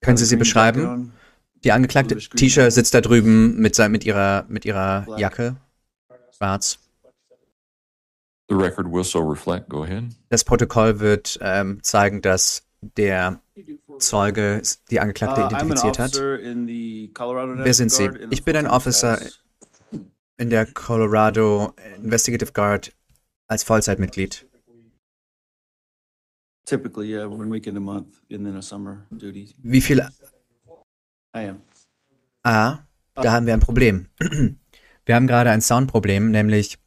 Können Sie sie beschreiben? Die Angeklagte Tisha sitzt da drüben mit, mit, ihrer, mit ihrer Jacke. Schwarz. Das Protokoll wird ähm, zeigen, dass der Zeuge die Angeklagte uh, identifiziert hat. Wer sind Sie? Ich bin ein Officer in der Colorado Investigative Guard als Vollzeitmitglied. Typically, yeah, one weekend a month and then a summer duty. Wie viel? I am. Ah, da haben wir ein Problem. Wir haben gerade ein Soundproblem, nämlich,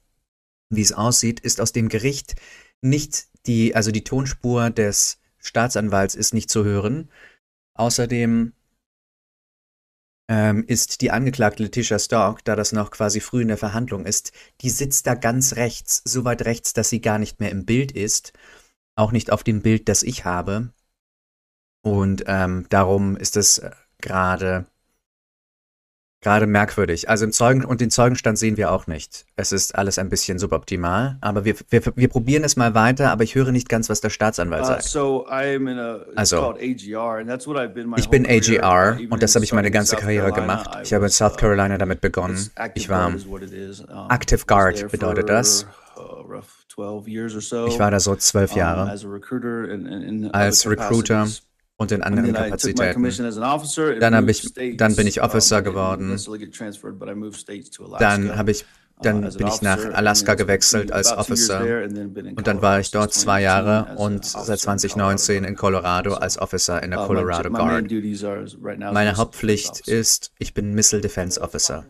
wie es aussieht, ist aus dem Gericht nicht die, also die Tonspur des Staatsanwalts ist nicht zu hören. Außerdem ähm, ist die Angeklagte Letitia Stark, da das noch quasi früh in der Verhandlung ist, die sitzt da ganz rechts, so weit rechts, dass sie gar nicht mehr im Bild ist. Auch nicht auf dem Bild, das ich habe. Und ähm, darum ist es äh, gerade gerade merkwürdig. Also im Zeugen und den Zeugenstand sehen wir auch nicht. Es ist alles ein bisschen suboptimal, aber wir, wir, wir probieren es mal weiter, aber ich höre nicht ganz, was der Staatsanwalt uh, sagt. also, ich bin AGR und das habe ich meine ganze Karriere gemacht. Ich habe in South uh, Carolina damit begonnen. Ich war Active Guard, bedeutet das. Uh, ich war da so zwölf Jahre als Recruiter und in anderen Kapazitäten. Dann, ich, dann bin ich Officer geworden. Dann habe ich dann bin ich nach Alaska gewechselt als Officer und dann war ich dort zwei Jahre und seit 2019 in Colorado als Officer in der uh, Colorado Guard. Meine Hauptpflicht ist, ich bin Missile Defense Officer.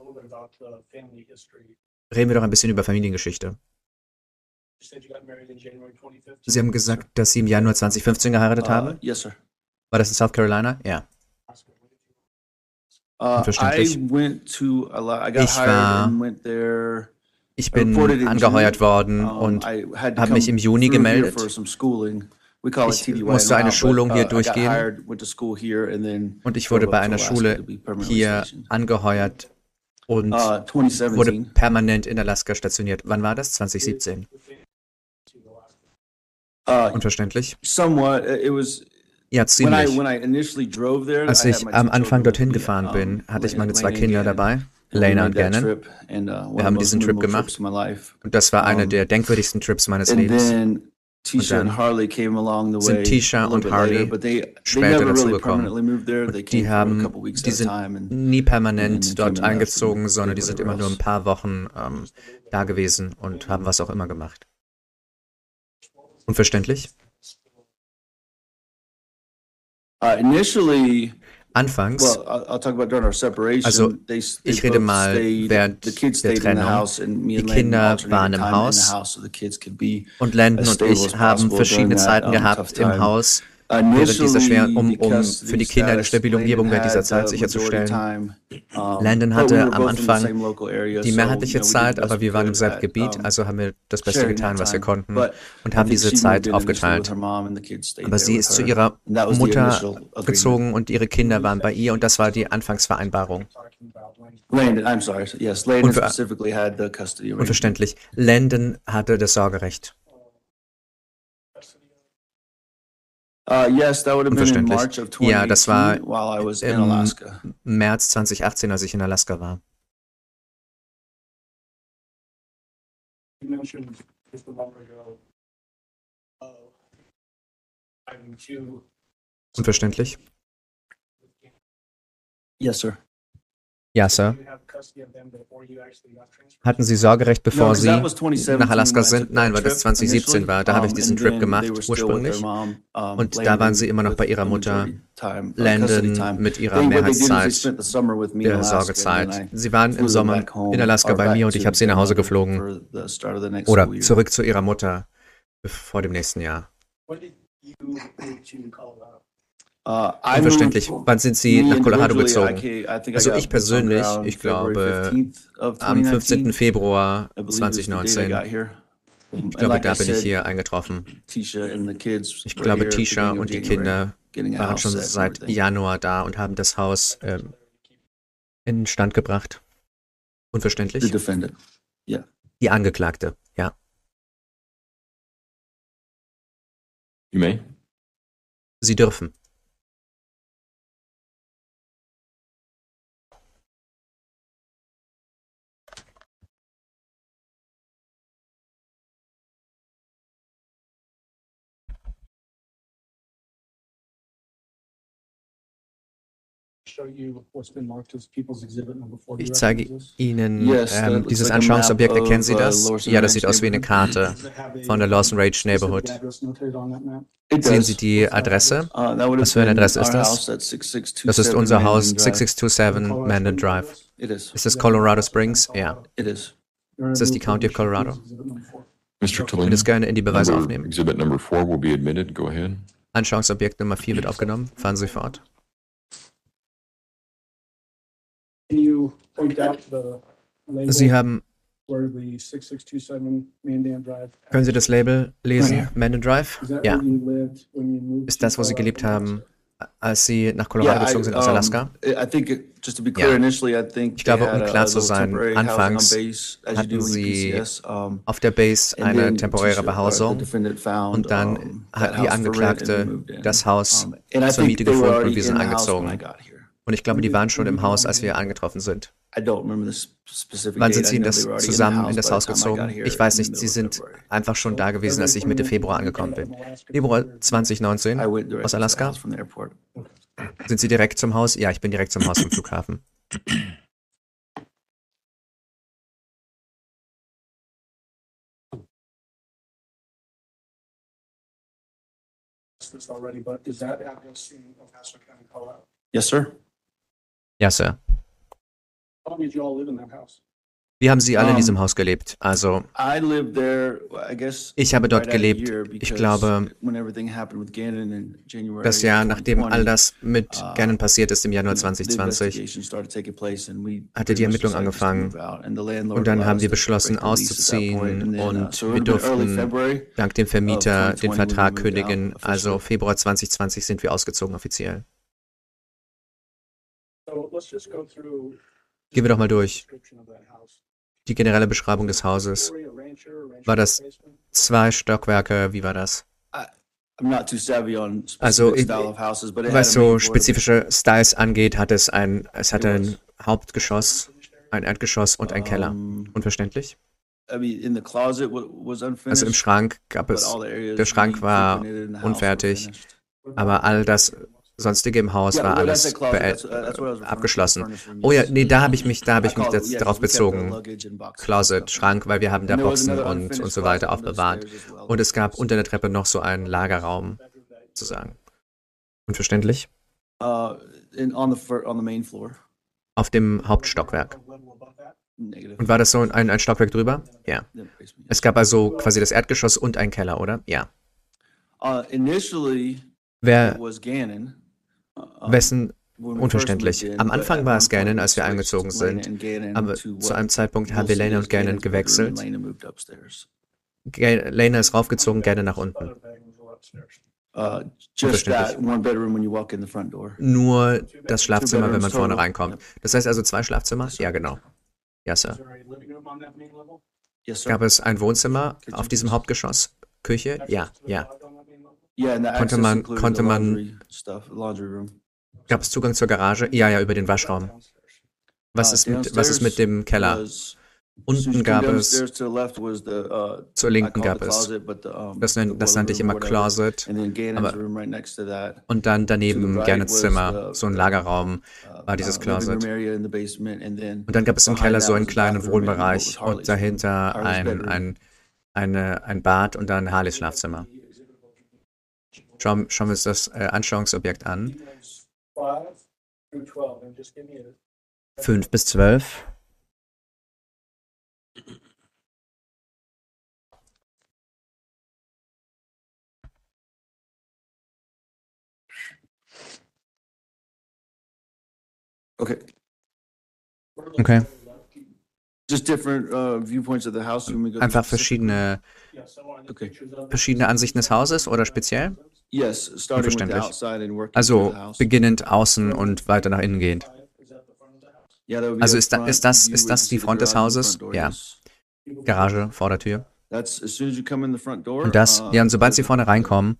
Reden wir doch ein bisschen über Familiengeschichte. Sie haben gesagt, dass Sie im Januar 2015 geheiratet uh, haben? Yes, sir. War das in South Carolina? Ja. Uh, Verständlich. Ich war, ich bin angeheuert worden und habe mich im Juni gemeldet. Ich musste eine Schulung hier uh, durchgehen und ich wurde bei einer Schule hier angeheuert und uh, wurde permanent in Alaska stationiert. Wann war das? 2017. Unverständlich. Ja, ziemlich. Als ich am Anfang dorthin gefahren bin, hatte ich meine zwei Kinder dabei, Lena und Gannon. Uh, Wir haben diesen Trip gemacht und das war einer der denkwürdigsten Trips meines Lebens. Und dann sind Tisha und Harley später dazugekommen. Und die haben, die sind nie permanent dort eingezogen, sondern die sind immer nur ein paar Wochen ähm, da gewesen und haben was auch immer gemacht. Unverständlich? Uh, Anfangs, also ich rede mal während der Trennung, die Kinder waren im Haus und Landon und ich haben verschiedene Zeiten gehabt im Haus, während dieser schweren, um, um für die Kinder eine stabile Umgebung während dieser Zeit sicherzustellen. Landon hatte am Anfang die mehrheitliche Zeit, aber wir waren im selben Gebiet, also haben wir das Beste getan, was wir konnten und haben diese Zeit aufgeteilt. Aber sie ist zu ihrer Mutter gezogen und ihre Kinder waren bei ihr und das war die Anfangsvereinbarung. Unverständlich. Landon hatte das Sorgerecht. Uh, yes, that would have been in March of 2018 ja, das war while I was in Alaska. März 2018, als ich in Alaska war. You mentioned just a moment ago, uh, Unverständlich. Yes, sir. Ja, Sir. Hatten Sie Sorgerecht, bevor Sie nach Alaska sind? Nein, weil das 2017 war. Da habe ich diesen Trip gemacht, ursprünglich. Und da waren Sie immer noch bei Ihrer Mutter, Landon, mit ihrer Mehrheitszeit der Sorgezeit. Sie waren im Sommer in Alaska bei mir und ich habe Sie nach Hause geflogen. Oder zurück zu Ihrer Mutter vor dem nächsten Jahr. Uh, Unverständlich. Wann sind Sie nach Colorado gezogen? Also ich persönlich, ich glaube, am 15. Februar 2019. Ich glaube, da bin ich hier eingetroffen. Ich glaube, Tisha und die Kinder waren schon seit Januar da und haben das Haus ähm, in Stand gebracht. Unverständlich? Die Angeklagte, ja. You may. Sie dürfen. Ich zeige? Ihnen ähm, dieses Anschauungsobjekt. Erkennen Sie uh, das? Ja, das sieht aus wie eine. Karte von der Lawson Range specific Neighborhood. Sehen. Sie die Adresse? Uh, Was für eine Adresse ist das? house at 6627 Das ist unser Haus Mandan Drive. 6627 Colorado Mandan Springs Drive. address? It is. Ist das Colorado Springs? Ja. Ist das die County of Colorado? people's exhibit number four. Mr. Ich würde Tellini, es gerne in die Beweise aufnehmen. exhibit number four will be admitted. Go ahead. Anschauungsobjekt Nummer 4 wird aufgenommen. Fahren Sie fort. Sie haben, where the 6627 Mandan Drive? können Sie das Label lesen? Mandan Drive? Is that Ja. where you lived when you moved Ist to das, wo Sie Colorado gelebt haben, als Sie nach Colorado I, gezogen sind aus um, Alaska? I I think, it- just to be clear, Ja. initially, I think Ich glaube, um klar zu sein, anfangs hatten sie PCS, um, Auf der Base eine temporäre uh, Behausung und dann um, hat die Angeklagte das Haus Um, zur Miete gefunden und wir sind angezogen. Und ich glaube, die waren schon im Haus, als wir angetroffen sind. Wann sind Sie in das zusammen in das Haus gezogen? Ich weiß nicht, Sie sind einfach schon da gewesen, als ich Mitte Februar angekommen bin. Februar 2019 I went direct aus Alaska. Sind Sie direkt zum Haus? Ja, ich bin direkt zum Haus vom Flughafen. Yes, sir. Ja, Sir. Wie haben Sie alle in diesem Haus gelebt? Also, I lived there, I guess. Ich habe dort gelebt. year Ich glaube, das Jahr, nachdem 2020, all das mit uh, Gannon passiert ist im Januar the 2020, investigation started taking place and we hatte die Ermittlung decided just to angefangen. move out. And the landlord Und dann haben wir beschlossen, auszuziehen uh, und so wir durften February. dank dem Vermieter den 2020 Vertrag kündigen. Also officially. Februar 2020 sind wir ausgezogen offiziell. Gehen wir doch mal durch. Die generelle Beschreibung des Hauses. War das-? Zwei Stockwerke, wie war das? Also, specific ich- Was a main so floor. spezifische Styles angeht, hat es ein, es hatte ein Hauptgeschoss, ein Erdgeschoss und ein Keller. Unverständlich? I mean, in the closet wa- was unfinished. Also im Schrank gab es, der Schrank war unfertig. aber all das sonstige im Haus war alles uh, abgeschlossen. Oh ja, nee, da habe ich mich, da habe ich mich jetzt the bezogen. Closet. Schrank, weil wir haben da Boxen und, und so weiter aufbewahrt. Und es gab unter der Treppe noch so einen Lagerraum, sozusagen. Unverständlich? Uh. Auf dem Hauptstockwerk. Und war das so ein, ein Stockwerk drüber? Ja. Es gab also quasi das Erdgeschoss und einen Keller, oder? Ja. Uh, Wer, wessen, unverständlich. Am Anfang at war es Gannon, als wir eingezogen sind. aber zu einem Zeitpunkt haben wir Lena und Gannon gewechselt. Lena ist raufgezogen, Gannon nach unten. Uh, just Unverständlich. that one bedroom when you walk in the front door. Nur das Schlafzimmer, wenn man vorne reinkommt. Das heißt also zwei Schlafzimmer? Ja, genau. Ja, Sir. Gab es ein Wohnzimmer auf diesem Hauptgeschoss? Küche? Ja, ja. Yeah, and the Konnte man- konnte the man- stuff. Gab es Zugang zur Garage? Ja, ja, über den Waschraum. Was Uh, ist mit, was ist mit dem Keller? Unten gab es, the uh, zur Linken gab es, the, um, das, nenn, das nannte ich immer. Closet. Aber- right. Und dann daneben right Gernets Zimmer, the- so ein Lagerraum. uh, war dieses uh, Closet. Und dann gab es im Keller so einen kleinen Wohnbereich und dahinter ein, ein, eine, ein Bad und dann Harleys Schlafzimmer. Schauen, schauen wir uns das äh, Anschauungsobjekt an. Units Five through twelve, and just give me a 5 bis 12. Okay, Okay. uh, Einfach verschiedene, Okay. verschiedene Ansichten des Hauses oder speziell? Through Also beginnend außen und weiter nach innen gehend. Also ist da- ist das- ist das die Front des Hauses? Ja. Garage, Vordertür. Und das, uh, ja, und sobald sie vorne reinkommen,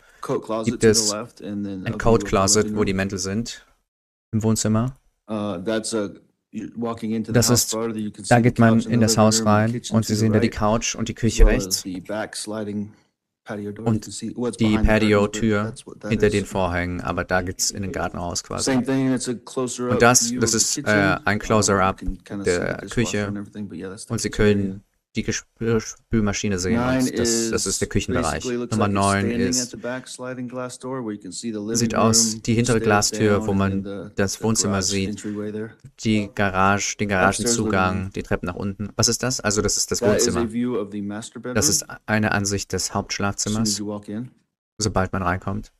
gibt es ein Coat Closet, wo die. Mäntel sind, im Wohnzimmer. Uh, Das ist, da geht man in das Haus rein und Sie sehen da die Couch und die Küche rechts und die Patio-Tür hinter den Vorhängen, aber da geht's in den Garten raus quasi. Und das, das ist äh, ein Closer-up der Küche. und Sie können die Spülmaschine sehen Nine und das, das ist der Küchenbereich. Nummer like it's 9 standing at ist sieht aus die hintere Glastür, wo man the- das Wohnzimmer sieht, die Garage, den Garagenzugang, die Treppen nach unten. Was ist das? Also das ist das Wohnzimmer. Das ist eine Ansicht des Hauptschlafzimmers, sobald man reinkommt.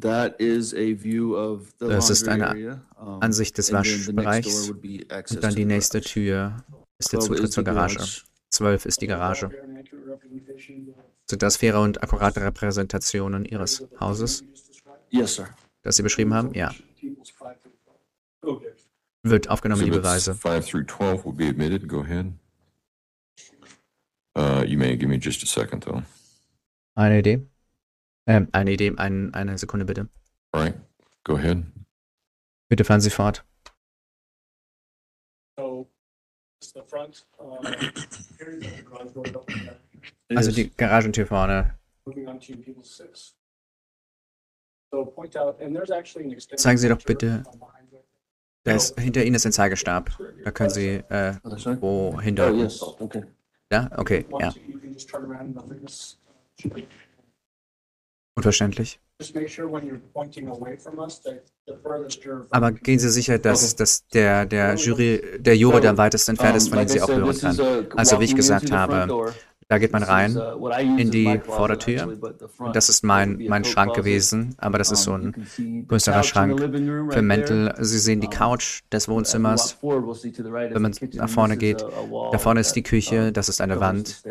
That is a view of the Das ist eine Ansicht des Waschbereichs und dann die nächste. Tür ist der 12 Zutritt zur Garage. 12 ist die Garage. Sind das faire und akkurate Repräsentationen Ihres Hauses, Yes, sir. das Sie beschrieben haben? Ja. Wird aufgenommen, die Beweise. five through 12 will be admitted. Go ahead. Uh, you may give me just a second, though. Eine Idee? Ähm, eine Idee, ein, eine Sekunde bitte. All right, go ahead. Bitte fahren Sie fort. The front, uh, here's the garage door open there, It Also die Garagentür vorne. moving on to people's six. So point out, and there's actually an extended. Zeigen Sie doch bitte- uh. Da ist, hinter Ihnen ist ein Zeigestab. Da können Sie äh, wo Oh, yes, okay. Ja, okay, ja. Once you can just turn around, nothing is. Unverständlich. Just make sure when you're pointing away from us, that the furthest you're. Aber gehen Sie sicher, dass, dass der, der Jury, der Jure, der am weitesten entfernt ist, von dem Sie auch hören kann. Also wie ich gesagt habe. Da geht man rein uh, in die Vordertür. und das ist mein, mein Schrank gewesen, aber das ist so ein größerer Schrank für Mäntel. Sie sehen die Couch des Wohnzimmers. Wenn man nach vorne geht, Da vorne ist die Küche, das ist eine Wand,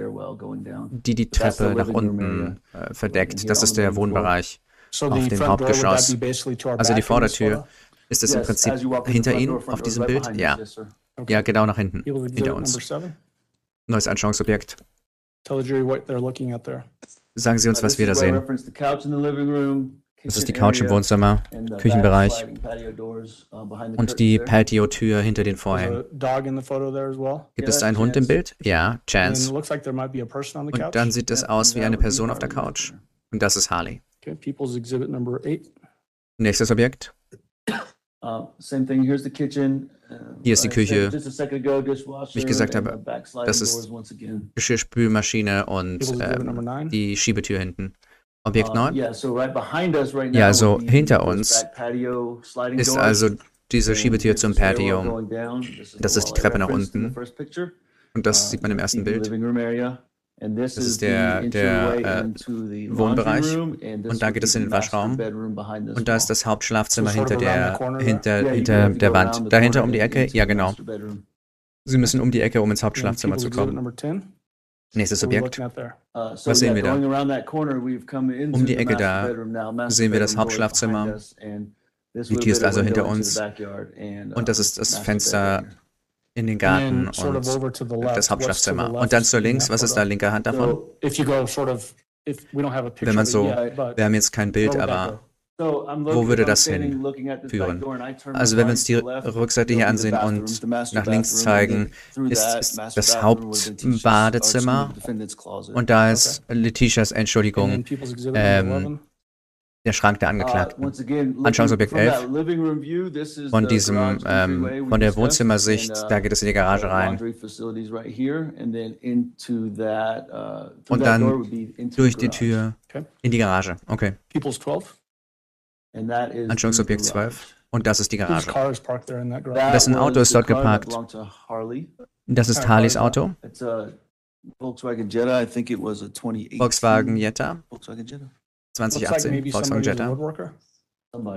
die die Treppe nach unten äh, verdeckt. Das ist der. Wohnbereich. Auf the dem Hauptgeschoss. Also die Vordertür. Ist das im Prinzip hinter front Ihnen auf diesem Bild? Ja. Ja, genau nach hinten, hinter uns. Neues Anschauungsobjekt. tell the jury what they're looking at there. Sagen Sie uns, Uh, was wir da sehen. referenced the couch in the living room, Das ist die kitchen Couch im area, Wohnzimmer and the back Küchenbereich uh, behind the und die. Patio-Tür hinter den There's Vorhängen. a dog in the photo there as well. Gibt es einen Hund im. Bild? Ja, Chance. it looks like there might be a person on the Und couch. dann sieht es aus and wie that eine Person auf der Couch. Und das ist Harley. Okay, People's Exhibit number eight. Nächstes Objekt. Uh, same thing, here's the kitchen. Uh, Hier ist die Küche. Just a second ago, dishwasher. Wie ich gesagt and habe, the back sliding das ist- doors once again. Geschirrspülmaschine und ähm, nine. die Schiebetür hinten. Objekt Uh, 9 yeah, so right behind us right now Ja, also hinter uns patio ist doors. also diese Schiebetür here's zum Patio. Das the ist die Treppe nach referenced in the unten. Und das Uh, sieht man im ersten Bild. Das is ist der- der, äh, Wohnbereich. Und da geht es in den Waschraum. Und da ist das Hauptschlafzimmer hinter der, hinter, hinter der Wand. Dahinter um die Ecke? Ja, genau. Sie müssen um die Ecke, um ins Hauptschlafzimmer zu kommen. Nächstes Objekt. Uh, Was sehen wir da? Um die Ecke da sehen wir das Hauptschlafzimmer. Die Tür ist also hinter uns. Und das uh, ist das Fenster. In den Garten und over to the left. das what's to the Hauptschlafzimmer. left Und dann zur in links, was ist da linke Hand davon? Wenn man so- Wir haben jetzt kein Bild, aber Wo würde das hinführen? Also wenn wir uns die Rückseite hier ansehen und nach links zeigen, ist- ist das Hauptbadezimmer. und da ist Letitias Entschuldigung, ähm, number 11. der Schrank der Uh, Angeklagten. Anschauungsobjekt from 11. that living room view, this is Von the diesem, ähm, von der Wohnzimmersicht, uh, da geht es in die Garage rein. uh, Und dann Durch die. Tür in die Garage. Okay. People's 12. And that is the Anschauungsobjekt garage. 12. Und das ist die Garage. car is parked there in that garage? That Dessen was Auto ist the dort geparkt. Das ist Harleys. Auto. Volkswagen Jetta. I think it was a 2018. Volkswagen Jetta. Volkswagen Jetta. Looks like 2018. maybe Volkswagen Jetta.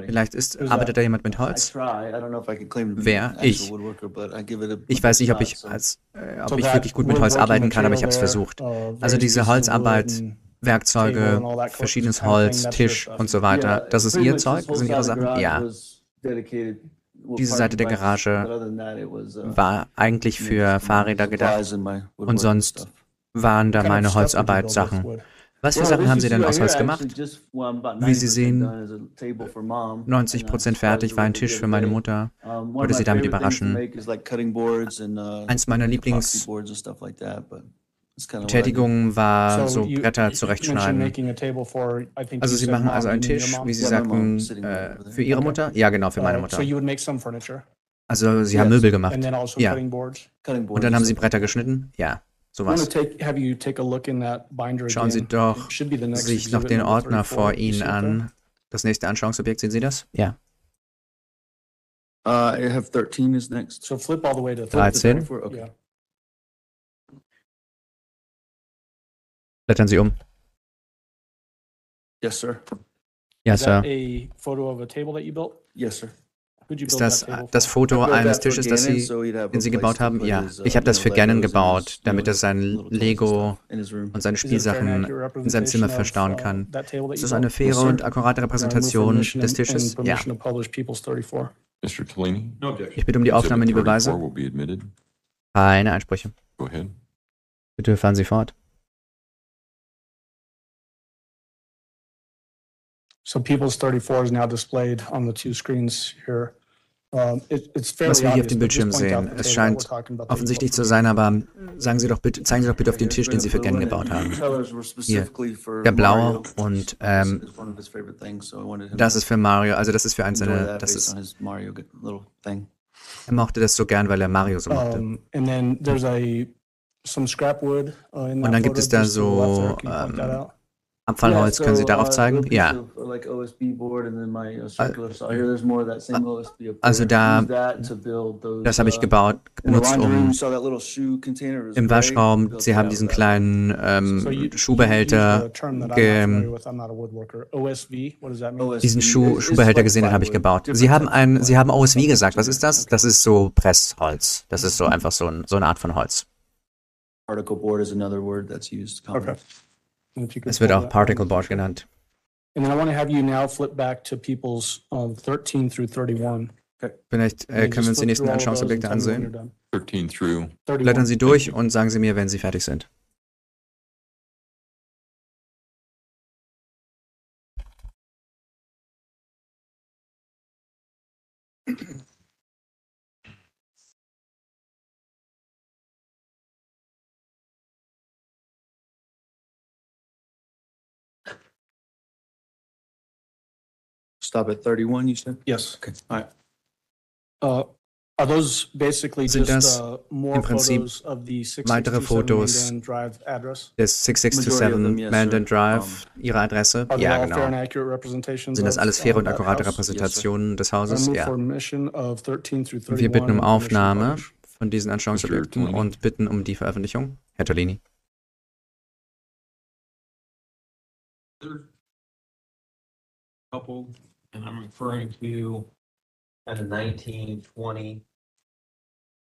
Vielleicht ist, arbeitet da jemand mit Holz? Wer? Ich. Ich weiß nicht, ob ich, als, äh, ob ich wirklich gut mit Holz arbeiten kann, aber ich habe es versucht. uh, Also diese Holzarbeit, Werkzeuge, verschiedenes Holz, Tisch und so weiter. Das ist Ihr Zeug? Das sind Ihre Sachen? Ja. Diese Seite der Garage uh, war eigentlich für Fahrräder gedacht. Und sonst waren da meine Holzarbeitssachen. Was für Sachen haben Sie denn right aus here Holz actually gemacht? Wie Sie 90% sehen, done is a table for mom, 90 and I Prozent surprised fertig her war ein Tisch für meine. Mutter. Of sie damit überraschen. Eins meiner do. war, so Bretter zurechtschneiden. Also Sie machen also einen Tisch, wie Sie sagten, äh, für Ihre. Mutter? Ja, genau, für meine Uh, Mutter. So you would make some furniture Also Sie haben. Möbel gemacht. also Ja. Und dann haben Sie. Bretter geschnitten? Ja, I want sowas. to take, have you take a look in that binder Schauen Sie doch It should be the next sich noch den Ordner 34. vor Ihnen an. Das nächste Anschauungsobjekt, sehen Sie das? Ja. Uh, I have thirteen is next. So flip all the way to. 13. Okay. Yeah. Blättern Sie um. Yes, sir. That Sir. a photo of a table that you built? Yes, sir. Ist das das? Foto I built eines Tisches, das Sie, den Sie gebaut haben? Ja. his, uh, Ich habe das you für Gannon gebaut, damit er sein Lego stuff in his room. und seine Is it a fair and Spielsachen accurate in seinem Zimmer verstauen uh, kann. Ist das eine faire und akkurate Repräsentation des Tisches? Ja. permission to publish People's 34. Mr. Tellini? No objection. Ich bitte um die Aufnahme in die Exhibit 34 Beweise. Keine Einsprüche. Go ahead. Bitte fahren Sie fort. So People's 34 is now displayed on the two screens here. Was wir hier auf dem Bildschirm sehen, es scheint offensichtlich built zu for sein, aber sagen Sie doch bitte, zeigen Sie doch bitte auf den Tisch, den Sie für Gannon gebaut haben. Hier, Der blaue und ähm, das ist für Mario, also das ist für einzelne, das ist, er mochte das so gern, weil er Mario so mochte. And then there's a, some scrap wood uh, Und dann gibt es da so, ähm? Abfallholz, können Sie darauf zeigen? Ja. uh, Also da- Das habe ich gebaut, benutzt, um im Waschraum, Sie haben diesen kleinen ähm, Schuhbehälter, diesen Schuh, Schuhbehälter gesehen, den habe ich gebaut. Sie haben ein, Sie haben OSV gesagt. Was ist das? Das ist so Pressholz. Das ist so einfach so, ein, so eine Art von Holz. Particle board is another word that's used. Okay. Es wird auch Particle. Board genannt. And then I want to have you now flip back to people's um, 13 through 31. Vielleicht And äh, können wir uns die nächsten Anschauungsobjekte ansehen. you're done. 13 through 31. Blättern Sie durch und sagen Sie mir, wenn Sie fertig sind. Stop at thirty-one, you said? Yes. Okay, all right. Uh, Are those basically Sind just das uh, more im Prinzip photos of the weitere 667 Fotos Mandan Drive address? des 6627 Majority of them, yes, Mandan. Drive, Ihre Adresse? Are they Ja, all fair and genau. accurate representations Sind das of, alles faire uh, und that akkurate house? Repräsentationen des I Hauses? move Ja. for admission of 13 through 31. Wir bitten um and permission to Aufnahme publish. von diesen Anschauungsobjekten Tolini. und bitten um die Veröffentlichung. Herr Tolini. couple, and I'm referring to kind of nineteen, twenty,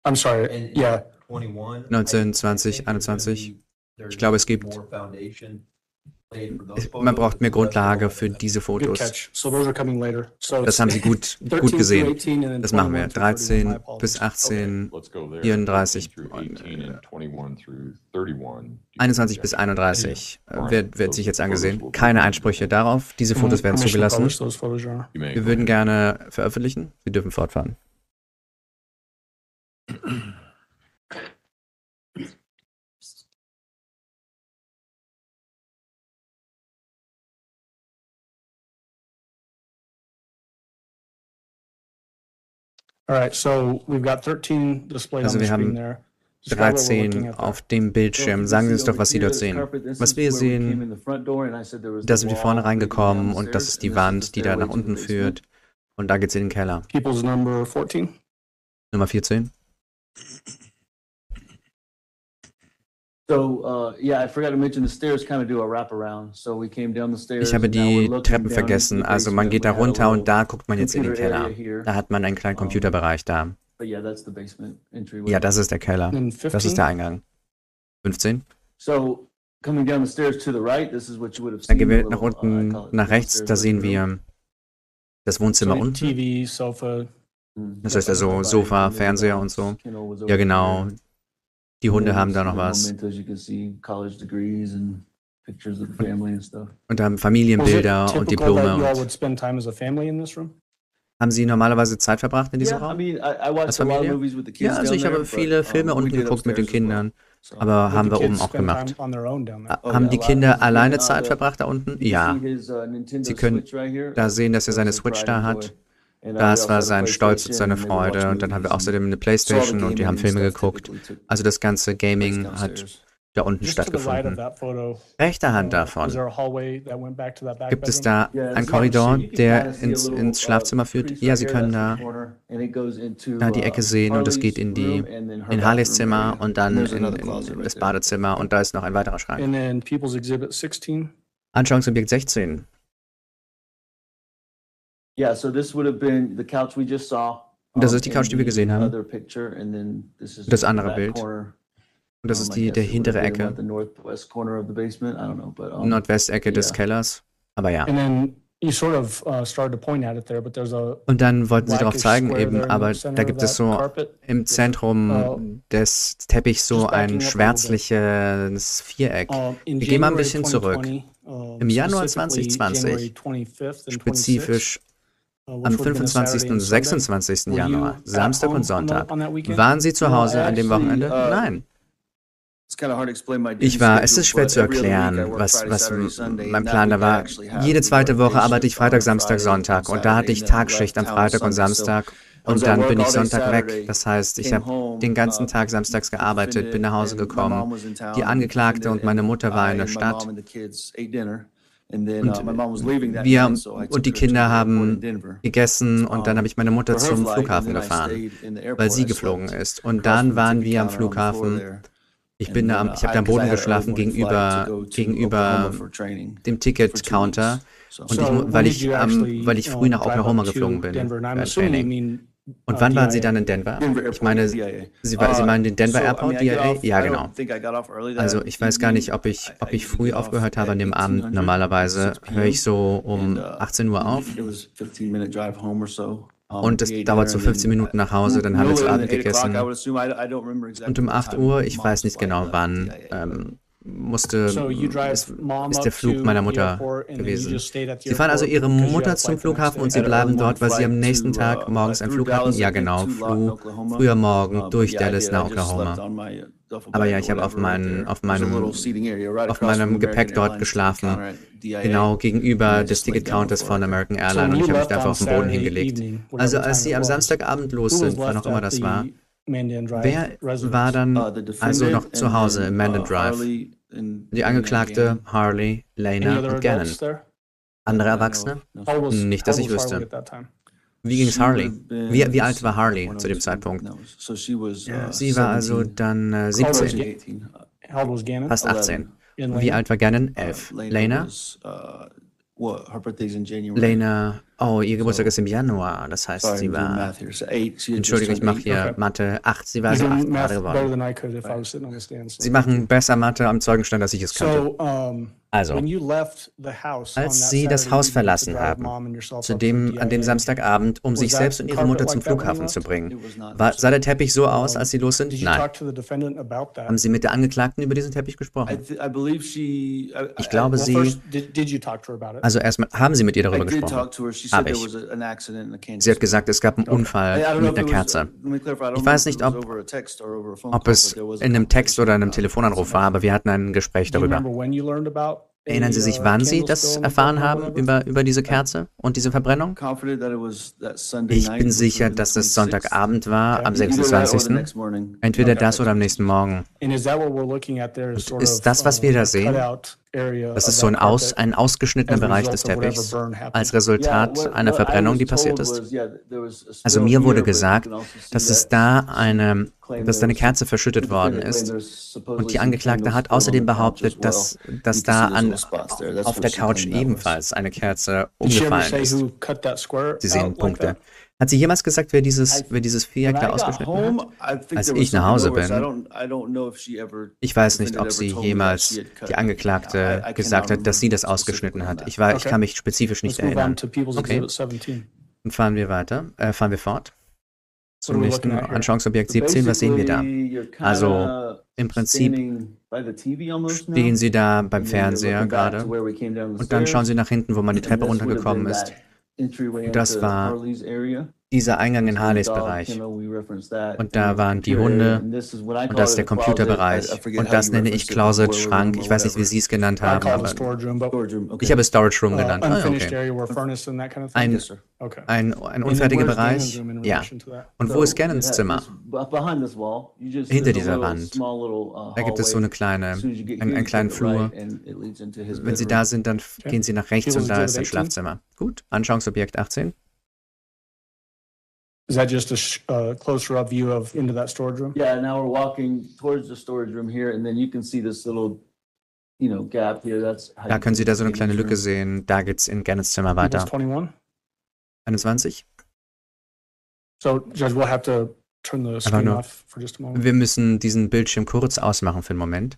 I'm sorry, and yeah, twenty-one. 19, 20, 21. Ich glaube, es gibt- Man braucht mehr Grundlage für diese Fotos. Das haben Sie gut, 13 gut gesehen. 18 and then Das machen wir. 21 through 31. My 13 apologies. bis 18, Let's go there. 34 through und, 18 äh, and 21 through 31. 21 bis 31 äh, wird, wird sich jetzt angesehen. Keine Einsprüche darauf. Diese Fotos werden zugelassen. Wir würden gerne veröffentlichen. Sie dürfen fortfahren. All right, so we've got 13 displayed Also on the wir haben screen there. Describe what we're looking 13 at there. auf dem Bildschirm. Sagen Sie uns doch, was Sie dort sehen. Was wir sehen, da sind wir vorne reingekommen und das ist die Wand, die da nach unten führt. Und da geht's in den Keller. People's number 14. Nummer 14. So, uh, yeah, I forgot to mention the stairs kind of do a wraparound. So we came down the stairs. Ich habe die Treppen vergessen. Also man geht da runter und da guckt man jetzt in den Keller. Da hat man einen kleinen Computerbereich da. Ja, das ist der Keller. Then 15. Das ist der Eingang. 15. So coming down the stairs to the right, this is what you would have Dann seen. gehen wir nach uh, unten, nach rechts. Da sehen wir das Wohnzimmer unten. TV, sofa. Mhm. Das heißt also Sofa, Fernseher und so. Ja, genau. Die Hunde haben da noch was. Hm. Und, haben Familienbilder und Diplome. Und haben Sie normalerweise Zeit verbracht in diesem Raum? Als Familie? Ja, also ich habe viele Filme unten geguckt mit den Kindern. Aber haben wir oben auch gemacht. Haben die Kinder alleine Zeit verbracht da unten? Ja. Sie können da sehen, dass er seine Switch da hat. Das war sein Stolz und seine Freude. Und dann haben wir außerdem eine Playstation und die haben Filme geguckt. Also das ganze Gaming hat da unten stattgefunden. Rechter Hand davon gibt es da einen Korridor, der ins, ins Schlafzimmer führt. Ja, Sie können da, da die Ecke sehen und es geht in die in Harleys Zimmer und dann in, in das Badezimmer und da ist noch ein weiterer Schrank. Anschauungsobjekt 16. Das ist die Couch, die wir gesehen haben. Das andere Bild. Und das ist die der hintere Ecke. Nordwestecke des Kellers. Aber ja. Und dann wollten sie darauf zeigen, eben, aber da gibt es so im Zentrum des Teppichs so ein schwärzliches Viereck. Wir gehen mal ein bisschen zurück. Im Januar 2020, spezifisch am 25. und 26. Januar, Samstag und Sonntag. Waren Sie zu Hause an dem Wochenende? Nein. Ich war, es ist schwer zu erklären, was, was mein Plan da war. Jede zweite Woche arbeite ich Freitag, Samstag, Sonntag und da hatte ich Tagschicht am Freitag und Samstag und dann bin ich Sonntag weg. Das heißt, ich habe den ganzen Tag samstags gearbeitet, bin nach Hause gekommen. Die Angeklagte und meine Mutter waren in der Stadt. Und wir und die Kinder haben gegessen und dann habe ich meine Mutter zum Flughafen gefahren, weil sie geflogen ist. Und dann waren wir am Flughafen. Ich bin da, ich habe da am Boden geschlafen gegenüber, gegenüber dem Ticket-Counter. Und ich, weil ich, weil ich früh nach Oklahoma geflogen bin, beim Training. Und uh, wann DIA. waren Sie dann in Denver? Denver ich meine, Sie, uh, Sie meinen den Denver so, Airport, I mean, DIA? Off, ja, genau. Also ich weiß gar nicht, ob ich, ob ich früh aufgehört habe an dem Abend. Normalerweise höre ich so um 18 Uhr auf. Und es dauert so 15 Minuten nach Hause, dann haben wir zu Abend gegessen. Und um 8 Uhr, ich weiß nicht genau wann, ähm, musste, so ist, ist der Flug meiner Mutter gewesen. Sie fahren also ihre Mutter zum Flughafen und sie bleiben dort, weil sie am nächsten Tag morgens einen Flug hatten. Ja, genau, Flug, früher Morgen durch Dallas nach Oklahoma. Aber ja, ich habe auf, mein, auf, meinem, auf meinem Gepäck dort geschlafen, genau gegenüber des Ticket-Counters von American Airlines. und ich habe mich einfach auf den Boden hingelegt. Also als sie am Samstagabend los sind, wann auch immer das war, Wer war dann also noch zu Hause im Mandan Drive? Die Angeklagte, Harley, Lena und Gannon. Andere Erwachsene? Nicht, dass ich wüsste. Wie ging es Harley? Wie, wie, alt war Harley zu dem Zeitpunkt? Sie war also dann äh, 17, fast 18. Wie alt war Gannon? 11. Lena? Lena Oh, ihr Geburtstag so, ist im Januar. Das heißt, sie war. Entschuldigung, ich mache hier okay. Mathe 8. Sie war so 8 Jahre geworden. Sie machen besser Mathe am Zeugenstand, als ich es könnte. Also, als Sie das Haus verlassen haben, zu dem, an dem Samstagabend, um sich selbst und Ihre Mutter zum Flughafen zu bringen, war, sah der Teppich so aus, als Sie los sind? Nein. Haben Sie mit der Angeklagten über diesen Teppich gesprochen? Ich glaube, Sie. Also, erstmal, haben Sie mit ihr darüber gesprochen? habe ich. Sie hat gesagt, es gab einen Unfall mit einer Kerze. Ich weiß nicht, ob, ob es in einem Text oder einem Telefonanruf war, aber wir hatten ein Gespräch darüber. Erinnern Sie sich, wann Sie das erfahren haben über, über diese Kerze und diese Verbrennung? Ich bin sicher, dass es Sonntagabend war, am 26. Entweder das oder am nächsten Morgen. Und ist das, was wir da sehen, das ist so ein, aus, ein ausgeschnittener Bereich des Teppichs, als Resultat einer Verbrennung, die passiert ist. Also mir wurde gesagt, dass es da eine, dass da eine Kerze verschüttet worden ist. Und die Angeklagte hat außerdem behauptet, dass, dass da an, auf der Couch ebenfalls eine Kerze umgefallen ist. Sie sehen Punkte. Hat sie jemals gesagt, wer dieses, wer dieses Viereck da ausgeschnitten hat? Als ich nach Hause bin, Ich weiß nicht, ob sie jemals die Angeklagte gesagt hat, dass sie das ausgeschnitten hat. Ich, war, ich kann mich spezifisch nicht erinnern. Okay. Exhibit 17. Dann fahren wir weiter, äh, fahren wir fort. Zum nächsten? Anschauungsobjekt 17, was sehen wir da? Also, Im Prinzip stehen Sie da beim Fernseher gerade und dann schauen. Sie nach hinten, wo man die Treppe runtergekommen ist. Das war. Dieser Eingang in Harleys Bereich. Und da waren die Hunde und das ist der. Computerbereich. Und das nenne ich Closet, Schrank. Ich weiß nicht, wie. Sie es genannt haben, aber ich habe es Storage Room uh, genannt. Ah, okay. Ein, ein, ein unfertiger Bereich. Ja. Und wo ist Gannons Zimmer? Hinter dieser Wand. uh, Da gibt es so eine kleine, einen, einen kleinen Flur. Wenn Sie da sind, dann gehen Sie nach rechts und da ist ein Exhibit 18. Schlafzimmer. Gut, Anschauungsobjekt 18. Is that just a sh- uh, closer up view of into that storage room? Yeah, now we're walking towards the storage room here, and then you can see this little, you know, gap here. That's. how Da you können Sie da so eine kleine Lücke room. sehen. Da geht's in Gannons Zimmer weiter. 21? 21. So Judge, we'll have to turn the screen nur- off for just a moment. Wir müssen diesen Bildschirm kurz ausmachen für einen Moment.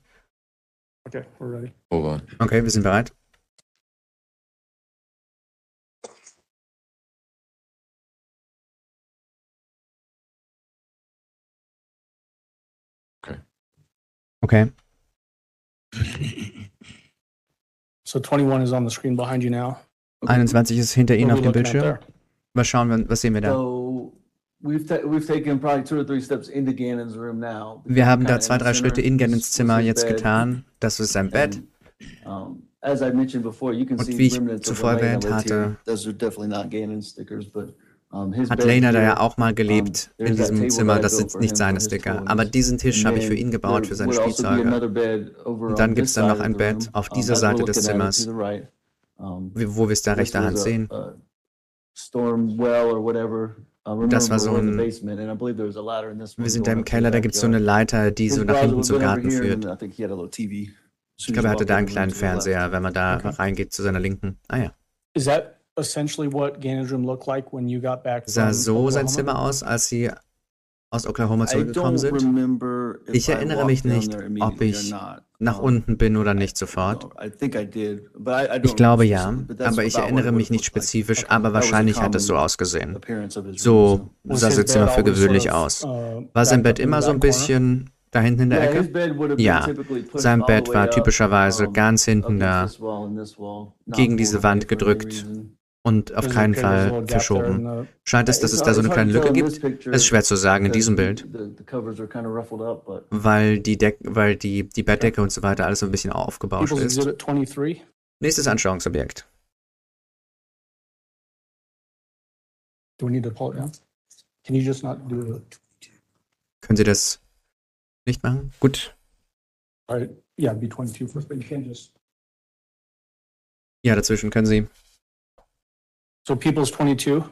Okay, we're ready. Hold on. Okay, wir sind bereit. Okay. So 21 is on the screen behind you now. 21 ist hinter Ihnen auf dem Bildschirm. Was schauen wir, was sehen wir da? So we've ta- we've taken probably two or three steps into Gannon's room now. Wir haben da zwei, in the drei. Schritte in Gannons Zimmer jetzt getan. Das ist sein Bett. And, as I mentioned before, you can Und see wie ich remnants of zuvor erwähnt hatte, Hat Lena da ja auch mal gelebt in diesem Zimmer. Das for nicht seine Sticker. Aber diesen Tisch habe ich für ihn gebaut, für seine also Spielzeuge. Und dann this gibt's dann noch ein Bett auf dieser Seite des Zimmers. Wo wir es da rechter Hand sehen. Uh, Das war so ein- Wir sind da im Keller, da gibt es so eine. Leiter, die so nach hinten zum Garten führt. Ich glaube, er hatte da in, einen kleinen. Fernseher, wenn man da reingeht zu seiner Linken. Ah ja. Is that essentially what Gannon's room looked like when you got back Sah so sein? Zimmer aus, als sie aus Oklahoma zurückgekommen sind? Ich erinnere mich nicht, ob ich. Nach unten bin oder nicht sofort. Ich glaube ja, aber ich erinnere mich nicht spezifisch, aber wahrscheinlich hat es so ausgesehen. So sah bed Zimmer für gewöhnlich aus. uh, War sein Bett immer so ein bisschen da hinten in der Ecke? Ja, sein Bett war typischerweise ganz hinten da gegen diese Wand gedrückt. Und auf keinen Fall verschoben. the- Scheint es, dass es da so eine kleine Lücke gibt? Es ist schwer zu sagen in diesem Bild, weil die, Deck weil die, die Bettdecke und so weiter alles so ein bisschen aufgebauscht ist. Exhibit 23. Nächstes Anschauungsobjekt. Können Sie das nicht machen? Gut. All right, yeah, be 22 first, but you can't just. Ja, dazwischen können Sie. So People's 22, what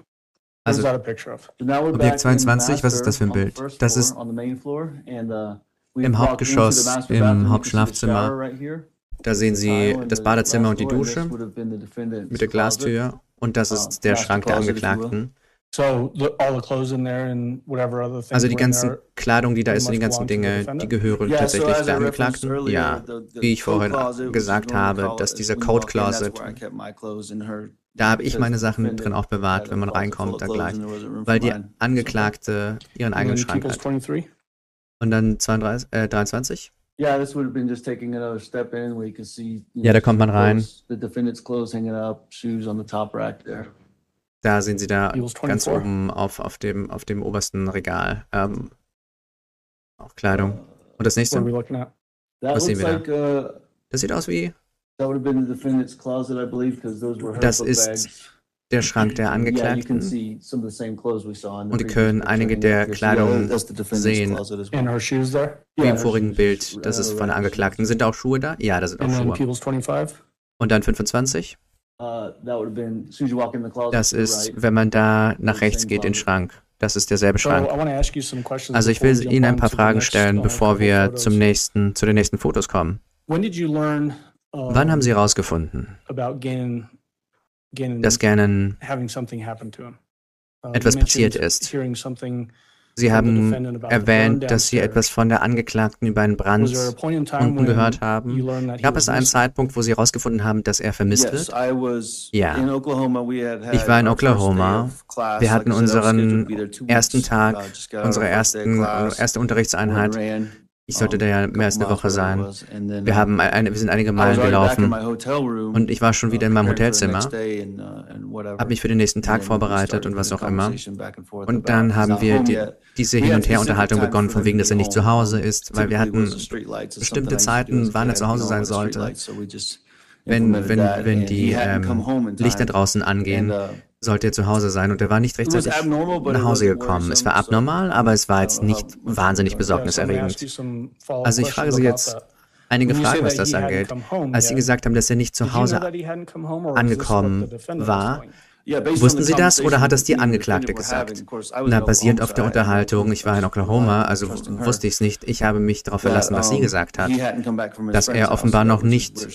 Also Objekt back in the 22, was ist das für ein master on the Bild? Das floor, ist on the main floor, and, uh, im walked Hauptgeschoss, into the master im Hauptschlafzimmer. shower right here, Da sehen Sie das Badezimmer und die Dusche would have been the defendant's mit der closet. Glastür. Und das Uh, ist der master Schrank der. Angeklagten. So the, all the clothes in there and whatever other things. Also die were in ganzen there. Kleidung, die da ist und die ganzen Dinge, die gehören Yeah, so tatsächlich as I der Angeklagten. earlier, Ja, the- the wie ich vorhin gesagt habe, dass dieser Code Closet, da habe ich meine Sachen defendant drin aufbewahrt, wenn man reinkommt, da gleich. Weil die. Angeklagte ihren eigenen Schrank hat. 23. Und dann 32, äh, 23? Yeah, this would have been just taking another step in where you can see. you Ja, da kommt man rein. clothes, The defendant's clothes hanging up, shoes on the top rack there. Da sehen Sie da ganz 24. oben auf, auf, dem, auf dem obersten Regal. Ähm, auch Kleidung. Und das nächste? Was sehen wir da? uh, Das sieht aus wie that would have been the defendant's closet, I believe, because those were her Das ist der Schrank der Yeah, you can Angeklagten. see some of the same clothes we saw in the Und previous können einige der Kleidung sehen. Wie im vorigen Bild. Das uh, ist von der right, Angeklagten. Sind da auch Schuhe da? Ja, da sind auch And then Schuhe. People's 25. Und dann 25? Uh, that would have been, as soon as you walk in the closet. Das ist, right. wenn man da nach the rechts geht, den closet. Schrank. Das ist derselbe Schrank. Also ich will Ihnen ein paar Fragen stellen, uh, bevor wir zum nächsten, zu den nächsten Fotos kommen. Wann haben Sie herausgefunden, dass Gannon? Uh, etwas passiert ist? Sie haben erwähnt, dass Sie etwas von der Angeklagten über einen Brand unten gehört haben. Gab es einen? Zeitpunkt, wo Sie herausgefunden haben, dass er vermisst wird? Ja. Ich war in Oklahoma. Wir hatten unseren ersten. Tag, Uh, unsere ersten, erste Unterrichtseinheit. Ich sollte da ja mehr als eine Woche sein. Wir haben eine, wir sind einige Meilen gelaufen und ich war schon wieder in meinem uh, the Hotelzimmer, uh, habe mich für den nächsten Tag vorbereitet und was auch immer. Und dann haben wir die, diese Hin- und Her-Unterhaltung begonnen, von wegen, dass er nicht zu. Hause ist, weil wir hatten bestimmte Zeiten, wann er zu Hause sein sollte. wenn, wenn, wenn die ähm, Lichter draußen angehen, uh, sollte er zu Hause sein und er war nicht rechtzeitig nach Hause gekommen. Es war abnormal, aber es war jetzt know nicht wahnsinnig ask besorgniserregend. Also ich frage Sie jetzt einige Fragen, was das angeht. Als Sie gesagt haben, dass er nicht zu Hause angekommen war, Wussten Sie das oder hat das die Angeklagte gesagt? Na, basierend auf der Unterhaltung, ich war in Oklahoma, also wusste ich es nicht. Ich habe mich darauf verlassen, was sie gesagt hat, dass er offenbar noch nicht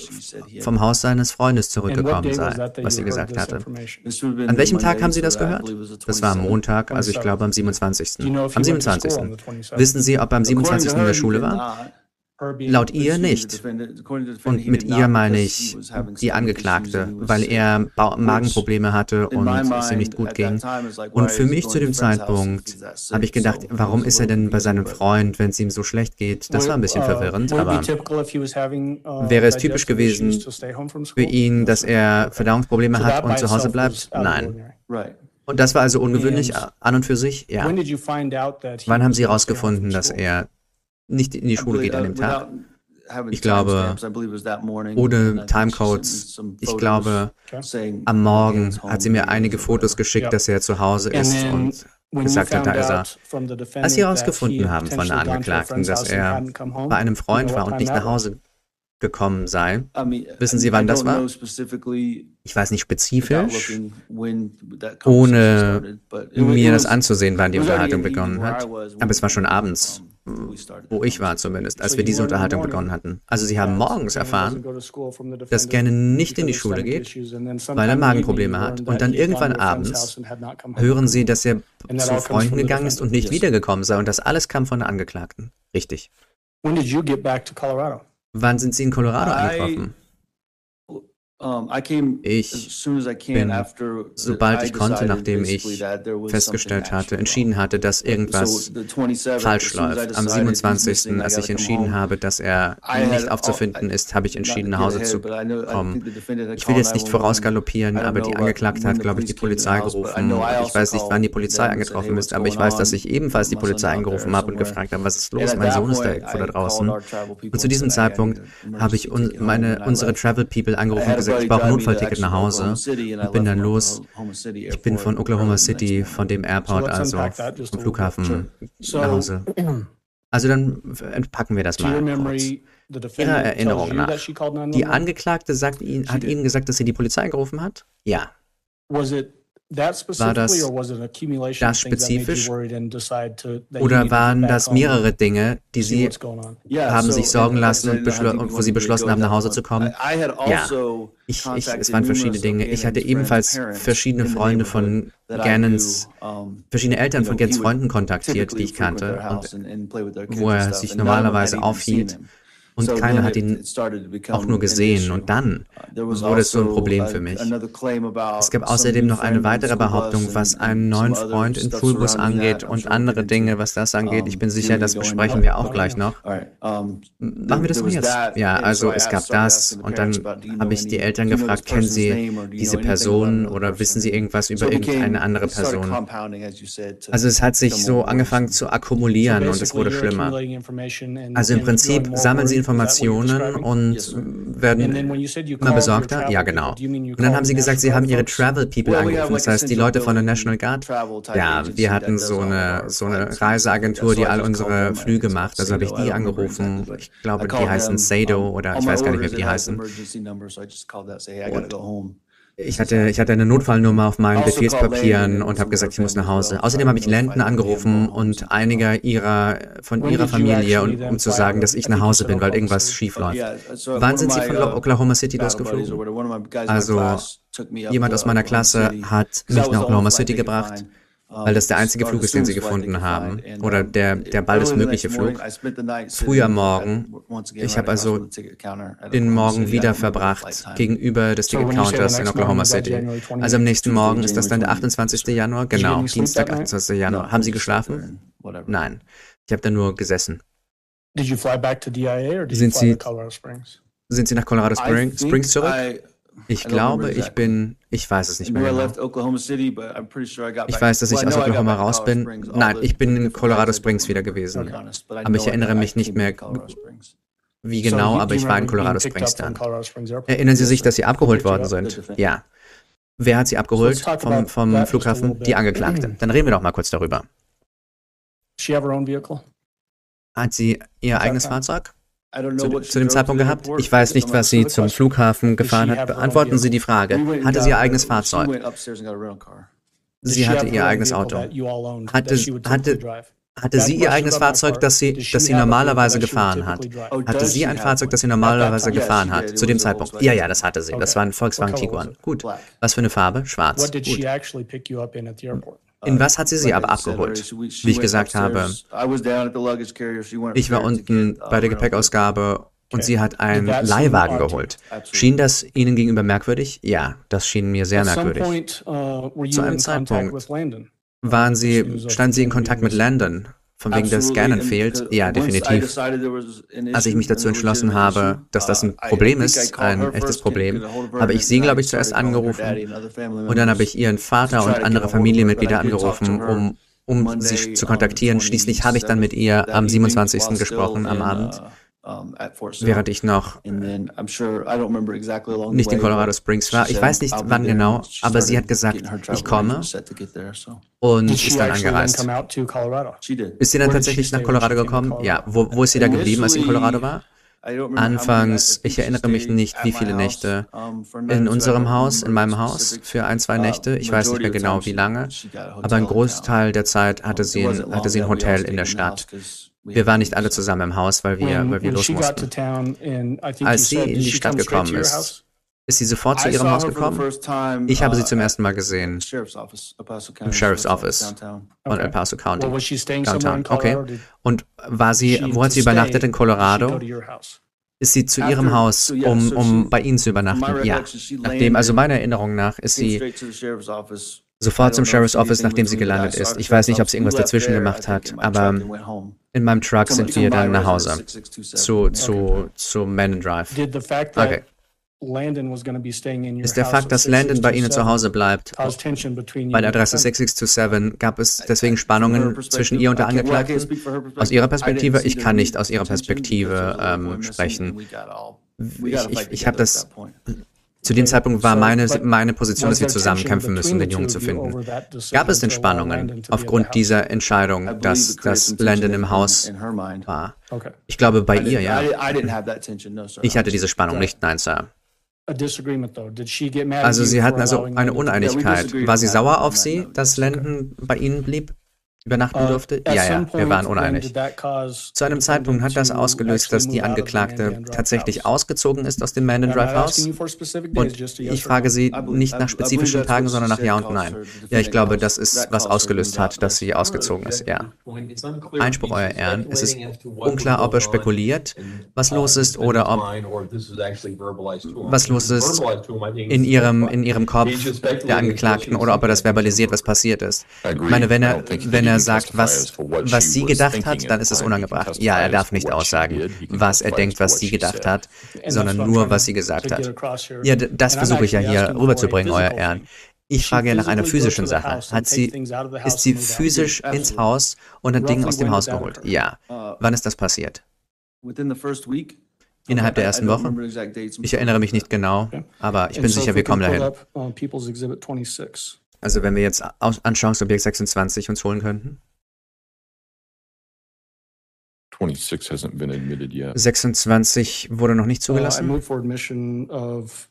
vom Haus seines Freundes zurückgekommen sei, was sie gesagt hatte. An welchem Tag haben Sie das gehört? Das war am 27th. Montag, also ich 27th. glaube am 27. Do you know if he Am went to school 27. on the 27th? Wissen Sie, ob er am According to 27. in der Schule war? Laut ihr nicht. Und mit ihr meine ich die Angeklagte, weil er Ba- Magenprobleme hatte und es ihm nicht gut ging. Und für mich zu dem Zeitpunkt habe ich gedacht, warum ist er denn bei seinem Freund, wenn es ihm so schlecht geht? Das war ein bisschen Uh, verwirrend, aber uh, wäre es typisch gewesen für ihn, dass er Verdauungsprobleme hat und zu Hause bleibt? Nein. Und das war also ungewöhnlich an und für sich? Ja. Wann haben Sie herausgefunden, dass er nicht in die Schule geht an dem Tag? Ich glaube, ohne Timecodes, ich glaube, am Morgen hat sie mir einige Fotos geschickt, dass er zu Hause And ist und gesagt hat, found da ist er. Als sie that herausgefunden haben von der Angeklagten, dass er bei einem do you Freund know war und nicht that nach was? Hause gekommen sei, Wissen Wissen Sie, wann das war? ich weiß nicht spezifisch, ohne mir das anzusehen, wann die Unterhaltung begonnen hat. Aber es war schon abends, wo ich war zumindest, als wir diese Unterhaltung begonnen hatten. Also sie haben morgens erfahren, dass Gerne nicht in die Schule geht, weil er Magenprobleme hat. Und dann irgendwann abends hören sie, dass er zu Freunden gegangen ist und nicht wiedergekommen sei. Und das alles kam von der Angeklagten. Richtig. Wann sind Sie in Colorado I- angetroffen? Ich bin, sobald ich konnte, nachdem ich festgestellt hatte, entschieden hatte, dass irgendwas falsch läuft. Am 27., als ich entschieden habe, dass er nicht aufzufinden ist, habe ich entschieden, nach Hause zu kommen. Ich will jetzt nicht vorausgaloppieren, aber die Angeklagte hat, glaube ich, die Polizei gerufen. Ich weiß nicht, wann die Polizei eingetroffen ist, aber ich weiß, dass ich ebenfalls die Polizei angerufen habe und gefragt habe, was ist los? Mein Sohn ist da irgendwo da draußen. Und zu diesem Zeitpunkt habe ich un meine, unsere Travel People angerufen und gesagt, ich brauche ein Notfallticket nach Hause. Und bin dann los. Ich bin von Oklahoma City, von dem Airport, also vom Flughafen, nach Hause. Also dann packen wir das mal kurz. tells Erinnerung nach. that she called 911? Die Angeklagte sagt hat Ihnen gesagt, dass sie die Polizei gerufen hat? Ja. Was it that War das- specifically or was it an accumulation das of things that made spezifisch? you worried and decide to that you Oder waren get back das mehrere Dinge, die and see Sie what's going on? haben sich sorgen lassen und, und wo sie beschlossen haben, nach Hause zu kommen? Ja. Ich, ich, es waren verschiedene Dinge. Ich hatte ebenfalls verschiedene Freunde von Gannons, verschiedene Eltern von Gans Freunden kontaktiert, die ich kannte und wo er sich normalerweise aufhielt. Und keiner hat ihn auch nur gesehen. Und dann wurde es so ein Problem für mich. Es gab außerdem noch eine weitere Behauptung, was einen neuen Freund im Schulbus angeht und andere Dinge, was das angeht. Ich bin sicher, das besprechen wir auch gleich noch. Machen wir das mal jetzt. Ja, also es gab das und dann habe ich die Eltern gefragt, kennen Sie diese Person oder wissen Sie irgendwas über irgendeine andere Person? Also es hat sich so angefangen zu akkumulieren und es wurde schlimmer. Also im Prinzip sammeln sie Informationen und werden immer besorgter. Ja, genau. Und dann haben sie gesagt, sie haben ihre Travel People angerufen, das heißt die Leute von der National Guard. Ja, wir hatten so eine, so eine Reiseagentur, die all unsere Flüge macht. Also habe ich die angerufen. Ich glaube, die heißen Sado oder ich weiß gar nicht mehr, wie die heißen. Ich hatte, ich hatte eine Notfallnummer auf meinen Befehlspapieren und habe gesagt, ich muss nach Hause. Außerdem habe ich Landon angerufen und einige ihrer, von ihrer Familie, und, um zu sagen, dass ich nach Hause bin, weil irgendwas schief läuft. Wann sind Sie von Oklahoma City losgeflogen? Also, jemand aus meiner Klasse hat mich nach Oklahoma City gebracht, weil das der einzige Flug ist, den sie gefunden haben. Oder der, der baldestmögliche Flug. Früher Morgen. Ich habe also den Morgen wieder verbracht gegenüber des Ticket Counters in Oklahoma City. Also am nächsten Morgen ist das dann der 28. Januar? Genau, Dienstag, 28. Januar. Haben Sie geschlafen? Nein. Ich habe da nur gesessen. Sind Sie, sind Sie nach Colorado Springs zurück? Ich glaube, ich bin, ich weiß es nicht mehr genau. Ich weiß, dass ich aus Oklahoma raus bin. Nein, ich bin in Colorado Springs wieder gewesen. Aber ich erinnere mich nicht mehr wie genau, aber ich war in Colorado Springs dann. Erinnern Sie sich, dass Sie abgeholt worden sind? Ja. Wer hat Sie abgeholt vom, vom Flughafen? Die Angeklagte. Dann reden wir doch mal kurz darüber. Hat sie ihr eigenes Fahrzeug? zu, dem Zeitpunkt gehabt? Ich weiß nicht, was sie zum Flughafen gefahren hat. Beantworten Sie die Frage. Hatte sie ihr eigenes Fahrzeug? Sie hatte ihr eigenes Auto. Hatte, hatte, hatte sie ihr eigenes Fahrzeug, das sie, das sie normalerweise gefahren hat? Hatte sie ein Fahrzeug, das sie normalerweise gefahren hat? Zu dem Zeitpunkt? Ja, ja, das hatte sie. Das war ein Volkswagen Tiguan. Gut. Was für eine Farbe? Schwarz. Gut. In was hat sie sie aber abgeholt? Wie ich gesagt habe, ich war unten bei der Gepäckausgabe und sie hat einen Leihwagen geholt. Schien das Ihnen gegenüber merkwürdig? Ja, das schien mir sehr merkwürdig. Zu einem Zeitpunkt waren Sie, standen Sie in Kontakt mit Landon von wegen der Scannen fehlt, ja, definitiv. Als ich mich dazu entschlossen habe, dass das ein Problem ist, ein echtes Problem, habe ich sie, glaube ich, zuerst angerufen und dann habe ich ihren Vater und andere Familienmitglieder angerufen, um, um sie zu kontaktieren. Schließlich habe ich dann mit ihr am 27. gesprochen am Abend während ich noch nicht in Colorado Springs war. Ich weiß nicht wann genau, aber sie hat gesagt, ich komme und ist dann angereist. Ist sie dann tatsächlich nach Colorado gekommen? Ja, wo, wo ist sie da geblieben, als sie in Colorado war? Anfangs, ich erinnere mich nicht, wie viele Nächte in unserem Haus, in meinem Haus, für ein, zwei Nächte. Ich weiß nicht mehr genau, wie lange, aber einen Großteil der Zeit hatte sie ein, hatte sie ein Hotel in der Stadt wir waren nicht alle zusammen im Haus, weil wir, weil wir los mussten. Als sie in die Stadt gekommen ist, ist sie sofort zu ihrem Haus gekommen? Ich habe sie zum ersten Mal gesehen im Sheriff's Office von El Paso County, downtown. Okay. Und war sie, wo hat sie übernachtet in Colorado? Ist sie zu ihrem Haus, um, um bei ihnen zu übernachten? Ja. Nachdem, also meiner Erinnerung nach, ist sie sofort zum Sheriff's Office, nachdem sie gelandet ist. Ich weiß nicht, ob sie irgendwas dazwischen gemacht hat, aber in meinem Truck sind wir dann nach Hause. Zu, zu, zu Man Drive. Okay. Ist der Fakt, dass Landon bei Ihnen zu Hause bleibt, bei der Adresse 6627, gab es deswegen Spannungen zwischen ihr und der Angeklagten? Aus Ihrer Perspektive? Ich kann nicht aus Ihrer Perspektive ähm, sprechen. Ich, ich, ich habe das. Zu dem Zeitpunkt war meine, meine Position, dass wir zusammen kämpfen müssen, den Jungen zu finden. Gab es denn Spannungen aufgrund dieser Entscheidung, dass das Landon im Haus war? Ich glaube bei ihr, ja. Ich hatte diese Spannung nicht, nein, Sir. Also sie hatten also eine Uneinigkeit. War sie sauer auf sie, dass Landon bei ihnen blieb? übernachten durfte? Ja, ja, wir waren uneinig. Zu einem Zeitpunkt hat das ausgelöst, dass die Angeklagte tatsächlich ausgezogen ist aus dem Man Drive House. Und ich frage Sie nicht nach spezifischen Tagen, sondern nach Ja und Nein. Ja, ich glaube, das ist, was ausgelöst hat, dass sie ausgezogen ist, ja. Einspruch, Euer Ehren. Es ist unklar, ob er spekuliert, was los ist, oder ob was los ist in ihrem, in ihrem Kopf der Angeklagten, oder ob er das verbalisiert, was passiert ist. Ich meine, wenn er, wenn er er sagt, was, was sie gedacht hat, dann ist es unangebracht. Ja, er darf nicht aussagen, was er denkt, was sie gedacht hat, sondern nur, was sie gesagt hat. Ja, das versuche ich ja hier rüberzubringen, Euer Ehren. Ich frage ja nach einer physischen Sache. Hat sie, ist sie physisch ins Haus und hat Dinge aus dem Haus geholt? Ja. Wann ist das passiert? Innerhalb der ersten Woche? Ich erinnere mich nicht genau, aber ich bin sicher, wir kommen dahin. Also wenn wir jetzt Anschauungsobjekt 26 uns holen könnten. 26 hasn't been admitted yet. 26 wurde noch nicht Uh, zugelassen. move for admission of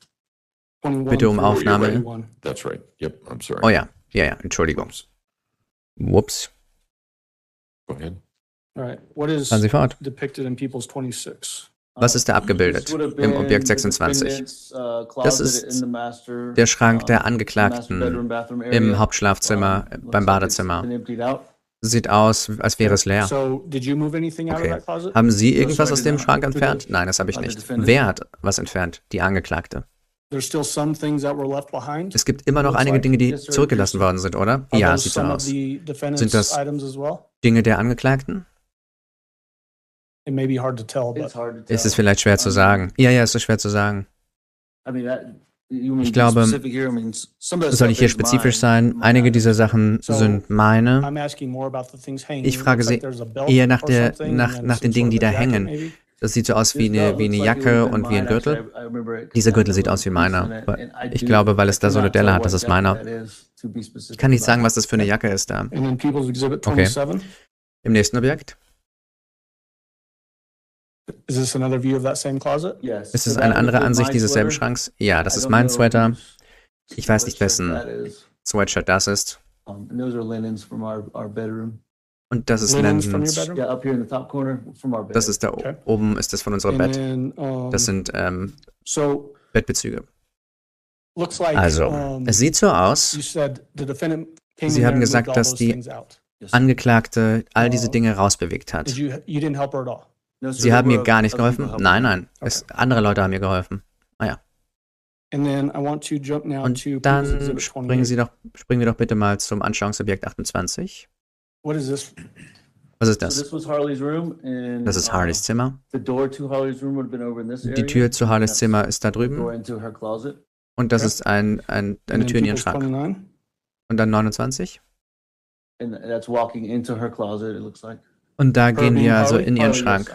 21. Bitte um Aufnahme. 81. That's right. Yep, I'm sorry. Oh ja, ja, ja, Entschuldigung. Oops. Whoops. Go ahead. All right, what is depicted in People's 26? Was ist da abgebildet im Objekt the 26? defendant's, uh, Das ist Der Schrank der Angeklagten im. Hauptschlafzimmer, beim Badezimmer. Sieht aus, als wäre es leer. Okay. Haben Sie irgendwas aus dem Schrank entfernt? Nein, das habe ich nicht. Wer hat was entfernt? Die Angeklagte. Es gibt immer noch einige Dinge, die zurückgelassen worden sind, oder? Ja, sieht so aus. Sind das-? Dinge der Angeklagten? It may be hard to tell, It's but hard to tell. Ist es vielleicht schwer zu sagen? Ja, ja, es ist schwer zu sagen. I mean, that, you mean Ich be glaube, specific here? I mean, s- some of that Soll ich hier is spezifisch mine, sein? Einige dieser Sachen So, sind meine. I'm asking more about the things hanging. Ich frage Sie there's a belt eher nach or der- something, nach- nach den Dingen, die da hängen. maybe. Das sieht so aus wie eine, wie eine looks like it Jacke und wie ein. Gürtel. I- I remember it 'cause Dieser Gürtel sieht aus wie meiner, ich do- glaube, weil es da so eine Delle hat, das ist meiner. Ich kann nicht sagen, was das für eine Jacke ist da. And then People's Exhibit Okay. 27. Im nächsten Objekt ist es that eine andere Ansicht dieses selben. Schranks. Ja, das ist mein Sweater. Ich weiß nicht, sweatshirt wessen that is. Sweatshirt das ist. And those are linens from our, our bedroom. Und das ist Linens from your Landons. bedroom? Yeah, up here in the top corner from our bed. Das ist da Okay. oben, ist das von unserem Bett. Das sind ähm, so Bettbezüge. looks like Also, um, es sieht so aus, Sie haben gesagt, dass die. Angeklagte all diese. Dinge rausbewegt hat. Sie haben mir gar nicht people geholfen? Nein, nein. Es, andere Leute haben mir geholfen. And then I want to jump now Und dann springen 28. Sie doch, springen wir doch bitte mal zum Anschauungsobjekt 28. What is this? Was ist So das? this was Harley's room and. Das ist uh, Harleys Zimmer. Die Tür zu Harleys Zimmer ist da drüben. Und das Okay. ist ein, ein, eine Tür in ihren Schrank. 29. Und dann 29. And that's walking into her closet, it looks like. Und da gehen wir also in ihren Schrank.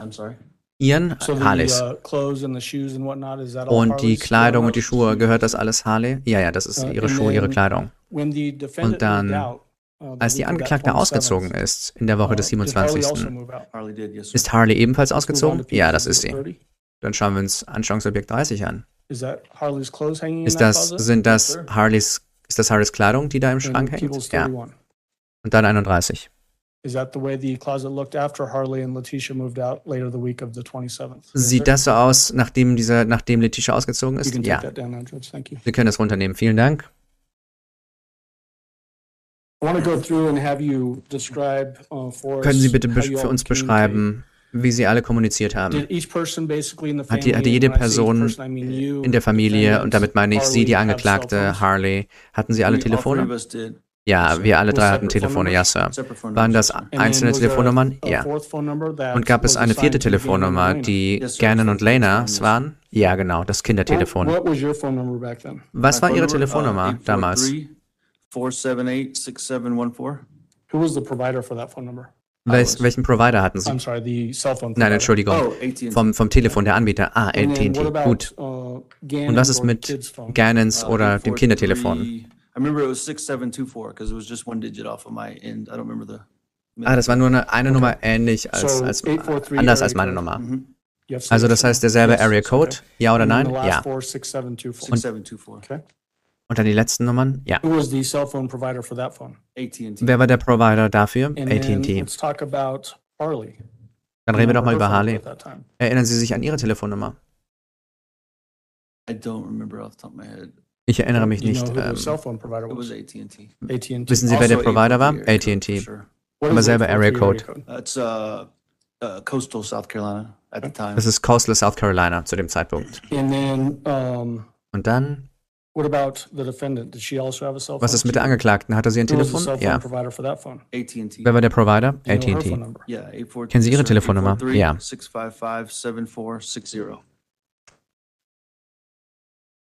The Harleys. uh, clothes and the shoes and whatnot is that all Und die? Kleidung und die Schuhe, gehört das alles Harley? Ja, ja, das ist Uh, ihre Schuhe, ihre Kleidung. Defendant dann, uh, Als die Angeklagte 27th, ausgezogen ist, in der Woche des uh, did Harley also 27. move out? Harley did, yes, sir. Ist Harley ebenfalls ausgezogen? Ja, das ist sie. 30. Dann schauen wir uns Anschauungsobjekt 30 an. Ist das, sind das. Harleys, ist das Harleys Kleidung, die da im Schrank hängt? Ja. 31. Und dann 31. Is that the way the closet looked after Harley and Letitia moved out later the week of the 27th? Sieht das so aus, nachdem dieser, nachdem Letitia ausgezogen ist? Ja. that down. Wir können das runternehmen. Vielen Dank. I want to go through and have you describe uh, for us Können Sie bitte für all uns beschreiben, wie Sie alle kommuniziert haben? Did each person basically in the Hat die- family, hatte jede Person In der Familie, und damit meine ich Sie, die Angeklagte, phones? Harley, hatten Sie alle Telefone? Ja, wir alle drei hatten Telefone, ja? Sir. Waren das einzelne Telefonnummern? Ja. Und gab es eine vierte Telefonnummer, die. Gannon und Lena Yes. waren? Ja, genau, das Kindertelefon. Was war Ihre uh, Telefonnummer damals? 843-478-6714. Who was the provider for that phone number? Welch, was- welchen Provider hatten Sie? Nein, Entschuldigung. Oh. Vom, vom Telefon, der Anbieter. Ah, AT&T. Gut. uh, Und was ist or mit? Gannons Uh, oder dem 843 Kindertelefon? I remember it was 6724 because it was just one digit off of my end. I don't remember the. Ah, das war nur eine, eine Nummer ähnlich als, So, als 843 anders als area meine code. Nummer. Mhm. Have Also six das heißt derselbe numbers? Area Yes, Code? okay. Ja oder And then nein? the last Ja. four, 6724. 6724. Okay. Und dann die letzten Nummern? Ja. Who was the cell phone provider for that phone? AT&T. Wer war der Provider dafür? AT&T. let's talk about Harley. Dann reden wir doch mal über Harley. Erinnern Sie sich an Ihre Telefonnummer? I don't remember off the top of my head. Ich erinnere mich nicht. know who the Ähm, provider? AT&T. AT&T. wissen Sie, wer der Also Provider war? 843 area code, AT&T. aber selber 843 Area Code. Uh, uh. Das ist Coastal South Carolina zu dem Zeitpunkt. Und dann, also was ist mit der Angeklagten? Hatte sie ein Who was the Telefon? cell phone Ja. provider for that phone? AT&T.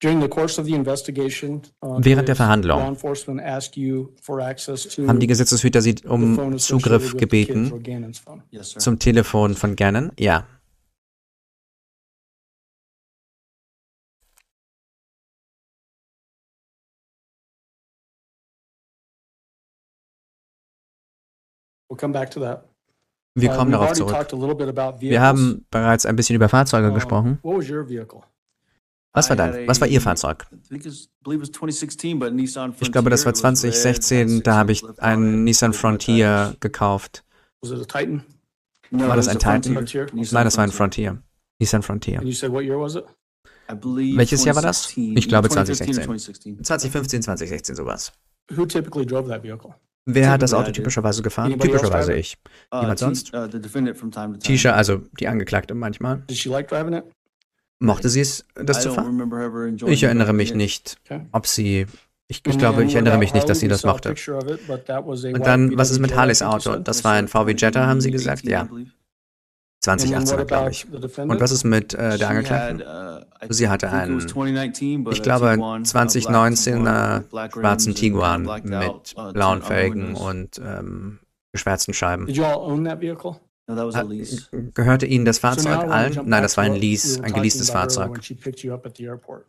Wer war der Provider? Do you know her phone AT&T. number? Yeah, 843. Kennen Sie Ihre yes, sir. Telefonnummer? 843 Ja. 655-7460. During the course of the investigation, uh, Während der did Verhandlung law enforcement ask you for access to Haben die Gesetzeshüter Sie the phone um associated Zugriff with the kids gebeten or Gannon's phone? Yes, sir. zum Telefon von Gannon? Ja. We'll come back to that. Wir Uh, kommen we've darauf already zurück. talked a little bit about Wir vehicles. haben Mochte sie es, das zu fahren? Ich erinnere mich nicht, ob sie. Ich, ich glaube, ich erinnere mich nicht, dass sie das mochte. Und dann, was ist mit Harleys Auto? Das war ein VW Jetta, haben sie gesagt? Ja. 2018, glaube ich. Und was ist mit äh, der Angeklagten? Sie hatte einen, ich glaube, 2019er schwarzen Tiguan mit blauen Felgen und ähm, geschwärzten Scheiben. Gehörte Ihnen das Fahrzeug allen? Nein, das war ein Lease, ein geleastes Fahrzeug.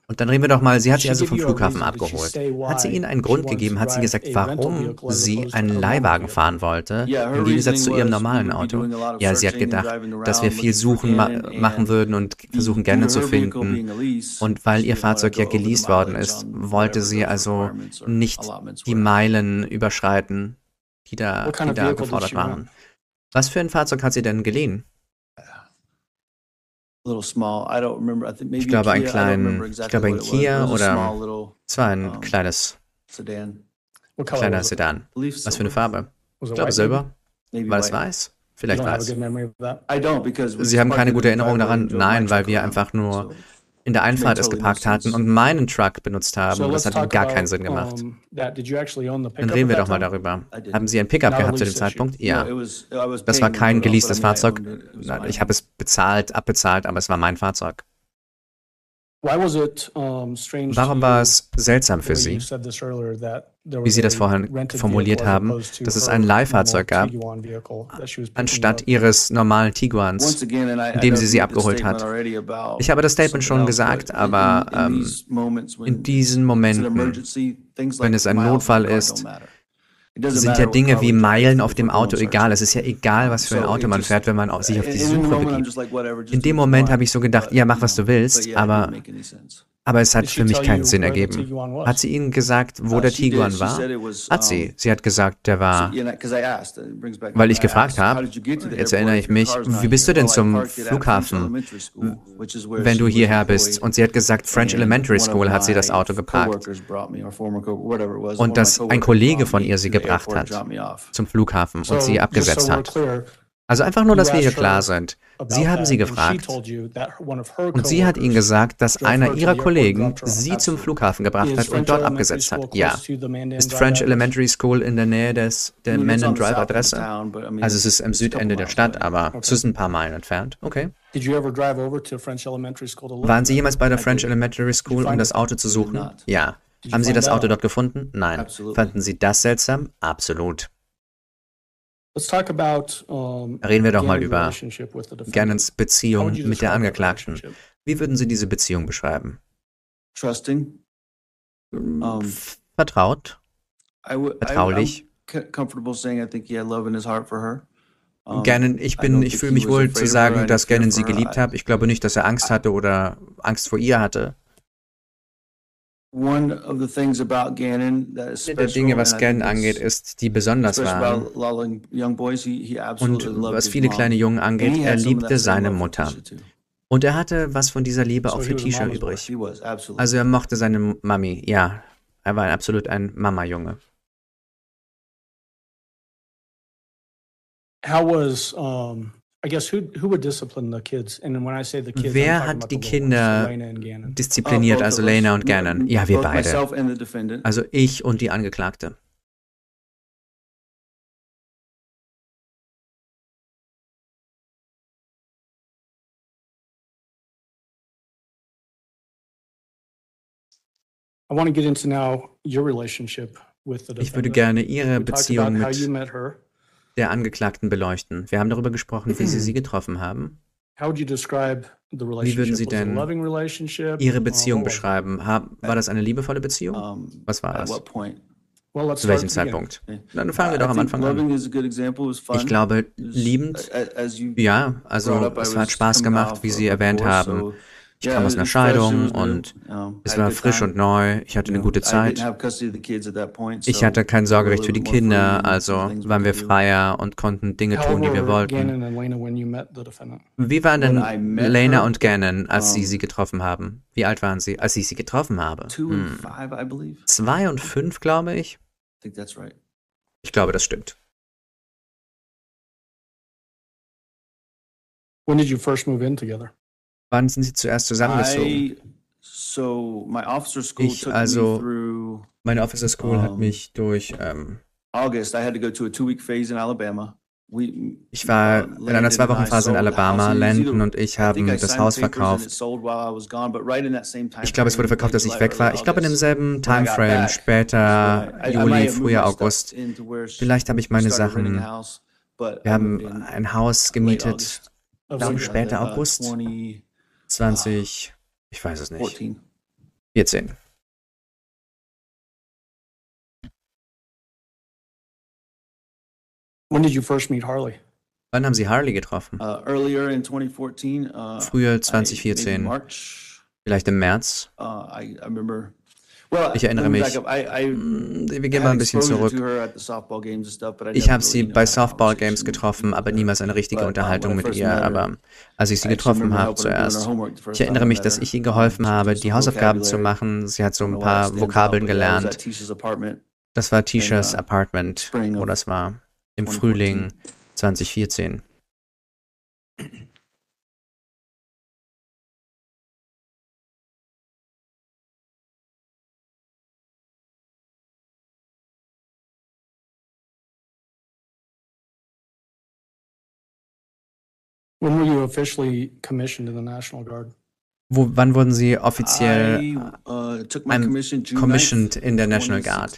Und dann reden wir doch mal, sie hat sie also vom Flughafen abgeholt. Hat sie Ihnen einen Grund gegeben, hat sie gesagt, warum sie einen Leihwagen fahren wollte, im Gegensatz zu ihrem normalen Auto? Ja, sie hat gedacht, dass wir viel Suchen ma machen würden und versuchen gerne zu finden. Und weil ihr Fahrzeug ja geleast worden ist, wollte sie also nicht die Meilen überschreiten, die da, die da gefordert waren. Was für ein Fahrzeug hat sie denn geliehen? Ich glaube, ein klein, ich glaube, ein Kia oder es war ein kleines, kleiner Sedan. Was für eine Farbe? Ich glaube, Silber. War es weiß? Vielleicht weiß. Sie haben keine gute Erinnerung daran? Nein, weil wir einfach nur in der Einfahrt es geparkt hatten und meinen Truck benutzt haben. Das hat gar keinen Sinn gemacht. Dann reden wir doch mal darüber. Haben Sie ein Pickup gehabt zu dem Zeitpunkt? Ja. Das war kein geleastes Fahrzeug. Ich habe es bezahlt, abbezahlt, aber es war mein Fahrzeug. Warum war es seltsam für Sie? wie Sie das vorhin formuliert haben, dass es ein Leihfahrzeug gab, anstatt Ihres normalen Tiguans, in dem sie sie abgeholt hat. Ich habe das Statement schon gesagt, aber ähm, in diesen Momenten, wenn es ein Notfall ist, sind ja Dinge wie Meilen auf dem Auto egal. Es ist ja egal, was für ein Auto man fährt, wenn man sich auf die Suche begibt. In dem Moment habe ich so gedacht, ja, mach, was du willst, aber aber es hat für mich keinen Sinn ergeben. Hat sie Ihnen gesagt, wo der Tiguan war? Hat sie. Sie hat gesagt, der war. Weil ich gefragt habe, jetzt erinnere ich mich, wie bist du denn zum Flughafen, wenn du hierher bist? Und sie hat gesagt, French Elementary School hat sie das Auto geparkt. Und dass ein Kollege von ihr sie gebracht hat zum Flughafen und sie abgesetzt hat. Also einfach nur, dass wir hier klar sind. Sie haben sie gefragt. Und sie hat ihnen gesagt, dass einer ihrer Kollegen sie zum Flughafen gebracht hat und dort abgesetzt hat. Ja. Ist French Elementary School in der Nähe des, der Menon Drive Adresse? Also es ist am Südende der Stadt, aber es ist ein paar Meilen entfernt. Okay. Waren Sie jemals bei der French Elementary School, um das Auto zu suchen? Ja. Haben Sie das Auto dort gefunden? Nein. Fanden Sie das seltsam? Absolut. Reden wir doch mal über Gannons Beziehung mit der Angeklagten. Wie würden Sie diese Beziehung beschreiben? Vertraut. Vertraulich. Gannon, ich bin, ich fühle mich wohl zu sagen, dass Gannon sie geliebt hat. Ich glaube nicht, dass er Angst hatte oder Angst vor ihr hatte. Eine der Dinge, was Gannon angeht, ist, die besonders waren. Und was viele kleine Jungen angeht, er liebte seine Mutter. Und er hatte was von dieser Liebe auch für Tisha übrig. Also er mochte seine Mami, ja. Er war absolut ein Mama-Junge. How was um, Wer hat die Kinder diszipliniert, also Lena und Gannon? Ja, wir beide. Also ich und die Angeklagte. Ich würde gerne Ihre Beziehung mit der Angeklagten beleuchten. Wir haben darüber gesprochen, wie Sie sie getroffen haben. Wie würden Sie denn Ihre Beziehung beschreiben? War das eine liebevolle Beziehung? Was war das? Zu welchem Zeitpunkt? Dann fangen wir doch am Anfang an. Ich glaube, liebend, ja, also es hat Spaß gemacht, wie Sie erwähnt haben. Ich kam aus einer Scheidung und um, es war frisch time. und neu. Ich hatte you eine know, gute Zeit. Point, so ich hatte kein Sorgerecht für die Kinder, also waren wir freier und konnten Dinge tun, die wir wollten. Wie waren denn Lena und Gannon, als um, Sie sie getroffen haben? Wie alt waren Sie, als ich sie getroffen habe? Hm. Zwei und fünf, glaube ich. Ich glaube, das stimmt. When did you first move in together? Wann sind Sie zuerst zusammengezogen? ich, also, meine Officer School hat mich durch. Ähm, August, I had to go to a two-week phase in Alabama. Ich war in einer zwei Wochen Phase in Alabama. Landon und ich haben das Haus verkauft. Ich glaube, es wurde verkauft, als ich weg war. Ich glaube, in demselben Timeframe, später Juli, Frühjahr, August. Vielleicht habe ich meine Sachen. Wir haben ein Haus gemietet, glaube später August. 20, oh. ich weiß es nicht. 14. 14. When did you first meet Harley? Wann haben Sie Harley getroffen? Uh, earlier in 2014, uh, Früher 2014. I, March, vielleicht im März. Uh, I, I remember ich erinnere mich, mm, wir gehen mal ein bisschen zurück. Ich habe sie bei Softball-Games getroffen, aber niemals eine richtige Unterhaltung mit ihr. Aber als ich sie getroffen habe zuerst, ich erinnere mich, dass ich ihr geholfen habe, die Hausaufgaben zu machen. Sie hat so ein paar Vokabeln gelernt. Das war Tishas Apartment, wo das war, im Frühling 2014. When were you officially commissioned in the National Guard? Wo, wann wurden Sie offiziell I, uh, took my commission June commissioned 9th, in der National Guard?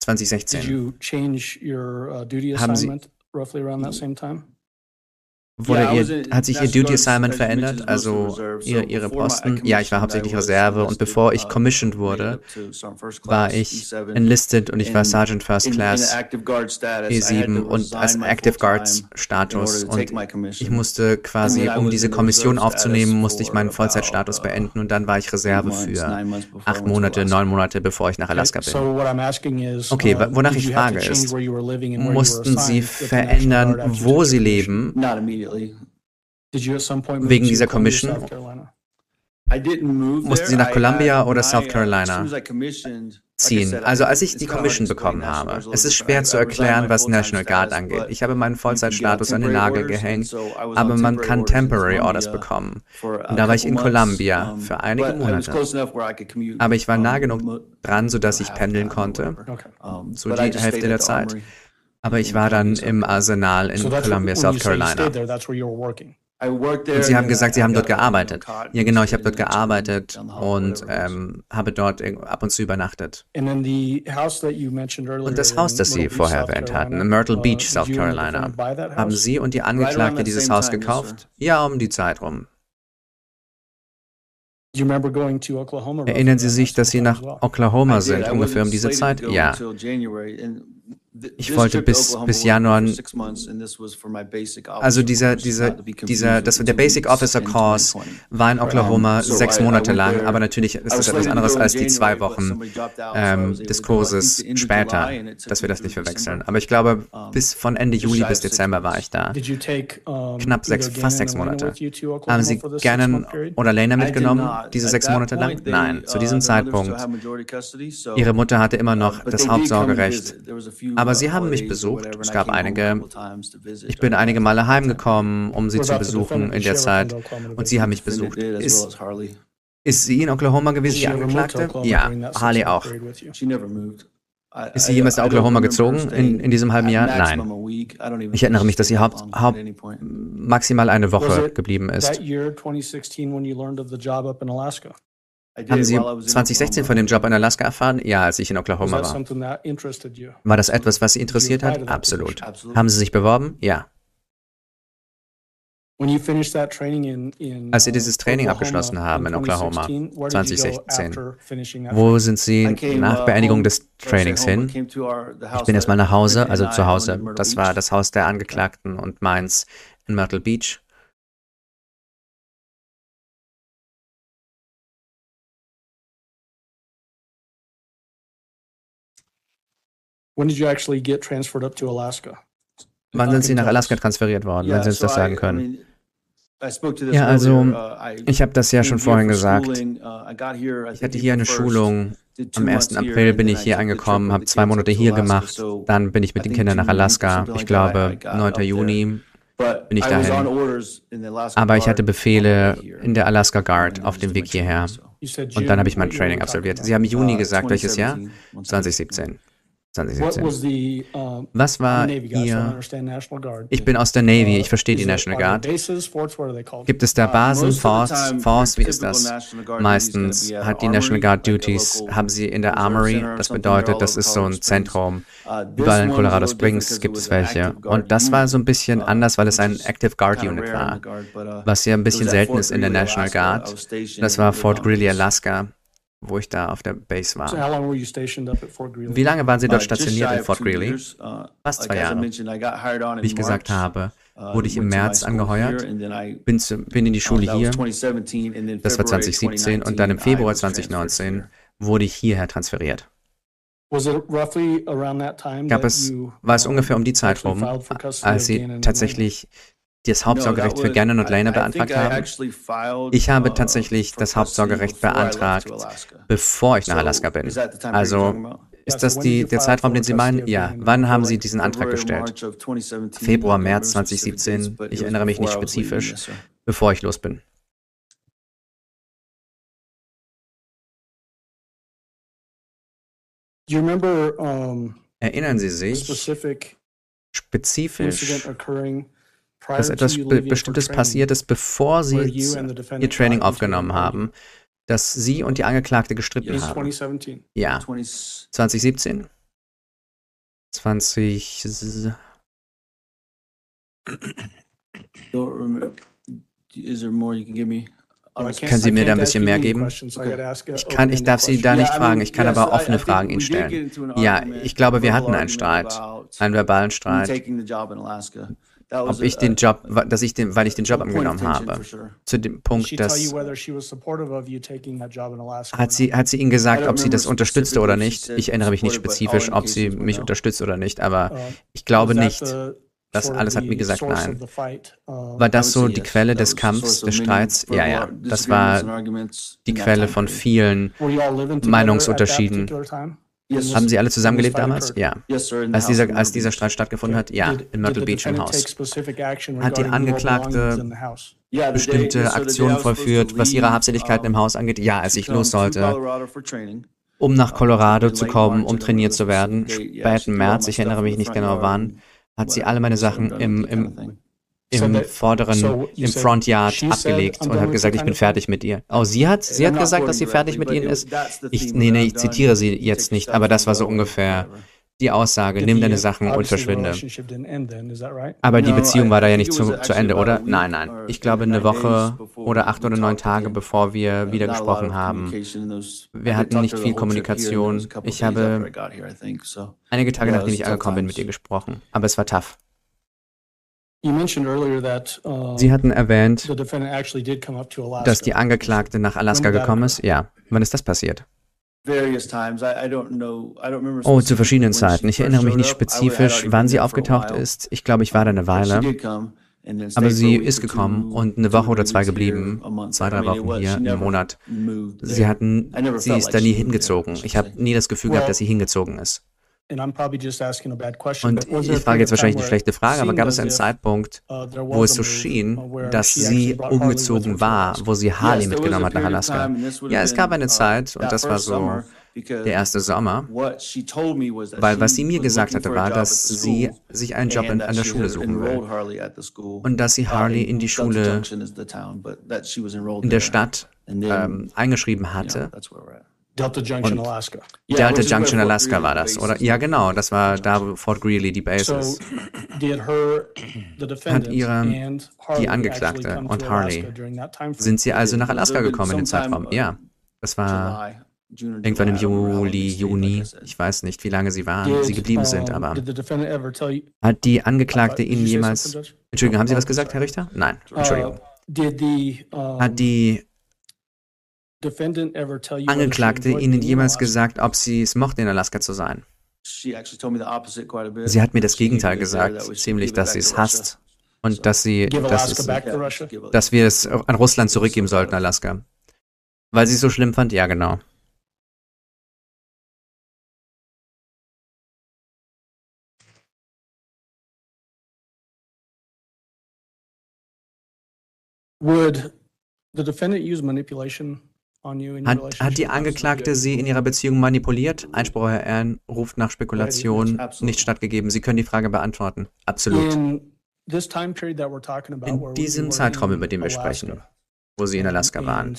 2016. Did you change your uh, duty assignment roughly around that same time? wurde ihr, hat sich ihr Duty Assignment verändert, also ihr, ihre Posten? Ja, ich war hauptsächlich Reserve und bevor ich commissioned wurde, war ich enlisted und ich war Sergeant First Class E7 e und als Active Guards Status und ich musste quasi, um diese Kommission aufzunehmen, musste ich meinen Vollzeitstatus beenden und dann war ich Reserve für acht Monate, neun Monate, bevor ich nach Alaska bin. Okay, wonach ich frage ist, mussten Sie verändern, wo Sie leben? Wegen dieser Commission mussten sie nach Columbia oder South Carolina ziehen. Also als ich die Commission bekommen habe, es ist schwer zu erklären, was National Guard angeht. Ich habe meinen Vollzeitstatus an den Nagel gehängt, aber man kann Temporary Orders bekommen. Und da war ich in Columbia für einige Monate. Aber ich war nah genug dran, sodass ich pendeln konnte, so die Hälfte der Zeit. Aber ich war dann im Arsenal in so Columbia, South Carolina. Und sie haben gesagt, sie haben dort gearbeitet. Ja, genau, ich habe dort gearbeitet und ähm, habe dort ab und zu übernachtet. Und das Haus, das Sie vorher erwähnt hatten, in Myrtle Beach, South Carolina, haben Sie und die Angeklagte dieses Haus gekauft? Ja, um die Zeit rum. Erinnern Sie sich, dass Sie nach Oklahoma sind, ungefähr um diese Zeit? Ja ich wollte bis, bis Januar, also dieser, dieser, dieser, das, der Basic Officer Course war in Oklahoma sechs Monate lang, aber natürlich ist das etwas anderes als die zwei Wochen ähm, des Kurses später, dass wir das nicht verwechseln. Aber ich glaube, bis von Ende Juli bis Dezember war ich da. Knapp sechs, fast sechs Monate. Haben Sie Gannon oder Lena mitgenommen, diese sechs Monate lang? Nein, zu diesem Zeitpunkt. Ihre Mutter hatte immer noch das Hauptsorgerecht aber sie haben mich besucht. Es gab einige. Ich bin einige Male heimgekommen, um sie zu besuchen in der Zeit. Und sie haben mich besucht. Ist, ist sie in Oklahoma gewesen, die Angeklagte? Ja, Harley auch. Ist sie jemals nach Oklahoma gezogen in, in diesem halben Jahr? Nein. Ich erinnere mich, dass sie haupt, haupt maximal eine Woche geblieben ist. Haben Sie 2016 von dem Job in Alaska erfahren? Ja, als ich in Oklahoma war. War das etwas, was Sie interessiert hat? Absolut. Haben Sie sich beworben? Ja. Als Sie dieses Training abgeschlossen haben in Oklahoma 2016, wo sind Sie nach Beendigung des Trainings hin? Ich bin erstmal nach Hause, also zu Hause. Das war das Haus der Angeklagten und meins in Myrtle Beach. When did you actually get transferred up to Alaska? Wann sind Sie nach Alaska transferiert worden, yeah, wenn Sie uns so das sagen I, können? I mean, ja, also ich habe das ja schon vorhin gesagt. Ich hatte hier eine Schulung. Am 1. April bin ich hier angekommen, habe zwei Monate hier gemacht. Dann bin ich mit den Kindern nach Alaska. Ich glaube, 9. Juni bin ich dahin. Aber ich hatte Befehle in der Alaska Guard auf dem Weg hierher. Und dann habe ich mein Training absolviert. Sie haben Juni gesagt, welches Jahr? 2017. 2017. Was war Ihr? Ich bin aus der Navy, ich verstehe die National Guard. Gibt es da Basen, Forts, Forts, wie ist das? Meistens hat die National Guard Duties, haben sie in der Armory, das bedeutet, das ist so ein Zentrum. Überall in Colorado Springs gibt es welche. Und das war so ein bisschen anders, weil es ein Active Guard Unit war, was ja ein bisschen selten ist in der National Guard. Das war Fort Greeley, Alaska wo ich da auf der Base war. Wie lange waren Sie dort stationiert in Fort Greeley? Fast zwei Jahre. Wie ich gesagt habe, wurde ich im März angeheuert, bin, zu, bin in die Schule hier, das war 2017, und dann im Februar 2019 wurde ich hierher transferiert. Gab es, war es ungefähr um die Zeit rum, als Sie tatsächlich das Hauptsorgerecht für Gannon und Lena beantragt haben? Ich habe tatsächlich das Hauptsorgerecht beantragt, bevor ich nach Alaska bin. Also ist das die, der Zeitraum, den Sie meinen? Ja. Wann haben Sie diesen Antrag gestellt? Februar, März 2017. Ich erinnere mich nicht spezifisch, bevor ich los bin. Erinnern Sie sich spezifisch dass etwas Be Bestimmtes passiert ist, bevor sie ihr Training aufgenommen haben, dass sie und die Angeklagte gestritten haben. Ja. 2017? 20. Können Sie mir da ein bisschen mehr geben? Ich, kann, ich darf Sie da nicht fragen, ich kann aber offene Fragen Ihnen stellen. Ja, ich glaube, wir hatten einen Streit, einen verbalen Streit ob ich den Job, dass ich den, weil ich den Job angenommen habe. Zu dem Punkt, dass hat sie, hat sie ihnen gesagt, ob sie das unterstützte oder nicht. Ich erinnere mich nicht spezifisch, ob sie mich unterstützt oder nicht, aber ich glaube nicht. Das alles hat mir gesagt, nein. War das so die Quelle des Kampfs, des Streits? Ja, ja. Das war die Quelle von vielen Meinungsunterschieden haben Sie alle zusammengelebt damals? Ja. Als dieser, als dieser Streit stattgefunden hat? Ja, in Myrtle Beach im Haus. Hat die Angeklagte bestimmte Aktionen vollführt, was ihre Habseligkeiten im Haus angeht? Ja, als ich los sollte, um nach Colorado zu kommen, um trainiert zu werden, späten März, ich erinnere mich nicht genau wann, hat sie alle meine Sachen im, im im vorderen, im Front Yard abgelegt und hat gesagt, ich bin fertig mit ihr. Oh, sie hat, sie hat gesagt, dass sie fertig mit ihnen ist. Ich, nee, nee, ich zitiere sie jetzt nicht, aber das war so ungefähr die Aussage, nimm deine Sachen und verschwinde. Aber die Beziehung war da ja nicht zu, zu Ende, oder? Nein, nein. Ich glaube, eine Woche oder acht oder neun Tage, bevor wir wieder gesprochen haben. Wir hatten nicht viel Kommunikation. Ich habe einige Tage, nachdem ich angekommen bin, mit ihr gesprochen. Aber es war tough. Sie hatten erwähnt, dass die Angeklagte nach Alaska gekommen ist. Ja, wann ist das passiert? Oh, zu verschiedenen Zeiten. Ich erinnere mich nicht spezifisch, wann sie aufgetaucht ist. Ich glaube, ich war da eine Weile. Aber sie ist gekommen und eine Woche oder zwei geblieben, zwei, drei Wochen hier, einen Monat. Sie, hatten, sie ist da nie hingezogen. Ich habe nie das Gefühl gehabt, dass sie hingezogen ist. Und ich frage jetzt wahrscheinlich eine schlechte Frage, aber gab es einen Zeitpunkt, wo es so schien, dass sie umgezogen war, wo sie Harley mitgenommen hat nach Alaska? Ja, es gab eine Zeit, und das war so der erste Sommer, weil was sie mir gesagt hatte, war, dass sie sich einen Job an der Schule suchen will. und dass sie Harley in die Schule in der Stadt ähm, eingeschrieben hatte. Delta Junction, und Alaska. Delta Junction, Alaska war das, oder? Ja, genau, das war da, wo Fort Greeley die Base ist. Hat ihre, die Angeklagte und Harley, sind sie also nach Alaska gekommen in dem Zeitraum? Ja, das war irgendwann im Juli, Juni, ich weiß nicht, wie lange sie waren, sie geblieben sind, aber hat die Angeklagte Ihnen jemals, Entschuldigung, haben Sie was gesagt, Herr Richter? Nein, Entschuldigung. Hat die ziemlich, give it dass back sie es to Russia. hasst und dass sie, Give dass, Alaska es, back to Yeah, Russia? give it- dass wir es an Russland zurückgeben sollten, Alaska. Weil sie es so schlimm fand? Ja, genau. Would the defendant use manipulation Hat, hat die Angeklagte Sie in Ihrer Beziehung manipuliert? Einspruch, Herr Ehren, ruft nach Spekulation nicht stattgegeben. Sie können die Frage beantworten. Absolut. In about, In diesem Zeitraum, über den wir sprechen, wo Sie in Alaska waren, und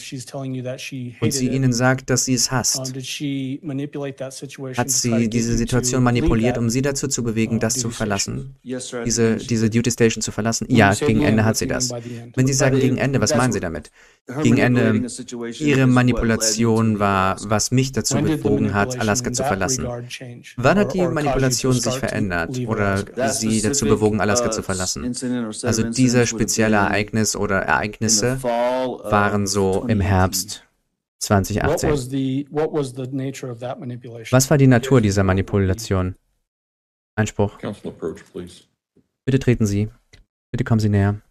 sie it, Ihnen sagt, dass sie es hasst, did she manipulate that situation hat sie get diese Situation to leave manipuliert, um Sie dazu zu bewegen, uh, das zu verlassen? Yes, sir. I Diese, diese. Duty Station zu verlassen? Ja, gegen the Ende end, hat what sie do you das. mean by the end? Wenn Sie sagen gegen Ende, was meinen Sie what- damit? Gegen Ende, Ihre is what led me to Manipulation leave war, Alaska. was mich dazu When did the bewogen hat, manipulation Alaska zu verlassen. Wann hat Or- die Manipulation sich verändert leave oder Sie dazu bewogen, Alaska uh, zu verlassen? Also dieser spezielle Ereignis oder Ereignisse waren so im 2018. Herbst What 2018. was the, what was the nature of that manipulation? Was war die Natur dieser Manipulation? Einspruch. Bitte treten Sie. Bitte kommen Sie näher.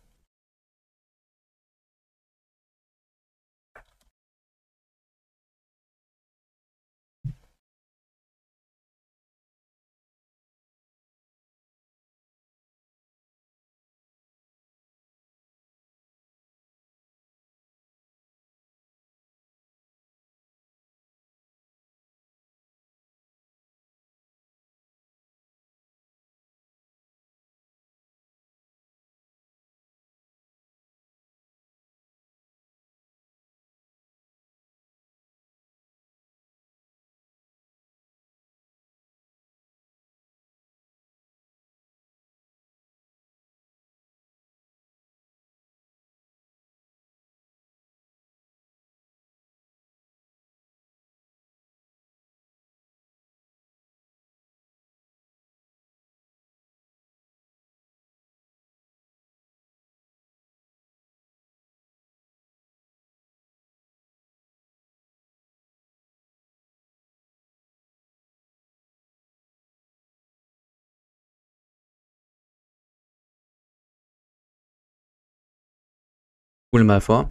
Mal vor.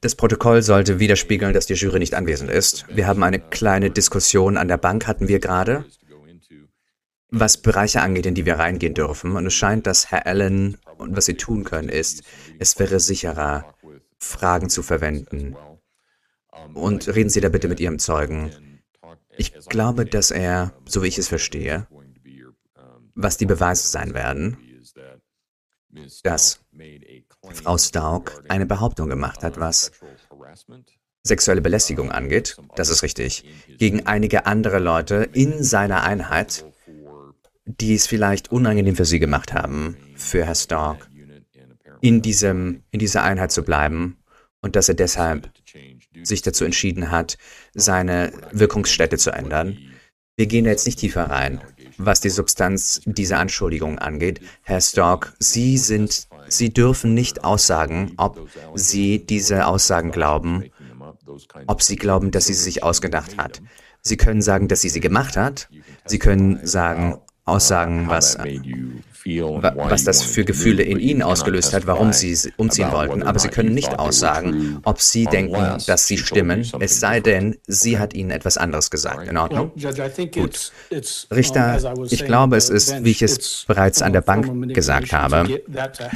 Das Protokoll sollte widerspiegeln, dass die Jury nicht anwesend ist. Wir haben eine kleine Diskussion an der Bank, hatten wir gerade, was Bereiche angeht, in die wir reingehen dürfen. Und es scheint, dass Herr Allen und was sie tun können, ist, es wäre sicherer, Fragen zu verwenden. Und reden Sie da bitte mit Ihrem Zeugen. Ich glaube, dass er, so wie ich es verstehe, going to be your, um, was die Beweise sein werden, dass Frau Stauk eine Behauptung gemacht hat, was sexuelle Belästigung angeht, das ist richtig, gegen einige andere Leute in seiner Einheit, die es vielleicht unangenehm für sie gemacht haben, für Herr Stark, in diesem, in dieser Einheit zu bleiben und dass er deshalb sich dazu entschieden hat, seine Wirkungsstätte zu ändern. Wir gehen jetzt nicht tiefer rein, was die Substanz dieser Anschuldigungen angeht. Herr Stork, Sie sind, Sie dürfen nicht aussagen, ob Sie diese Aussagen glauben, ob Sie glauben, dass sie sie sich ausgedacht hat. Sie können sagen, dass sie sie gemacht hat. Sie können sagen, Aussagen, was, wa- was das für Gefühle in ihnen ausgelöst hat, warum sie umziehen wollten. Aber sie können nicht aussagen, ob sie denken, dass sie stimmen, es sei denn, sie hat ihnen etwas anderes gesagt. In Ordnung? Gut. Richter, ich glaube, es the ist, wie ich es it's bereits an der Bank gesagt habe,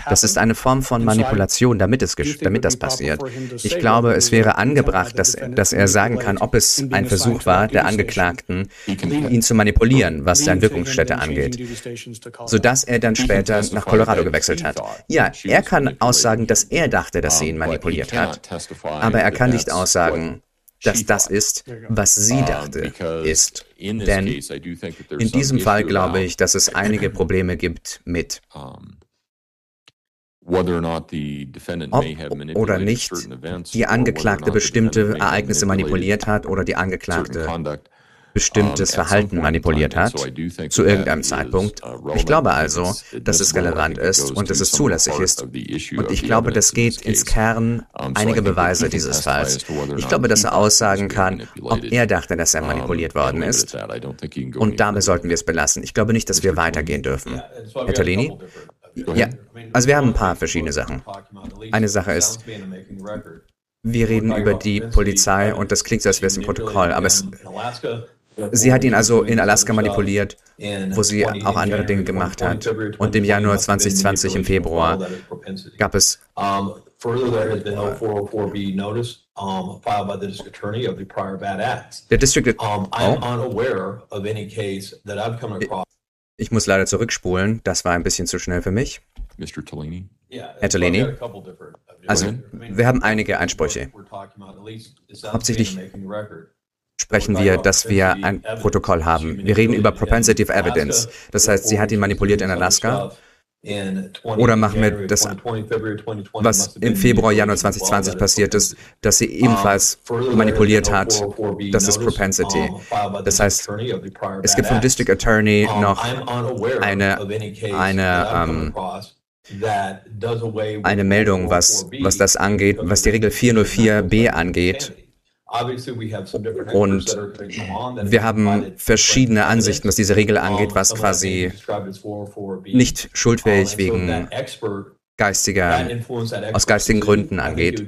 das ist eine Form von Manipulation, damit es, damit it das passiert. Ich glaube, es wäre angebracht, dass, dass er sagen kann, ob es ein Versuch war, der. Angeklagten, ihn zu manipulieren, was seine Wirkungsstätte angeht. sodass er dann später nach Colorado gewechselt hat. Ja, er kann aussagen, dass er dachte, dass sie ihn manipuliert hat, aber er kann nicht aussagen, dass das ist, was sie dachte, ist. Denn in diesem Fall glaube ich, dass es einige Probleme gibt mit, ob oder nicht die Angeklagte bestimmte Ereignisse manipuliert hat oder die Angeklagte bestimmtes Verhalten manipuliert hat, zu that irgendeinem Zeitpunkt. Ich glaube also, dass es relevant ist und dass es zulässig ist. Und ich glaube, das geht ins. Kern einiger Beweise can dieses Falls. Ich glaube, dass he er thought he was aussagen kann, ob manipulated. er dachte, dass er manipuliert worden ist. Und damit further. sollten wir es belassen. Ich glaube nicht, dass wir weitergehen dürfen. Herr Tolini? Ja, also wir haben ein paar verschiedene Sachen. Eine Sache ist. Wir reden über die Polizei und das klingt so, als wäre es im Protokoll, aber es, Sie hat ihn also in Alaska manipuliert, wo sie auch andere Dinge gemacht hat. Und im Januar 2020, im Februar, gab es further, there has been no 404B notice, filed by the district attorney of the prior bad acts. der District. Oh, unaware of any case that I've come across. ich muss leider zurückspulen. Das war ein bisschen zu schnell für mich. Mr. Tellini? Yeah. Herr Tellini? Also, wir haben einige Einsprüche. Hauptsächlich Sprechen wir, dass wir ein Protokoll haben. Wir reden über Propensity of Evidence. Das heißt, sie hat ihn manipuliert in Alaska. Oder machen wir das, Was im Februar, Januar 2020 passiert ist, dass sie ebenfalls manipuliert hat. Das ist Propensity. Das heißt, es gibt vom District Attorney noch eine- eine, ähm, eine Meldung, was, was das angeht, was die Regel 404b angeht. Und wir haben verschiedene Ansichten, was diese Regel angeht, was quasi nicht schuldfähig wegen geistiger, aus geistigen Gründen angeht.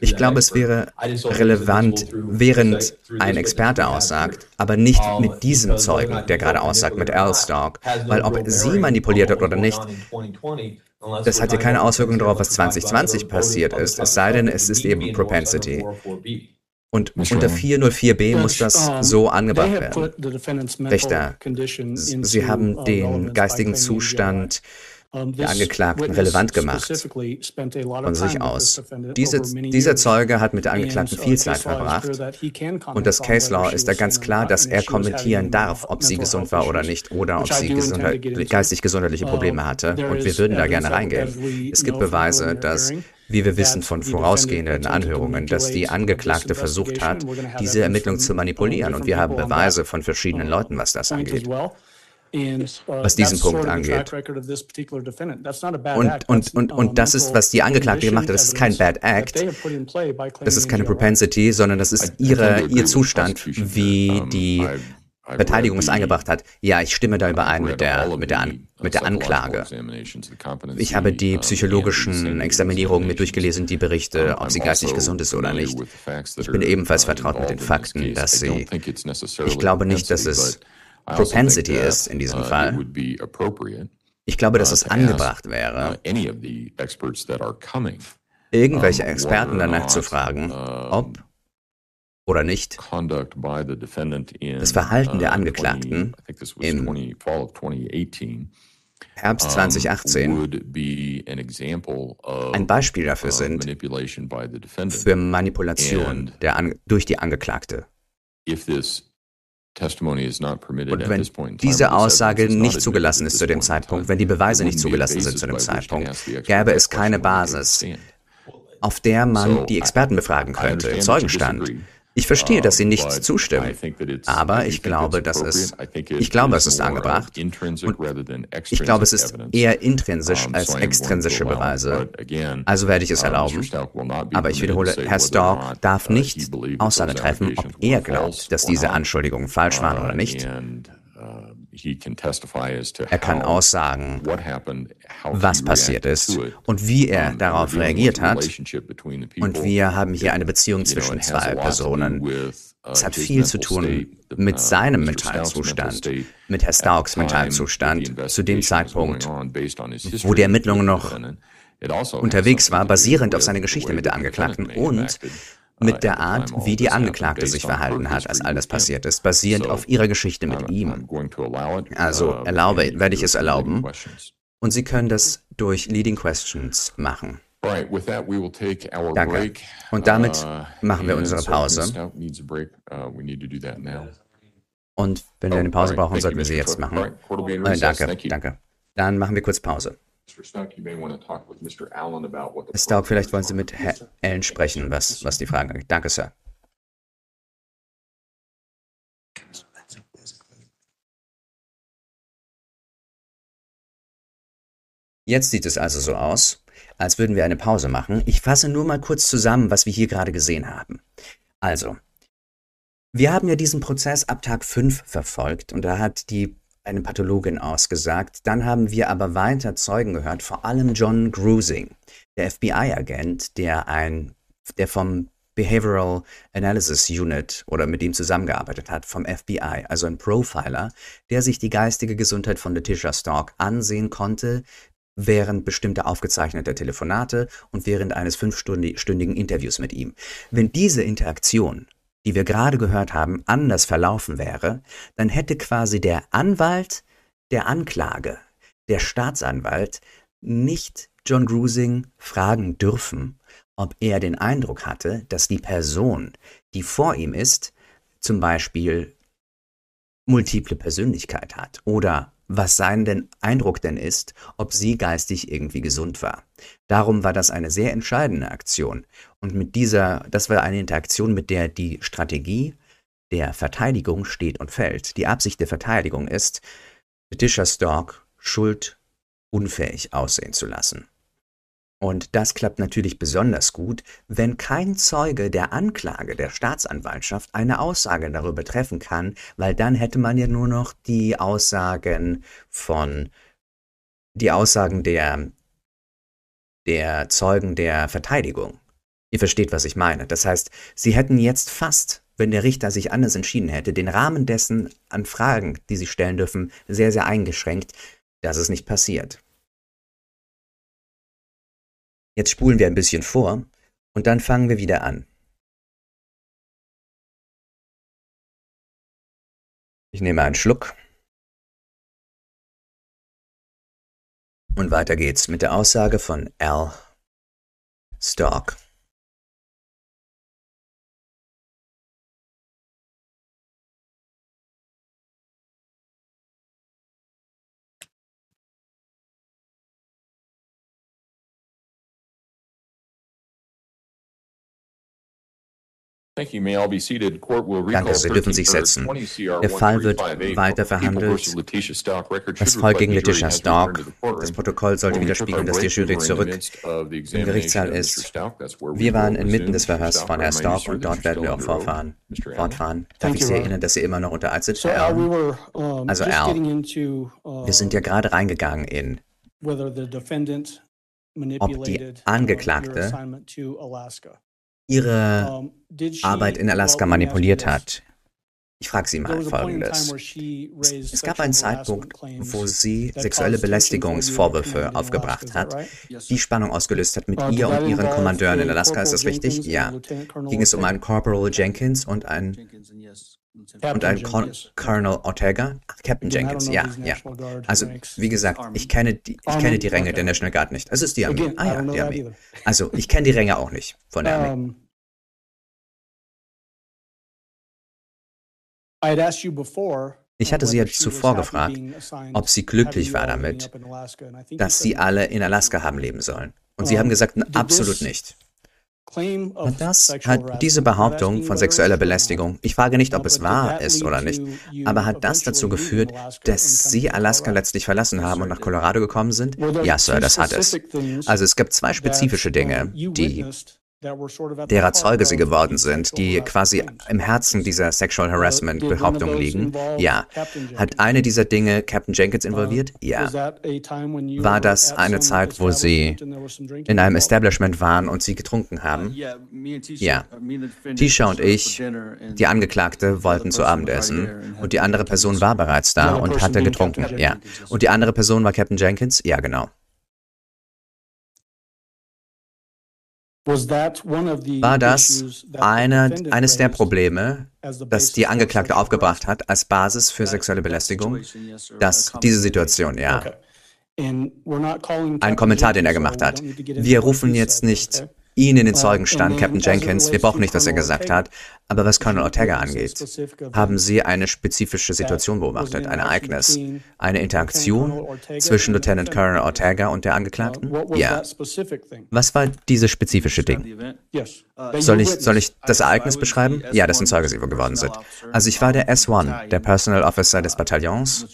Ich glaube, es wäre relevant, während ein Experte aussagt, aber nicht mit diesem Zeugen, der gerade aussagt, mit Alstock, weil ob sie manipuliert hat oder nicht, das hat ja keine Auswirkung darauf, was 2020 passiert ist, es sei denn, es ist eben Propensity. Und unter Rowland. 404b muss das so angebracht werden. Richter, Sie haben den geistigen Zustand der Angeklagten relevant gemacht von sich aus. Diese, dieser. Zeuge hat mit der Angeklagten uh, viel Zeit verbracht. Und das Case Law ist da ganz klar, dass er kommentieren darf, ob sie gesund war oder nicht oder ob sie gesundheit, geistig-gesundheitliche Uh, Probleme hatte. Und wir würden da gerne reingehen. Es gibt Beweise, dass, wie wir wissen von vorausgehenden Anhörungen, dass die Angeklagte versucht hat, diese Ermittlung zu manipulieren. Und wir haben Beweise von verschiedenen uh, Leuten, was das angeht. Uh, Was diesen Punkt angeht. Und, act. und, und, und das ist, was die Angeklagte gemacht hat. Das ist kein Bad Act. Das ist keine. Propensity, sondern das ist ihre, agree with ihr the Zustand, wie die Verteidigung read es the- eingebracht hat. Ja, ich stimme da überein mit der, mit der, An, mit der psychological Anklage. Ich habe die and the psychologischen Examinierungen mit durchgelesen, die Berichte, ob sie geistig also gesund ist oder familiar nicht. with the facts that Ich bin ebenfalls uh, vertraut mit den Fakten, dass sie- ich glaube nicht, dass es also Propensity ist in diesem uh, Fall. Ich glaube, dass uh, es angebracht uh, wäre, coming, irgendwelche Experten danach zu fragen, ob oder nicht Das Verhalten der uh, Angeklagten 20 I think this was im 20 fall of 2018 Herbst um, 2018 would be an example of ein Beispiel dafür uh, sind für Manipulation der durch die Angeklagte. Und wenn diese Aussage nicht zugelassen ist zu dem Zeitpunkt, wenn die Beweise nicht zugelassen sind zu dem Zeitpunkt, gäbe es keine Basis, auf der man die Experten befragen könnte, im Zeugenstand. Ich verstehe, dass Sie nicht zustimmen, aber ich glaube, dass es, ich glaube, es is ist angebracht. Und Ich glaube, es ist eher intrinsisch als extrinsische. Beweise. Also werde ich es erlauben. Aber ich wiederhole, Herr not, darf uh, nicht Aussage treffen, ob er glaubt, dass diese. Anschuldigungen falsch waren oder Uh, nicht. Er kann aussagen, was passiert ist und wie er darauf reagiert hat. Und wir haben hier eine Beziehung zwischen zwei Personen. uh, Es hat viel zu tun mit uh, seinem. Mentalzustand, mit Herr time Mentalzustand zu dem Zeitpunkt, wo die Ermittlungen noch also unterwegs war, basierend auf seiner Geschichte mit der Angeklagten und mit at der Art, wie die Angeklagte sich verhalten hat, als all das passiert ist, basierend auf ihrer Geschichte mit ihm. Also uh, erlaube- werde ich es erlauben. Und Sie können das durch Leading Questions machen. Danke. Und damit Uh, machen wir unsere. Pause. Uh. Und wenn wir eine Oh, Pause brauchen, sollten wir sie jetzt machen. Äh, danke, danke. Dann machen wir kurz Pause. Herr Staub, vielleicht wollen Sie mit Herr Allen sprechen, was, was die Fragen angeht. Danke, Sir. Jetzt sieht es also so aus, als würden wir eine Pause machen. Ich fasse nur mal kurz zusammen, was wir hier gerade gesehen haben. Also, wir haben ja diesen Prozess ab Tag 5 verfolgt und da hat die eine Pathologin ausgesagt. Dann haben wir aber weiter Zeugen gehört, vor allem John Grusing, der FBI-Agent, der ein, der vom Behavioral Analysis Unit oder mit ihm zusammengearbeitet hat vom FBI, also ein Profiler, der sich die geistige Gesundheit von Letitia Stalk ansehen konnte, während bestimmter aufgezeichneter Telefonate und während eines fünfstündigen Interviews mit ihm. Wenn diese Interaktion, die wir gerade gehört haben, anders verlaufen wäre, dann hätte quasi der Anwalt der Anklage, der Staatsanwalt, nicht John Grusing fragen dürfen, ob er den Eindruck hatte, dass die Person, die vor ihm ist, zum Beispiel multiple Persönlichkeit hat oder was sein denn Eindruck denn ist, ob sie geistig irgendwie gesund war. Darum war das eine sehr entscheidende Aktion. Und mit dieser, das war eine Interaktion, mit der die Strategie der Verteidigung steht und fällt. Die Absicht der Verteidigung ist, Letitia Stalk schuldunfähig aussehen zu lassen. Und das klappt natürlich besonders gut, wenn kein Zeuge der Anklage der Staatsanwaltschaft eine Aussage darüber treffen kann, weil dann hätte man ja nur noch die Aussagen von, die Aussagen der, der Zeugen der Verteidigung. Ihr versteht, was ich meine. Das heißt, sie hätten jetzt fast, wenn der Richter sich anders entschieden hätte, den Rahmen dessen an Fragen, die sie stellen dürfen, sehr, sehr eingeschränkt, dass es nicht passiert. Jetzt spulen wir ein bisschen vor und dann fangen wir wieder an. Ich nehme einen Schluck. Und weiter geht's mit der Aussage von Al Stark. Danke, Sie dürfen sich setzen. Der Fall wird weiter verhandelt. Das Fall gegen Letitia Stark. Das Protokoll sollte widerspiegeln, dass die Jury zurück im Gerichtssaal ist. Wir waren inmitten des Verhörs von Herrn Stark und dort werden wir auch fortfahren. fortfahren. Darf ich Sie erinnern, dass Sie immer noch unter Eid sind? Al? Also Al, wir sind ja gerade reingegangen in ob die Angeklagte ihre Arbeit in Alaska manipuliert hat. Ich frage Sie mal Folgendes. Es gab einen Zeitpunkt, wo sie sexuelle Belästigungsvorwürfe aufgebracht hat, die Spannung ausgelöst hat mit ihr und ihren Kommandeuren in Alaska. Ist das richtig? Ja. Ging es um einen Corporal Jenkins und einen und ein Con Colonel Ortega? Ach, Captain Jenkins, ja, ja. Also, wie gesagt, ich kenne die, ich kenne die Ränge der National Guard nicht. Es ist die Armee. Ah ja, die Armee. Also, ich kenne die Ränge auch nicht von der Armee. Ich hatte sie ja zuvor gefragt, ob sie glücklich war damit, dass sie alle in Alaska haben leben sollen. Und sie haben gesagt, absolut nicht. Und das hat diese Behauptung von sexueller Belästigung, ich frage nicht, ob es wahr ist oder nicht, aber hat das dazu geführt, dass Sie Alaska letztlich verlassen haben und nach Colorado gekommen sind? Ja, Sir, das hat es. Also es gibt zwei spezifische Dinge, die derer Zeuge sie geworden sind, die quasi im Herzen dieser Sexual Harassment Behauptung liegen? Ja. Hat eine dieser Dinge Captain Jenkins involviert? Ja. War das eine Zeit, wo sie in einem Establishment waren und sie getrunken haben? Ja. Tisha und ich, die Angeklagte, wollten zu Abend essen und die andere Person war bereits da und hatte getrunken. Ja. Und die andere Person war Captain Jenkins? Ja, genau. War das eine, eines der Probleme, das die Angeklagte aufgebracht hat als Basis für sexuelle Belästigung? Das, diese Situation, ja. Ein Kommentar, den er gemacht hat. Wir rufen jetzt nicht ihn in den Zeugenstand, Captain Jenkins. Wir brauchen nicht, was er gesagt hat. Aber was Colonel Ortega angeht, haben Sie eine spezifische Situation beobachtet, ein Ereignis, eine Interaktion zwischen Lieutenant Colonel Ortega und der Angeklagten? Ja. Was war dieses spezifische Ding? Soll ich, soll ich das Ereignis beschreiben? Ja, dessen Zeuge Sie geworden sind. Also ich war der S1, der Personal Officer des Bataillons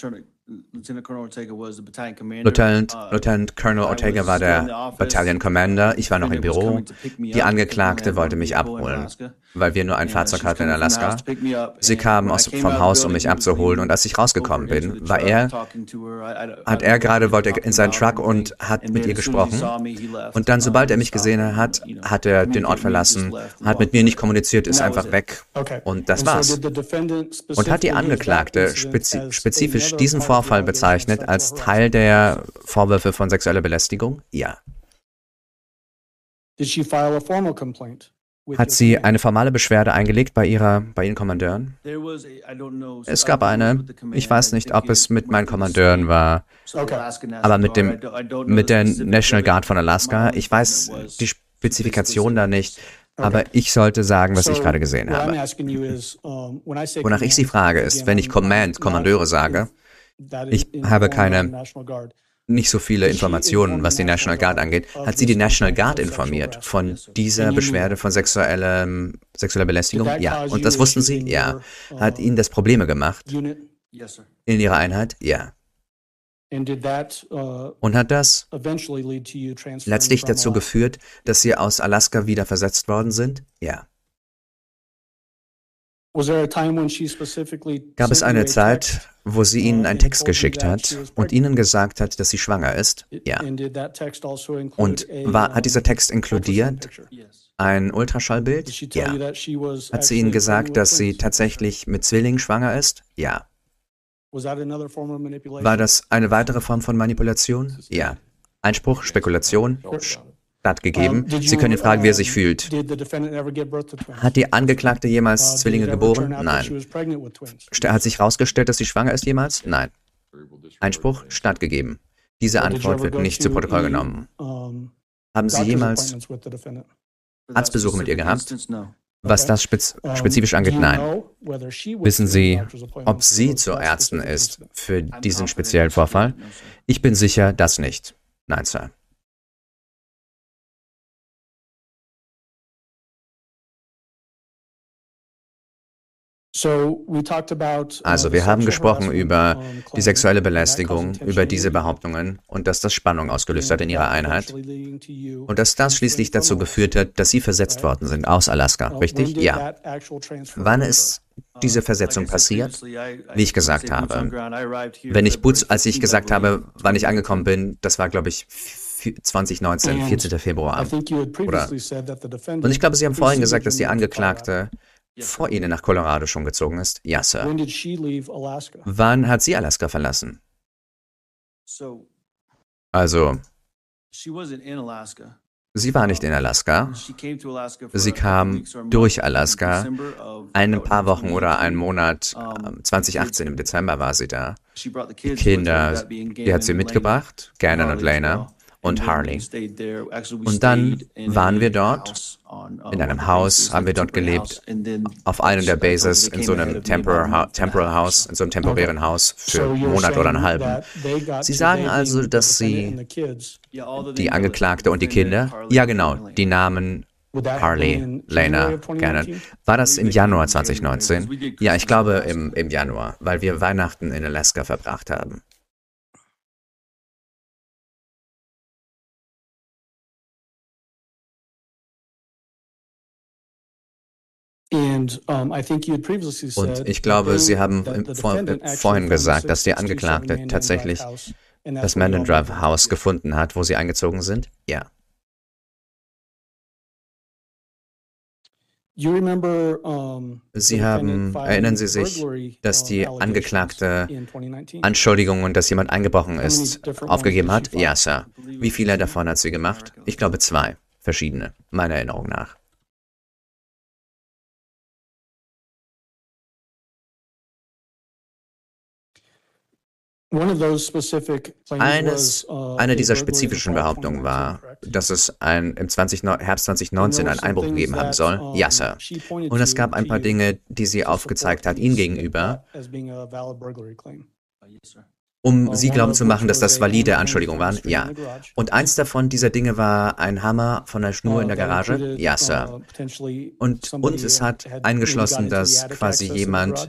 Lieutenant Colonel Ortega was the battalion commander. Lieutenant, Uh, Colonel I Ortega was war still in the der office. Battalion Commander. Ich war noch im Büro. coming to pick me Die up. Angeklagte wollte had mich one vehicle in abholen, Alaska. weil wir nur ein And Fahrzeug hatten in coming from the house Alaska. to pick me up. Sie And kamen aus, came vom Haus, um mich abzuholen. Und als ich rausgekommen bin, war truck, er, hat er gerade, wollte in seinen Truck und hat mit And ihr then as soon as he gesprochen. saw me, he left. Und dann, sobald er mich gesehen hat, hat er den Ort with me, just verlassen, left and hat mit mir nicht kommuniziert, ist einfach weg. Okay. Und das war's. Und hat die Angeklagte spezi spezifisch diesen the Vorfall bezeichnet als Teil der Vorwürfe von sexueller Belästigung? Ja. Hat sie eine formale Beschwerde eingelegt bei ihrer, bei ihren Kommandeuren? Es gab eine, ich weiß nicht, ob es mit meinen Kommandeuren war, aber mit dem, mit der National. Guard von Alaska. Ich weiß die Spezifikation da nicht, aber ich sollte sagen, was ich gerade gesehen habe. Wonach ich Sie frage, ist, wenn ich Command, Kommandeure sage, ich habe keine- nicht so viele Informationen, inform was die National Guard angeht. Hat sie die National Guard informiert von dieser Beschwerde von sexueller Did Belästigung? Ja. Und das wussten Sie? Ja. your, Hat uh, Ihnen das Probleme gemacht in Ihrer Einheit? Ja. uh, Und hat das letztlich dazu Alaska? geführt, dass Sie aus Alaska wieder versetzt worden sind? Ja. Gab es eine Zeit? Wo sie Ihnen einen Text geschickt hat und? Ihnen gesagt hat, dass sie schwanger ist? Ja. Und war, hat dieser Text inkludiert ein Ultraschallbild? Ja. Hat sie Ihnen gesagt, dass sie tatsächlich mit Zwillingen schwanger ist? Ja. War das eine weitere Form von Manipulation? Ja. Einspruch, Spekulation, stattgegeben. Sie können ihn fragen, wie er sich fühlt. Did the defendant ever give birth to twins? Hat die Angeklagte Uh, jemals did Zwillinge geboren? Nein. Hat sich herausgestellt, dass sie schwanger ist jemals? Nein. Einspruch, stattgegeben. Diese Antwort wird nicht zu to Protokoll genommen. Haben Sie jemals, Arztbesuche mit ihr gehabt? was das spez spezifisch angeht? Nein. Wissen Sie, ob sie zur Ärztin ist für diesen speziellen Vorfall? Ich bin sicher, das nicht. Nein, Sir. Also, the wir haben gesprochen über die sexuelle Belästigung, über diese Behauptungen und dass das Spannung ausgelöst hat in ihrer Einheit und dass das schließlich dazu geführt hat, dass sie versetzt worden sind aus Alaska. Uh, richtig? Ja. Wann ist diese Uh, Versetzung passiert? Wie ich gesagt habe, Wenn ich Boots, als ich 15th, I gesagt habe, wann ich 2019. angekommen bin, das war, glaube ich, f- 2019, And 14. I Februar. defendant Und ich glaube, Sie haben vorhin gesagt, dass die Angeklagte vor Ihnen nach Colorado schon gezogen ist. Ja. Sir. Wann hat sie Alaska verlassen? So Also, sie war nicht in Alaska. Sie kam durch Alaska. Ein paar Wochen oder 2018. einen Monat, Um, ähm, 2018 im Dezember war sie da. Die Kinder, die hat sie mitgebracht, Gannon und Lena. Und Harley. Und dann waren wir dort, uh, in einem Haus, haben wir dort gelebt, house. And then Auf einem der Bases in so einem Temporary half. House, in so einem temporären Haus für einen Monat oder einen halben. Sie sagen also, dass sie Die Angeklagte und die Kinder? Ja, genau, die Namen Harley, Lena. 2019? War das im Januar 2019? Ja, ich glaube im, im Januar, weil wir Weihnachten in Alaska verbracht haben. Und said ich glaube, Sie haben vor- äh, vorhin gesagt, dass die 627 Angeklagte tatsächlich house, das all Drive. Haus gefunden hat, wo sie eingezogen sind? Ja. Sie haben- erinnern Sie sich, dass die Angeklagte in 2019? Anschuldigungen, dass jemand eingebrochen ist, aufgegeben hat? Ja, Sir. Wie viele davon hat sie gemacht? Ich glaube zwei. Verschiedene. Meiner Erinnerung nach. Eines, uh, eine dieser spezifischen Behauptungen 2019, war, dass es ein, im 20, Neu- Herbst 2019 einen Einbruch gegeben haben soll. Ja, Sir. Und es gab ein paar Dinge, die sie aufgezeigt hat, Ihnen gegenüber, Uh, sir. um sie glauben zu machen, dass das valide Anschuldigungen waren. Ja. Und eins davon dieser Dinge war ein Hammer von der Schnur in der Garage. Ja, Sir. Und, und es hat eingeschlossen, dass quasi jemand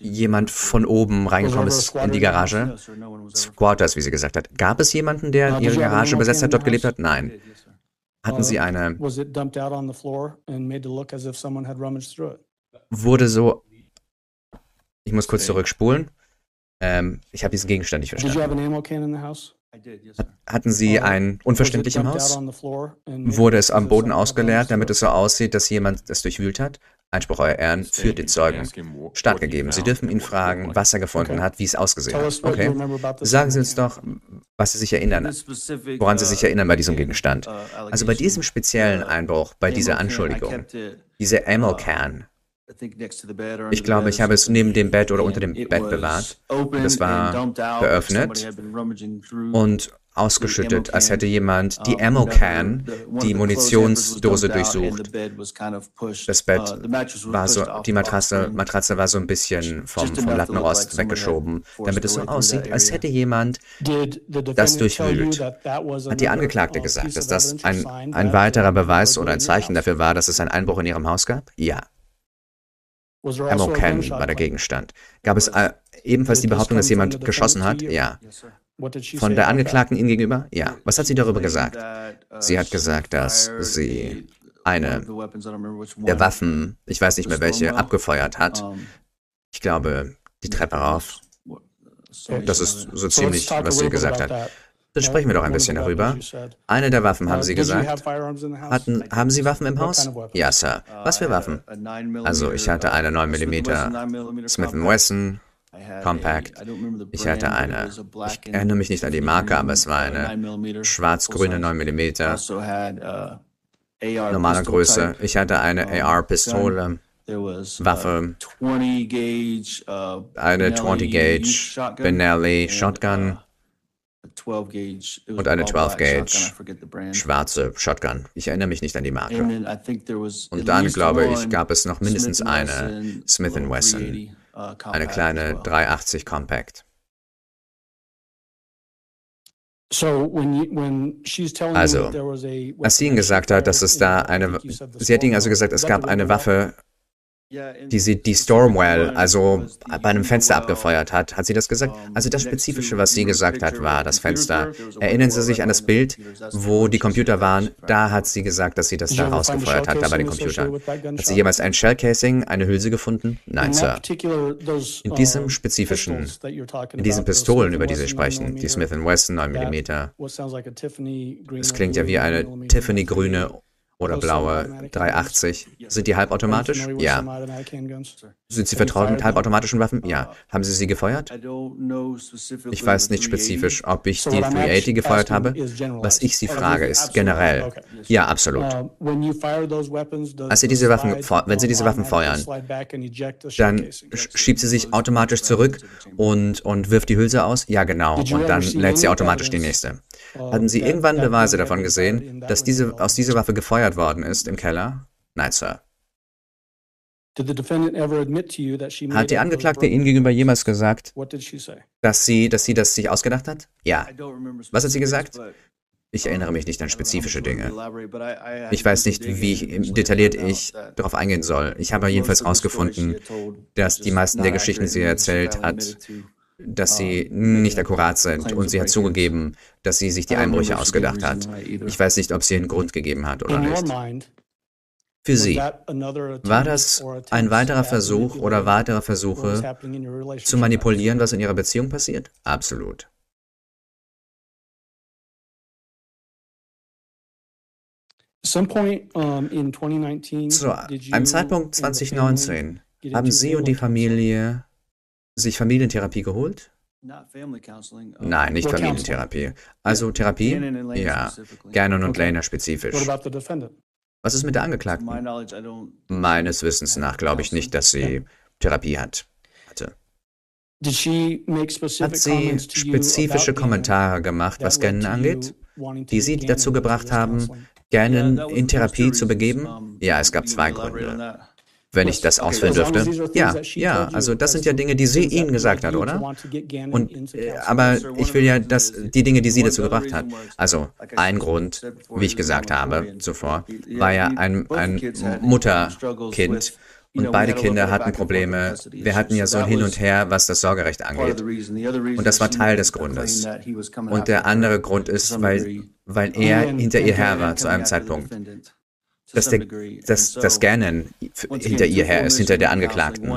jemand von oben reingekommen ist in die Garage. Squatters, wie sie gesagt hat. Gab es jemanden, der Uh, ihre Garage besetzt hat, dort gelebt hat? Nein. Hatten Uh, sie eine, Was it dumped out on the floor and made to look as if someone had rummaged through it? wurde so, ich muss kurz zurückspulen. Ähm, ich habe diesen Gegenstand nicht Did you have verstanden. Hatten sie Uh, ein unverständlich im Haus? Wurde es am Boden ausgeleert, damit es so aussieht, dass jemand es durchwühlt hat? Einspruch, Euer Ehren, führt die Zeugen. Stattgegeben. Sie dürfen ihn fragen, was er gefunden hat, wie es ausgesehen hat. Okay. Sagen Sie ammo uns can. doch, was Sie sich erinnern, woran Sie sich erinnern bei diesem Gegenstand. Also bei diesem speziellen Einbruch, bei dieser Anschuldigung, diese Ammo-Can, Ich glaube, ich habe es neben dem Bett oder unter dem Bett bewahrt. Das war geöffnet und ausgeschüttet, als hätte jemand die Ammo-Can, die Munitionsdose durchsucht. Das Bett war so, die Matratze, Matratze war so ein bisschen vom, vom Lattenrost weggeschoben, damit es so aussieht, als hätte jemand das durchwühlt. Hat die Angeklagte uh, gesagt, dass das ein, ein weiterer Beweis oder ein Zeichen dafür war, dass es einen Einbruch in ihrem Haus gab? Ja. There also gunshot war der? Gegenstand. Gab es äh, ebenfalls die Behauptung, dass jemand geschossen hat? Ja. Von der? Angeklagten Ihnen gegenüber? Ja. Was hat sie darüber gesagt? Sie hat gesagt, dass sie eine der Waffen, ich weiß nicht mehr welche, abgefeuert hat. Ich glaube, die Treppe rauf. Das ist so ziemlich, was sie gesagt hat. Dann sprechen wir doch ein bisschen darüber. Eine der Waffen, haben Uh, Sie gesagt. Hatten, haben Sie Waffen im Haus? Ja, Sir. Was für Waffen? Also, ich hatte eine 9 mm Smith Wesson. Compact. Ich hatte eine, ich erinnere mich nicht an die Marke, aber es war eine schwarz-grüne 9 mm, normale Größe. Ich hatte eine AR-Pistole, Waffe, eine 20 Gauge Benelli Shotgun, und eine 12 Gauge schwarze Shotgun. Ich erinnere mich nicht an die Marke. Und dann, glaube ich, gab es noch mindestens eine Smith Wesson, eine kleine 380 Compact. So when you, when she's telling you Also, Als sie ihnen gesagt hat, dass es da eine, sie hat ihnen also gesagt, es gab eine Waffe, die sie die Stormwell, also bei einem Fenster abgefeuert hat. Hat sie das gesagt? Also das Spezifische, was sie gesagt hat, war das Fenster. Erinnern Sie sich an das Bild, wo die Computer waren? Da hat sie gesagt, dass sie das da rausgefeuert hat, da bei den Computern. Hat sie jemals ein Shellcasing, eine Hülse gefunden? Nein, Sir. In diesem spezifischen- In diesen Pistolen, über die Sie sprechen, die Smith Wesson 9 mm, es klingt ja wie eine Tiffany-grüne oder blaue 380. Sind die halbautomatisch? Ja. Sind Sie vertraut mit halbautomatischen Waffen? Ja. Haben Sie sie gefeuert? Ich weiß nicht spezifisch, ob ich die 380 gefeuert habe. Was ich Sie frage, ist generell. Ja, absolut. Als Sie diese Waffen, wenn Sie diese Waffen feuern, Dann sch- schiebt sie sich automatisch zurück und, und wirft die Hülse aus? Ja, genau. Und dann lädt sie automatisch die nächste. Hatten Sie irgendwann Beweise davon gesehen, dass diese, aus dieser Waffe gefeuert worden ist im Keller? Nein, Sir. Hat die Angeklagte Ihnen gegenüber jemals gesagt, dass sie, dass sie das sich ausgedacht hat? Ja. Was hat sie gesagt? Ich erinnere mich nicht an spezifische Dinge. Ich weiß nicht, wie ich, detailliert ich darauf eingehen soll. Ich habe jedenfalls herausgefunden, dass die meisten der Geschichten, die sie erzählt hat, dass sie nicht akkurat sind und sie hat zugegeben, dass sie sich die Einbrüche ausgedacht hat. Ich weiß nicht, ob sie einen Grund gegeben hat oder nicht. Für Sie, war das ein weiterer Versuch oder weitere Versuche zu manipulieren, was in Ihrer Beziehung passiert? Absolut. Zu einem Zeitpunkt 2019 haben Sie und die Familie sich Familientherapie geholt? Nein, nicht Familientherapie. Also Therapie? Ja, Gannon und. Lehner spezifisch. Was ist mit der Angeklagten? Meines Wissens nach glaube ich nicht, dass sie Therapie hat. hatte. Did she make specific Hat sie spezifische Kommentare gemacht, was Gannon to angeht, die sie dazu gebracht haben? Gannon in Therapie zu begeben? Ja, es gab zwei Gründe. Wenn ich das ausführen as dürfte. Ja, ja, also das as sind ja Dinge, die sie Ihnen gesagt hat, oder? Und, äh, aber ich will ja, dass die Dinge, die sie dazu gebracht hat. Also ein Grund, wie ich gesagt habe zuvor, war ja ein, ein Mutterkind Und beide Kinder hatten Probleme. Wir hatten ja so ein Hin und Her, was das Sorgerecht angeht. Und das war Teil des Grundes. Und der andere Grund ist, weil, weil er hinter ihr her war zu einem Zeitpunkt. Dass, der, dass, so, Gannon hinter ihr her ist, hinter der. Angeklagten.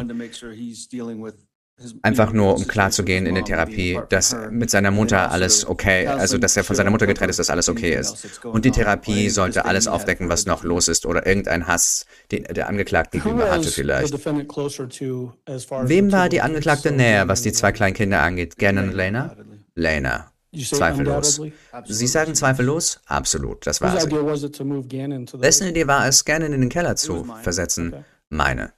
Einfach nur, um klarzugehen in der Therapie, dass mit seiner Mutter alles the okay, also dass er von should seiner Mutter getrennt ist, dass alles okay ist. Und die Therapie sollte alles aufdecken, was the noch los ist oder irgendein Hass, den der gegenüber hatte vielleicht. Wem war die Angeklagte näher, was die zwei kleinen Kinder angeht? Gannon und Lena? Lena. Zweifellos. Sie sagen zweifellos? Absolut, das war the? Wessen Idee war es, Gannon in den Keller zu versetzen? Meine.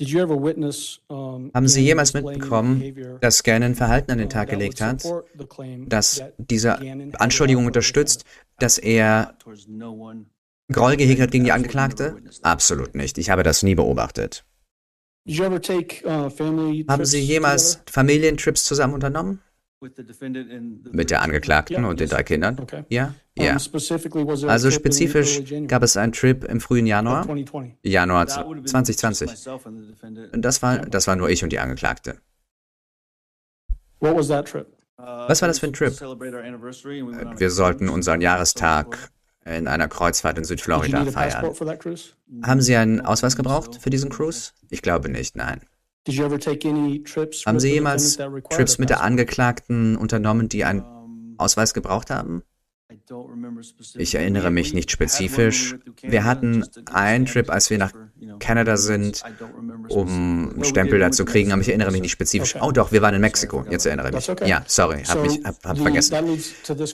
Haben Sie jemals mitbekommen, dass Gannon Verhalten an den Tag gelegt hat, support the claim das that diese Anschuldigung unterstützt, dass er. Groll gehegt hat gegen die Angeklagte? Absolut nicht. Ich habe das nie beobachtet. Uh, Haben Sie jemals? Familientrips zusammen unternommen? With the defendant and the Mit der Angeklagten und den drei Kindern? Okay. Ja? Ja. Also spezifisch gab es einen Trip im frühen Januar, 2020? Januar That would have been just 2020. myself and the defendant. Und Das war, das war nur ich und die Angeklagte. What was that trip? Uh, Was war das für ein Trip? Wir sollten cruise. unseren Jahrestag in einer Kreuzfahrt in Südflorida feiern. passport for that cruise? Haben Sie einen Ausweis gebraucht für diesen Cruise? Ich glaube nicht, nein. Did you ever take any trips Haben Sie jemals Trips mit der? Angeklagten unternommen, die einen Ausweis gebraucht haben? Ich erinnere mich nicht spezifisch. Wir hatten einen Trip, als wir nach Kanada sind, um einen Stempel dazu kriegen, aber ich erinnere mich nicht spezifisch. Oh doch, wir waren in Mexiko. Jetzt erinnere ich mich. Ja, sorry, hab mich hab, hab vergessen.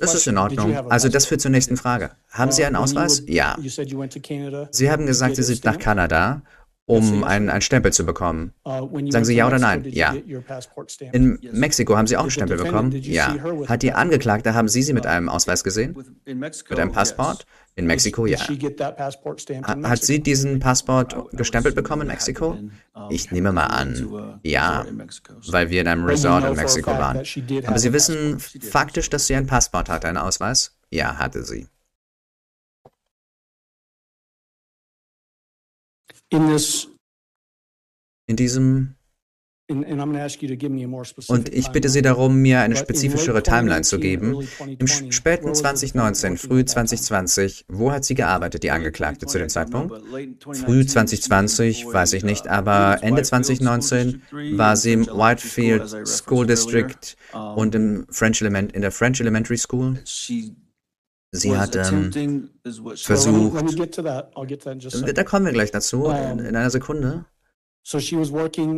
Das ist in Ordnung. Also das führt zur nächsten Frage. Haben Sie einen Ausweis? Ja. Sie haben gesagt, Sie sind nach? Kanada, um einen, einen Stempel zu bekommen. Uh, Sagen Sie ja oder nein? Ja. In. Mexiko haben Sie auch einen Stempel bekommen? Ja. Hat die? Angeklagte, haben Sie sie mit einem Ausweis gesehen? Mit einem. Passport? In Mexiko, ja. Hat sie diesen Passport gestempelt bekommen in Mexiko? Ich nehme mal an, a ja, weil wir in einem Resort in Mexiko waren. Aber Sie wissen faktisch, dass sie einen Passport hatte, einen Ausweis? Ja, hatte sie. In this, In diesem, und ich bitte Sie darum, mir eine spezifischere Timeline zu 2019, geben. Im 2020, späten where was the 2019, defendant früh working at that time? 2020, wo hat sie gearbeitet, die Angeklagte zu dem Zeitpunkt? Früh Früh 2020, weiß ich nicht, aber Ende 2019 war sie im Whitefield School District und im French Element, in der French Elementary School. Sie hat, ähm, versucht- a da kommen wir gleich dazu, in, Ähm, in einer Sekunde.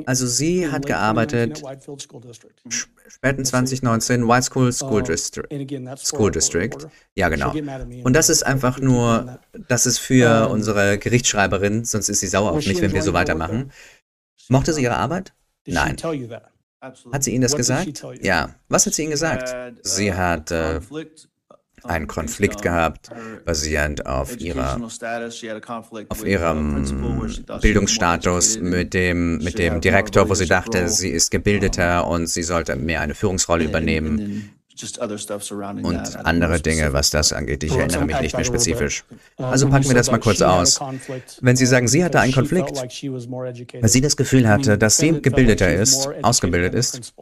Also sie hat late 2019 gearbeitet, späten 2019, White School School Uh, District. School District. Ja, genau. Und das ist einfach nur, das ist für Ähm, unsere Gerichtsschreiberin, sonst ist sie sauer auf mich, wenn wir so weitermachen. Mochte sie ihre Arbeit? Nein. Hat sie Ihnen das gesagt? Ja. Was hat sie Ihnen gesagt? Sie hat äh, einen Konflikt gehabt, basierend auf ihrer auf ihrem Bildungsstatus mit dem, mit dem Direktor, wo sie dachte, sie ist gebildeter und sie sollte mehr eine Führungsrolle übernehmen und andere Dinge, was das angeht. Ich erinnere mich nicht mehr spezifisch. Uh, Also packen you wir das mal kurz she had a aus. conflict, Wenn Sie uh, sagen, sie hatte einen because she felt Konflikt, weil sie das Gefühl hatte, dass sie gebildeter ist, ausgebildet ist.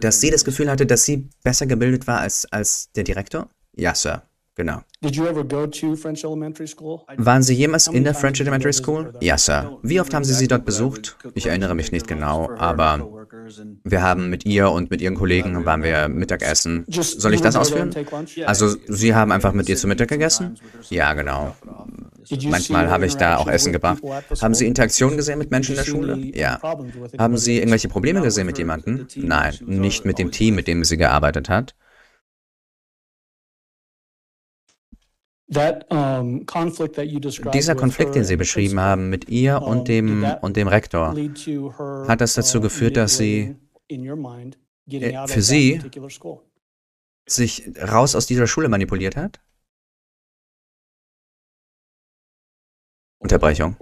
Dass sie das Gefühl hatte, dass sie besser gebildet war als, als der Direktor? Ja, Sir, genau. Did you ever go to French Elementary School? Waren Sie jemals in der French Elementary School? Ja, Sir. Wie oft haben Sie sie dort besucht? Ich erinnere mich nicht genau, aber wir haben mit ihr und mit ihren Kollegen waren wir Mittagessen. Soll ich you das ausführen? Also, Sie haben einfach mit ihr zu Mittag gegessen? Ja, genau. Manchmal habe ich da auch interactions Essen with gebracht. Haben Sie school? Interaktionen gesehen mit Menschen in der Schule? any Ja. problems with Haben? Sie irgendwelche Probleme gesehen mit jemandem? Nein, nicht mit dem Team, mit dem sie gearbeitet hat. Dieser Konflikt, den Sie and the beschrieben haben mit ihr und dem, und dem Rektor, hat das dazu uh, geführt, dass sie, äh, out für sie sich raus aus dieser Schule manipuliert hat? Unterbrechung.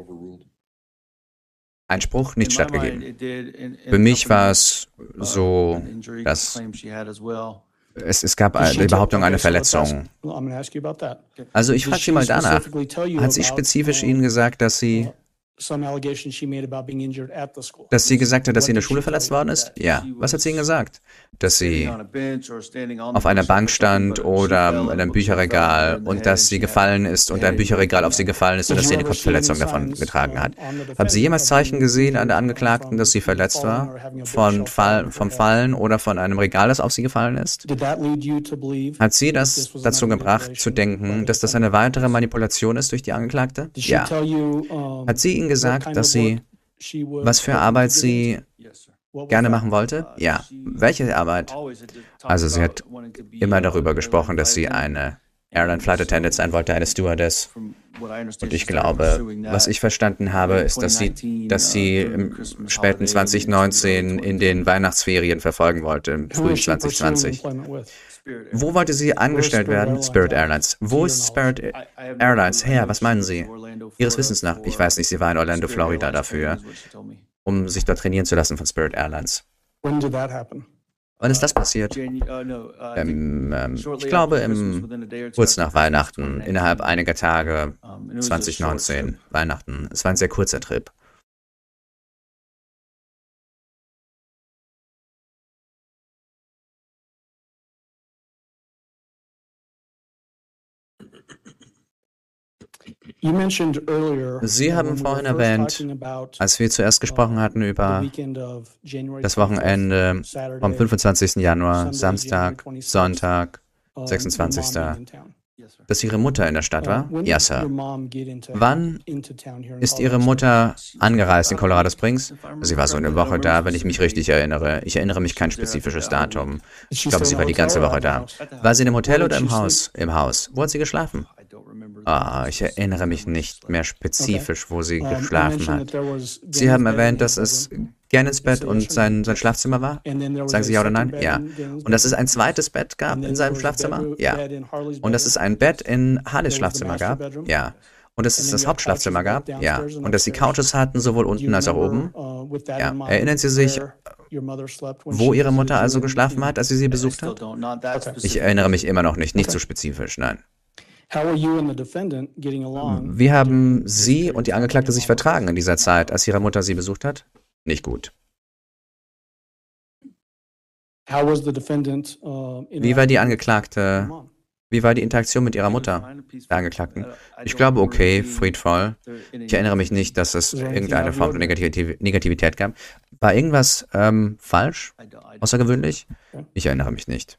Einspruch nicht stattgegeben. Für mich war es so, dass es, es gab die Behauptung einer Verletzung. Also ich frage Sie mal danach. Hat sie spezifisch uh, Ihnen gesagt, dass sie, Dass sie gesagt hat, dass sie in der Schule verletzt worden ist? Ja. Was hat sie Ihnen gesagt? Dass sie auf einer Bank stand oder in einem Bücherregal und dass sie gefallen ist und ein Bücherregal auf sie gefallen ist und dass sie eine Kopfverletzung davon getragen hat. Haben Sie jemals Zeichen gesehen an der Angeklagten, dass sie verletzt war? Von Fall, vom Fallen oder von einem Regal, das auf sie gefallen ist? Hat sie das dazu gebracht, zu denken, dass das eine weitere Manipulation ist durch die Angeklagte? Ja. Hat sie Ihnen gesagt, dass sie, was für Arbeit sie gerne machen wollte? Ja. Welche Arbeit? Also sie hat immer darüber gesprochen, dass sie eine Airline Flight Attendant sein wollte, eine Stewardess. Und ich glaube, was ich verstanden habe, ist, dass sie, dass sie im späten 2019 in den Weihnachtsferien verfolgen wollte, im frühen is she pursuing 2020. Wo wollte sie angestellt werden? Spirit? Airlines. Wo ist Spirit Airlines her? Was meinen Sie? Ihres Wissens nach. Ich weiß nicht, sie war in Orlando, Florida dafür, um sich dort trainieren zu lassen von Spirit Airlines. When did that happen? Wann ist das passiert? Ähm, ähm, ich glaube, im, kurz nach Weihnachten, innerhalb einiger Tage, 2019, Weihnachten. Es war ein sehr kurzer Trip. Sie haben vorhin erwähnt, Als wir zuerst gesprochen hatten the über weekend of January das 25th, Wochenende Saturday, vom 25. Januar, Sunday, Samstag, January 26th, Sonntag, uh, 26. your mom being in town. dass Ihre Mutter in der Stadt Uh, war? when Ja, Sir. Wann Ist Ihre Mutter angereist in Colorado Springs? Sie war so eine Woche da, wenn ich mich richtig erinnere. Ich erinnere mich kein spezifisches Datum. Ich glaube, sie war die ganze hotel or Woche da. house? War sie in einem Hotel Where oder did im she Haus? Im Haus. Wo hat sie geschlafen? Ah, ich erinnere mich nicht mehr spezifisch, wo sie geschlafen hat. Sie haben erwähnt, dass es gern ins Bett und sein, sein Schlafzimmer war? Sagen Sie ja oder nein? Ja. Und dass es ein zweites Bett gab in seinem Schlafzimmer? Ja. Und dass es ein Bett in Harleys Schlafzimmer gab? Ja. Und dass es das Hauptschlafzimmer gab? Ja. Und dass sie. Couches hatten, sowohl unten als auch remember, oben? uh, Ja. Erinnern Sie sich, where your mother slept when Wo she Ihre visited Mutter you also geschlafen hat, als sie sie besucht hat? Ich erinnere mich immer noch nicht, nicht so spezifisch, nein. Wie haben Sie und die Angeklagte sich vertragen in dieser Zeit, als Ihre Mutter Sie besucht hat? Nicht gut. Uh, Wie war die Angeklagte, wie war die Interaktion mit Ihrer Mutter, der Angeklagten? Ich glaube, okay, friedvoll. Ich erinnere mich nicht, dass es irgendeine Form von Negativ Negativität gab. War irgendwas ähm, falsch, außergewöhnlich? Ich erinnere mich nicht.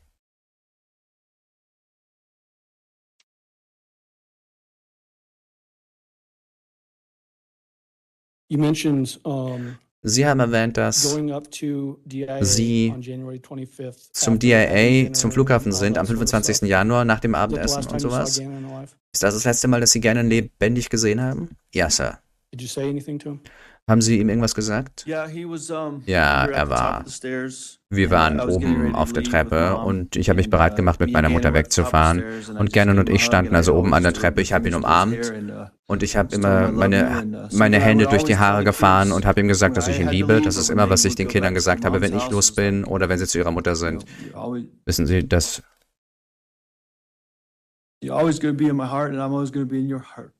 Sie haben erwähnt, dass going up to DIA Sie on January 25th. zum DIA, zum Flughafen sind am that sort of 25. stuff. Januar nach dem Abendessen und sowas. Gannon? Ist das das letzte Mal, dass Sie gerne lebendig gesehen haben? Ja, Sir. Did you say anything to him? Haben Sie ihm irgendwas gesagt? Ja, er er war- Wir waren oben auf der Treppe und ich habe mich bereit gemacht, mit meiner Mutter wegzufahren. Und Gannon und ich standen also oben an der Treppe. Ich habe ihn umarmt und ich habe immer meine, meine Hände durch die Haare gefahren und habe ihm gesagt, dass ich ihn liebe. Das ist immer, was ich den Kindern gesagt habe, wenn ich los bin oder wenn sie zu ihrer Mutter sind. Wissen Sie, heart.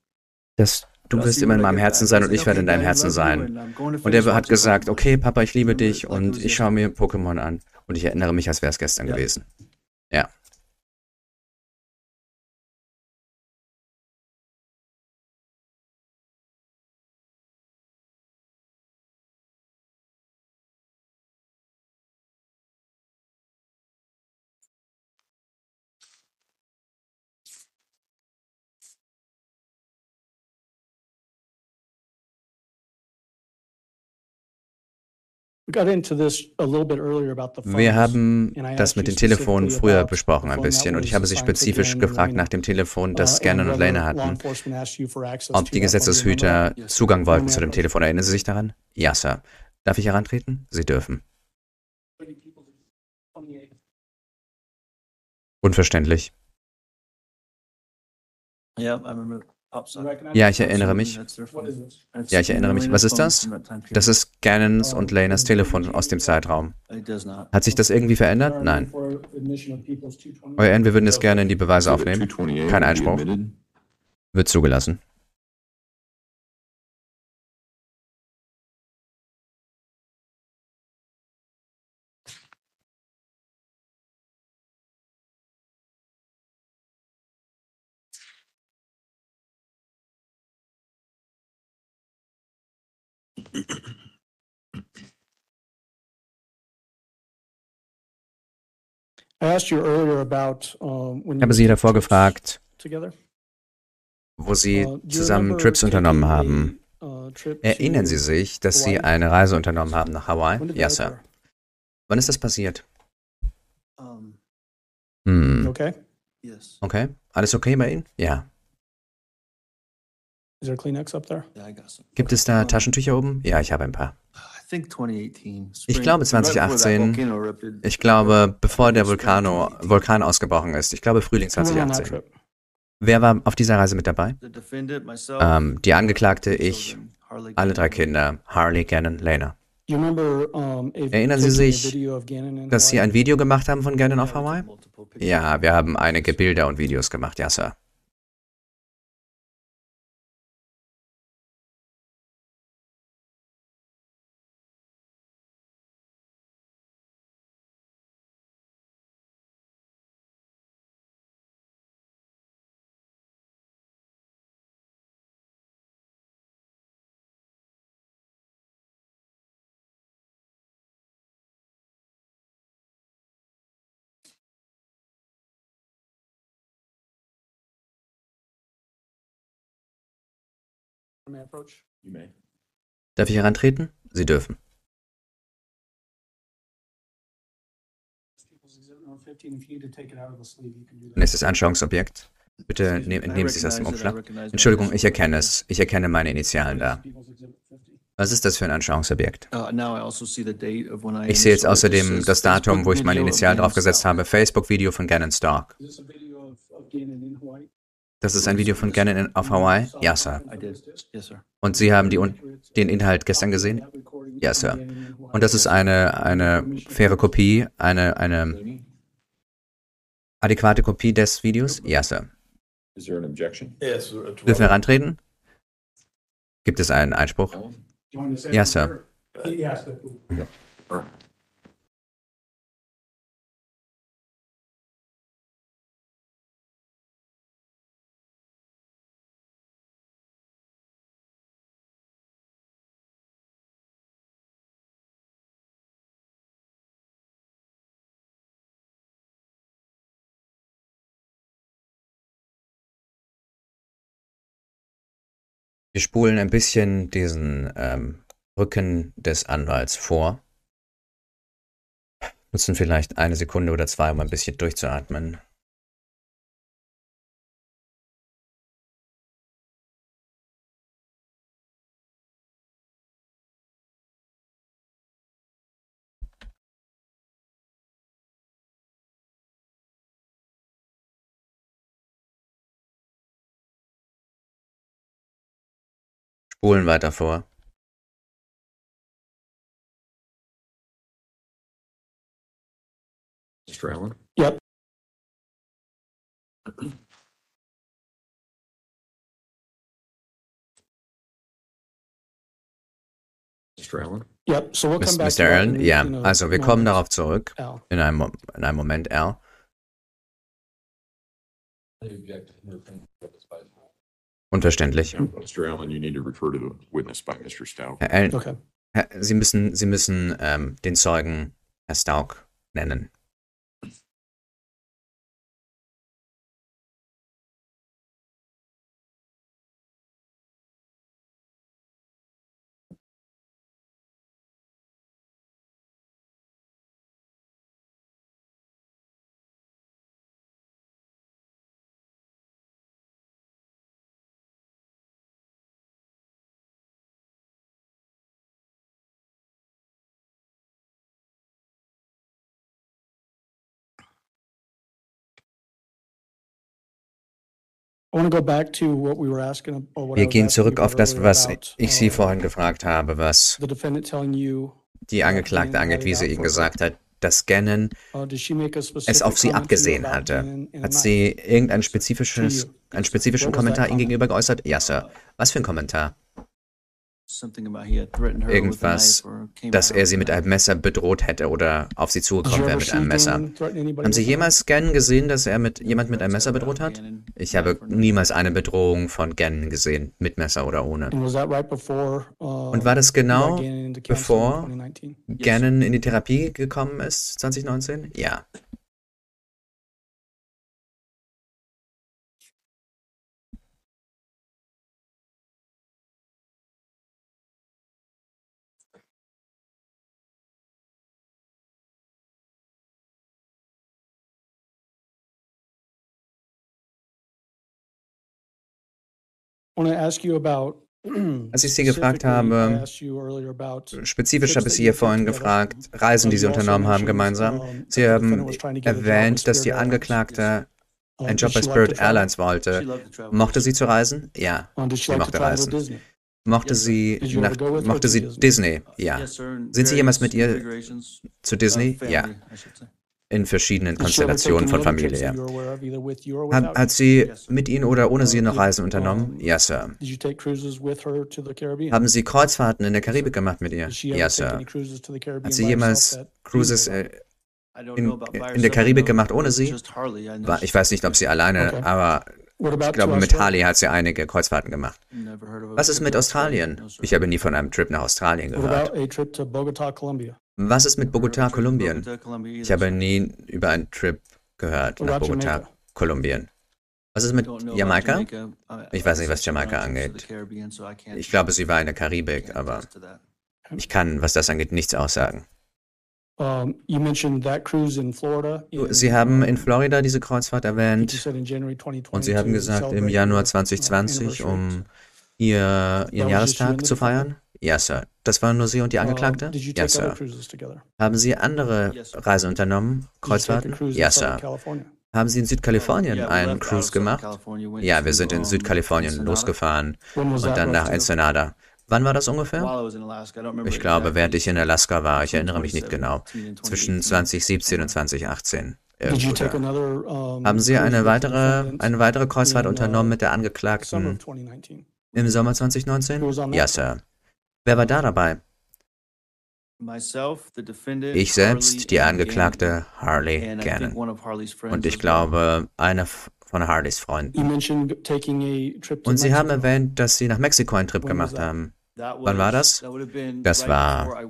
dass du wirst immer in meinem Herzen sein und ich werde in deinem Herzen sein. Und er hat gesagt, okay, Papa, ich liebe dich und ich schaue mir Pokémon an. Und ich erinnere mich, als wäre es gestern gewesen. Ja. Wir haben das mit den Telefonen früher besprochen the ein bisschen that und ich habe Sie spezifisch gefragt nach dem Telefon, das Uh, and Gannon und law hatten, enforcement asked you for access ob to die that phone. Do you remember Gesetzeshüter? Zugang wollten zu dem Telefon. Erinnern Sie sich daran? Ja, Sir. Darf ich herantreten? Sie dürfen. Unverständlich. Yeah, I remember. Ja, ich erinnere mich. Ja, ich erinnere mich. Was ist das? Das ist Gannons und Lenas Telefon aus dem Zeitraum. Hat sich das irgendwie verändert? Nein. Euer Ehren, wir würden es gerne in die Beweise aufnehmen. 228 Kein Einspruch. Wird zugelassen. Ich habe Sie davor gefragt, wo Sie Uh, zusammen Trips unternommen haben. uh, Erinnern Sie sich, dass Sie eine Reise unternommen haben nach Hawaii? Ja, Sir. Wann ist das passiert? Hm, Okay. yes, okay. Alles okay bei Ihnen? Ja. Is there Kleenex up there? yeah, I got some. Gibt es da Taschentücher oben? Ja, ich habe ein paar. I think 2018. Ich glaube right before that 2018. volcano erupted. Ich glaube, bevor der Vulkano, Vulkan ausgebrochen ist. Ich glaube Frühling Who went on that 2018. trip? Wer war auf dieser Reise mit dabei? Ähm, die Angeklagte, ich, alle drei. Kinder, Harley, Gannon, Lena. Erinnern Sie sich, Dass Sie ein Video gemacht haben von Gannon auf Hawaii? Ja, wir haben einige Bilder und Videos gemacht, ja, Sir. Darf ich herantreten? Sie dürfen. People's Exhibit number 15, if you need to take it out of the sleeve, you can do that. Nächstes Anschauungsobjekt. Bitte nehm, entnehmen Sie es aus dem Umschlag. Entschuldigung, ich erkenne es. Ich erkenne meine Initialen da. People's Exhibit 50. Was ist das für ein Anschauungsobjekt? Uh, now I also see the date of when I Ich sehe jetzt außerdem das Datum, wo ich mein Facebook Initial video of draufgesetzt Gannon habe. Facebook-Video von Gannon Stark. Das ist ein Video von Gannon in, auf Hawaii? Ja, Sir. Und Sie haben die, den Inhalt gestern gesehen? Ja, Sir. Und das ist eine, eine faire Kopie, eine, eine adäquate Kopie des Videos? Ja, Sir. Is there an objection? Yes. Dürfen wir herantreten? Gibt es einen Einspruch? Yes, sir. Yes. Wir spulen ein bisschen diesen ähm, Rücken des Anwalts vor. Nutzen vielleicht eine Sekunde oder zwei, um ein bisschen durchzuatmen. Spulen weiter vor. Mr. Allen? Yep. Mr. Allen? Yep, so we'll come back Mr. Allen? Ja, a also wir kommen darauf zurück. Al. In einem, in einem Moment, Al. Unverständlich. Mr. Allen, you need to refer to the witness by Mr. Stout. Herr Allen, Okay. Sie müssen, Sie müssen ähm, den Zeugen Herr Stauk nennen. Wir gehen zurück auf das, was ich Sie vorhin gefragt habe, was The defendant telling you, die Angeklagte angeht, wie sie Ihnen gesagt hat, dass Gannon uh, es auf sie abgesehen hatte. Hat sie irgendein spezifisches, einen spezifischen Kommentar Ihnen gegenüber geäußert? Ja, Sir. Was für ein Kommentar? Irgendwas, dass er sie mit einem. Messer bedroht hätte oder auf sie zugekommen wäre mit einem Messer. Haben Sie jemals Gannon gesehen, dass er mit jemand mit einem Messer bedroht hat? Ich habe niemals eine Bedrohung von Gannon gesehen, mit Messer oder ohne. Uh, Und war das genau bevor 2019? Gannon in die Therapie gekommen ist, 2019? Ja. Als ich Sie gefragt habe, I asked you earlier about Spezifisch habe ich Sie hier vorhin gefragt, Reisen, die Sie unternommen haben gemeinsam. Sie haben erwähnt, dass die Angeklagte einen Job bei Spirit Airlines wollte. Mochte sie zu reisen? Ja. Sie mochte reisen. Mochte sie nach, mochte sie Disney? Ja. Sind Sie jemals mit ihr zu Disney? Ja. In verschiedenen Konstellationen von Familie. Hat, hat sie mit Ihnen oder ohne Sie Uh, noch did, Reisen unternommen? Ja, Sir. Did you take cruises with her to the Caribbean? Haben Sie Kreuzfahrten in der Karibik gemacht mit ihr? Ja, Sir. any cruises to the Caribbean Hat sie jemals Cruises äh, I don't in- by in der Karibik gemacht ohne Sie? war, ich weiß nicht, ob sie alleine, Okay. aber What about ich glaube, mit? Harley hat sie einige Kreuzfahrten gemacht. Was ist trip mit. Australien? Ich habe nie von einem Trip nach Australien gehört. Was ist mit Bogota, Kolumbien? Ich habe nie über einen Trip gehört nach Bogota? Kolumbien. Was ist mit Jamaika? Ich weiß nicht, was Jamaika angeht. Ich glaube, sie war in der Karibik, aber ich kann, was das angeht, nichts aussagen. Sie haben in uh, Florida diese Kreuzfahrt erwähnt said in January 2022 und Sie haben gesagt, im Januar your, uh, 2020, anniversary. um ihr, Ihren Jahrestag zu feiern? Ja, Sir. Das waren nur Sie und die Angeklagte? Ja, Sir. Haben Sie andere. Reisen unternommen? Kreuzfahrten? Ja, Sir. Haben Sie in Südkalifornien einen Cruise gemacht? Ja, wir sind in Südkalifornien losgefahren und dann nach? Ensenada. Wann war das ungefähr? Ich glaube, während ich in Alaska war, ich erinnere mich nicht 2017 genau, zwischen 2018. 2017 und 2018. Did you Irgendwo take da. another, um, Haben Sie eine weitere, eine weitere Kreuzfahrt uh, unternommen mit der Angeklagten of 2019? im Sommer Who was 2019? on that Ja? Sir. Wer war da dabei? Ich selbst, die Angeklagte Harley Gannon, Und ich glaube, einer von Harleys Freunden. Und Sie haben erwähnt, dass Sie nach Mexiko einen Trip gemacht haben, Wann war das? Das war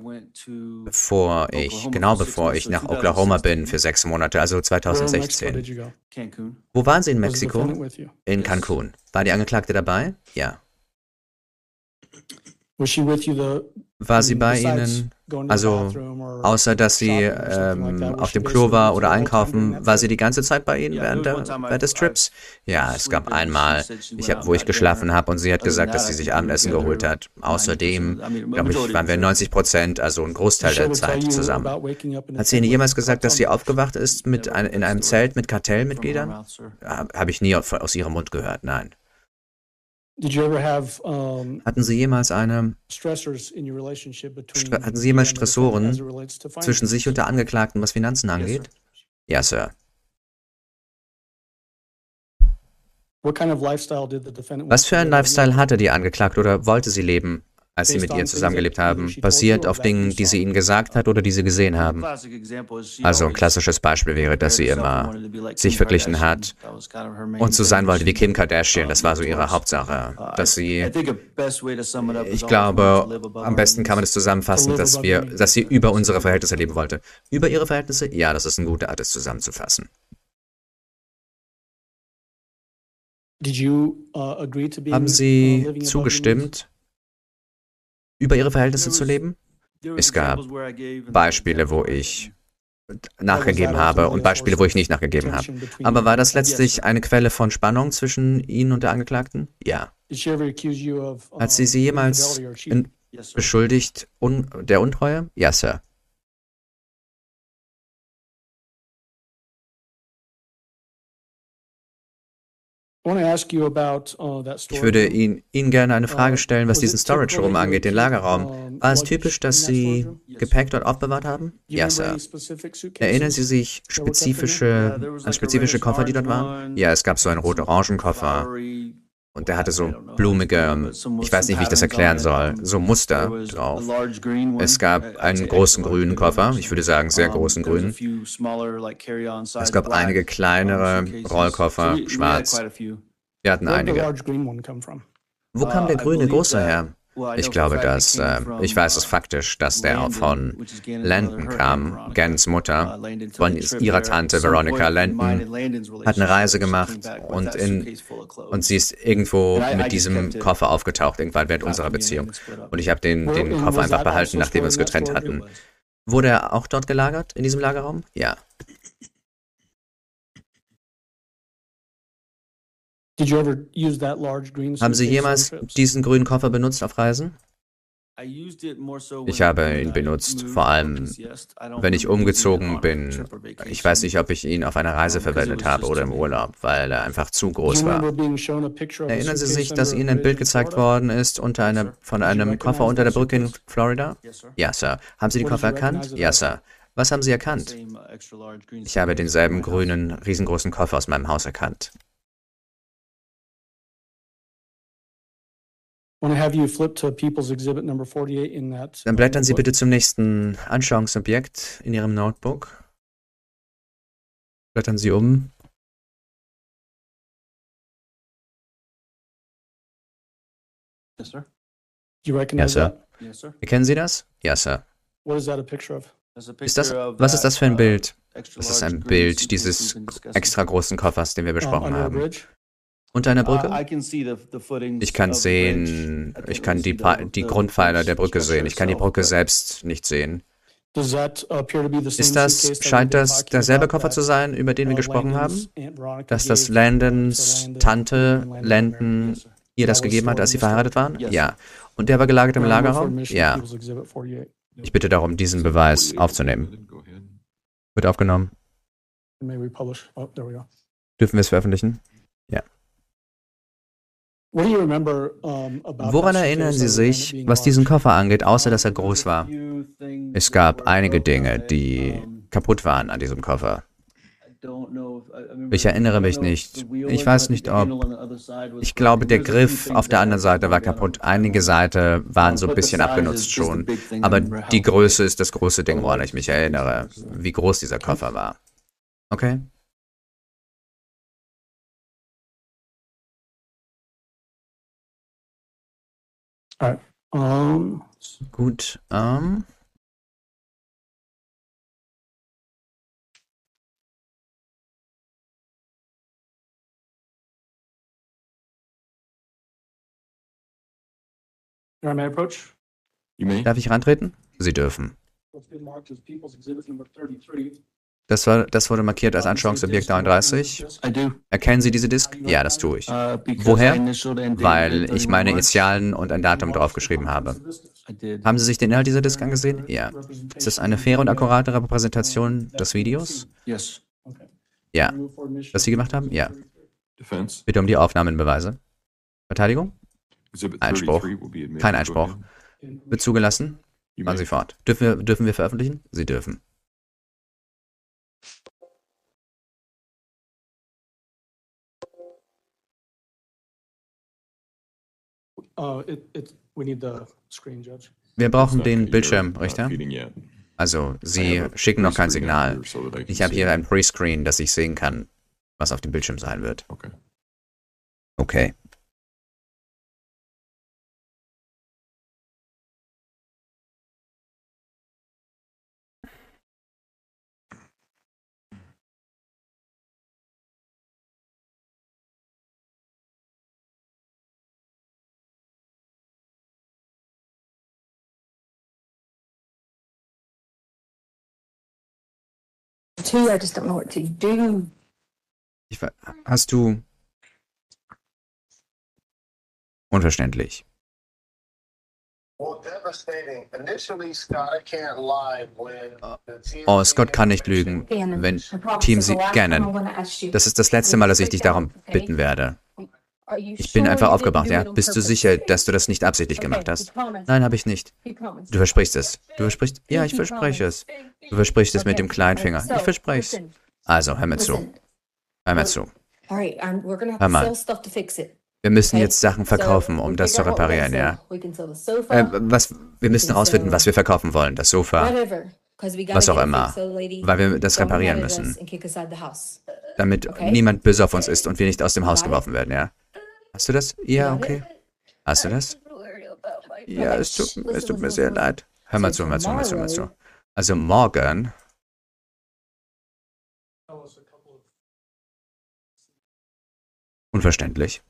bevor ich, genau bevor ich nach Oklahoma bin für sechs Monate, also Where in Mexico 2016. did you go? Cancun. Wo waren Sie in Mexiko? In. Cancun. War die Angeklagte dabei? Ja. Was she with you the War sie bei besides Ihnen, also außer dass sie ähm, auf dem Klo war oder einkaufen, war sie die ganze Zeit bei Ihnen während, der, während des Trips? Ja, es gab einmal, ich hab, wo ich geschlafen habe und sie hat gesagt, dass sie sich Abendessen geholt hat. 90%, Außerdem, glaube ich, waren wir the 90 Prozent, also ein Großteil der Zeit zusammen. Hat sie Ihnen jemals gesagt, dass sie aufgewacht ist mit ein, in einem Zelt mit Kartellmitgliedern? sir. Habe ich nie aus ihrem Mund gehört, nein. Hatten Sie jemals eine hatten Sie jemals Stressoren zwischen sich und der? Angeklagten, was Finanzen angeht? Ja, Sir. What kind of lifestyle did the defendant Was für einen? Lifestyle hatte die Angeklagte oder wollte sie leben, als sie Based mit on ihr things zusammengelebt haben, basierend or auf Dingen, die saw? sie ihnen gesagt hat oder die sie gesehen haben? Also ein always klassisches Beispiel wäre, dass sie compared herself and immer wanted to be like sich Kim verglichen Kardashian. hat That was kind of her main und so thing sein that wollte wie she, Kim Kardashian. uh, Das war so ihre. Hauptsache, Uh, dass sie think a best way to sum it up is Ich glaube, am our besten kann man es zusammenfassen, To live dass wir, dass sie über unsere Verhältnisse leben wollte. Über ihre Verhältnisse? Ja, das ist eine gute Art, es zusammenzufassen. Did you uh, agree to being, Haben uh, Sie means? zugestimmt, über ihre Verhältnisse zu leben? Es gab Beispiele, wo ich nachgegeben habe und Beispiele, wo ich nicht nachgegeben habe. Aber war das letztlich eine Quelle von Spannung zwischen Ihnen und der Angeklagten? Ja. Hat sie Sie jemals beschuldigt un, der Untreue? Ja, Sir. Ich storage würde. Ihnen, Ihnen gerne eine Frage Uh, stellen, was diesen Storage Room angeht, den Lagerraum. um, War es typisch, dass Sie. Gepäck dort aufbewahrt haben? Ja, remember Sir. Erinnern Sie sich spezifische, there was an spezifische Koffer, die dort waren? Ja, es gab so einen some rot-orangen-Koffer flowery, und der hatte so blumige, some- ich weiß nicht, wie ich das erklären soll, so Muster drauf. Es gab einen großen grünen Koffer, ich würde sagen sehr großen grünen. Es gab einige kleinere. Rollkoffer, schwarz. Wir hatten einige. Wo kam der Uh, I grüne große her? Ich glaube, dass, äh, from, ich weiß es uh, faktisch, dass der von Landon kam, Aunt Veronica. Gans Uh, Mutter. Took von a trip ihrer Tante Veronica Landon hat eine Reise gemacht und in-. Und sie ist irgendwo And I- I mit diesem Koffer aufgetaucht, irgendwann während After unserer Beziehung. Und ich habe den, den Koffer was einfach behalten, also nachdem wir uns getrennt hatten. Wurde er auch dort gelagert, in diesem Lagerraum? Ja. Haben Sie jemals diesen grünen Koffer benutzt auf Reisen? I used it more so Ich when- habe ihn I benutzt, vor or allem, possessed. I don't Wenn ich umgezogen bin, ich weiß nicht, ob ich ihn auf einer Reise verwendet habe oder im. Urlaub, weil er einfach zu groß war. Erinnern Sie sich, dass Ihnen ein Bild gezeigt worden ist unter einer, sir. von einem Koffer unter der Brücke in? Florida? Yes, sir. Ja, Sir. Haben Sie den Koffer erkannt? Ja? Sir. Was haben Sie erkannt? Uh, Ich habe denselben grünen, riesengroßen Koffer aus meinem Haus erkannt. Dann blättern Sie bitte zum nächsten Anschauungsobjekt in Ihrem Notebook. Blättern Sie um. Yes, sir. You recognize sir. that? Yes, sir. Erkennen Sie das? Ja, Sir. What is that a picture of? Ist das, was ist that, das für ein uh, Bild? Das ist ein Bild dieses extra großen Koffers, den wir besprochen haben. Unter einer Brücke? Ich kann sehen, ich kann die, Pa- die Grundpfeiler der Brücke sehen. Ich kann die Brücke selbst nicht sehen. Ist das, scheint das derselbe Koffer zu sein, über den wir uh, gesprochen haben? Dass das Landons Tante Landon ihr das gegeben hat, als sie verheiratet waren? Ja. Und der war gelagert im Lagerraum? Ja. People's Exhibit 48. Ich bitte darum, diesen Beweis aufzunehmen. Wird aufgenommen. May we publish? Oh, there we go. Dürfen wir es veröffentlichen? What do you remember, um, about Woran erinnern Sie sich, was diesen? Koffer angeht, außer dass er groß war? Es gab einige Dinge, die kaputt waren an diesem Koffer. Ich erinnere mich nicht. Ich weiß nicht, ob. Ich glaube, der Griff auf der anderen Seite war kaputt. Einige Seiten waren so ein bisschen abgenutzt schon. Aber die Größe ist das große Ding, woran ich mich erinnere. Wie groß dieser Koffer war. Okay? Um, Gut. Ähm. Your Honor, may I approach? You may. Darf ich rantreten? Sie dürfen. What's been marked as People's Exhibit number 33. Das, war, das wurde markiert als Anschauungsobjekt 39. I do. Erkennen Sie diese Disk? Ja, das tue ich. Because Woher? Weil ich meine 31 March. Initialen und ein Datum draufgeschrieben habe. Haben Sie sich den Inhalt dieser Disk angesehen? Ja. Ist das eine faire und akkurate Repräsentation des Videos? Yes. Ja. Was Sie gemacht haben? Ja. Bitte um die Aufnahmenbeweise. Verteidigung? Einspruch. 33 will be admitted. Kein Einspruch. Wird zugelassen? May. Sie fort. Dürfen wir, dürfen wir veröffentlichen? Sie dürfen. Uh, it, it, we need the screen, Judge. Wir brauchen den you're Bildschirm, not Richter. Also, I Sie schicken noch kein Signal. Ich habe see hier ein Prescreen, dass ich sehen kann, was auf dem Bildschirm sein wird. Okay. Okay. Two, I just don't know what to do. Ich, ver- hast du. Unverständlich. Well, devastating. Initially, Scott, I can't lie when the team. Oh, Scott kann nicht lügen, wenn Team sie Gannon. Das ist das letzte Mal, dass ich dich darum bitten werde. Ich bin einfach aufgebracht, ja? Bist du sicher, dass du das nicht absichtlich gemacht hast? Nein, habe ich nicht. Du versprichst es. Du versprichst. Ja, ich He verspreche es. Du versprichst es mit dem kleinen Finger. Ich verspreche es. Also, hör mir zu. Hör mir zu. Hör mal. Wir müssen jetzt Sachen verkaufen, um das zu reparieren, ja. Äh, was, wir müssen herausfinden, was wir verkaufen wollen. Das Sofa, was auch immer, weil wir das reparieren müssen. damit niemand böse auf uns ist und wir nicht aus dem Haus geworfen werden, ja? Hast du das? Ja, okay. Hast du das? Ja, es tut, es tut mir sehr leid. Hör mal zu, hör mal zu, hör mal zu, hör mal zu. Also morgen, unverständlich.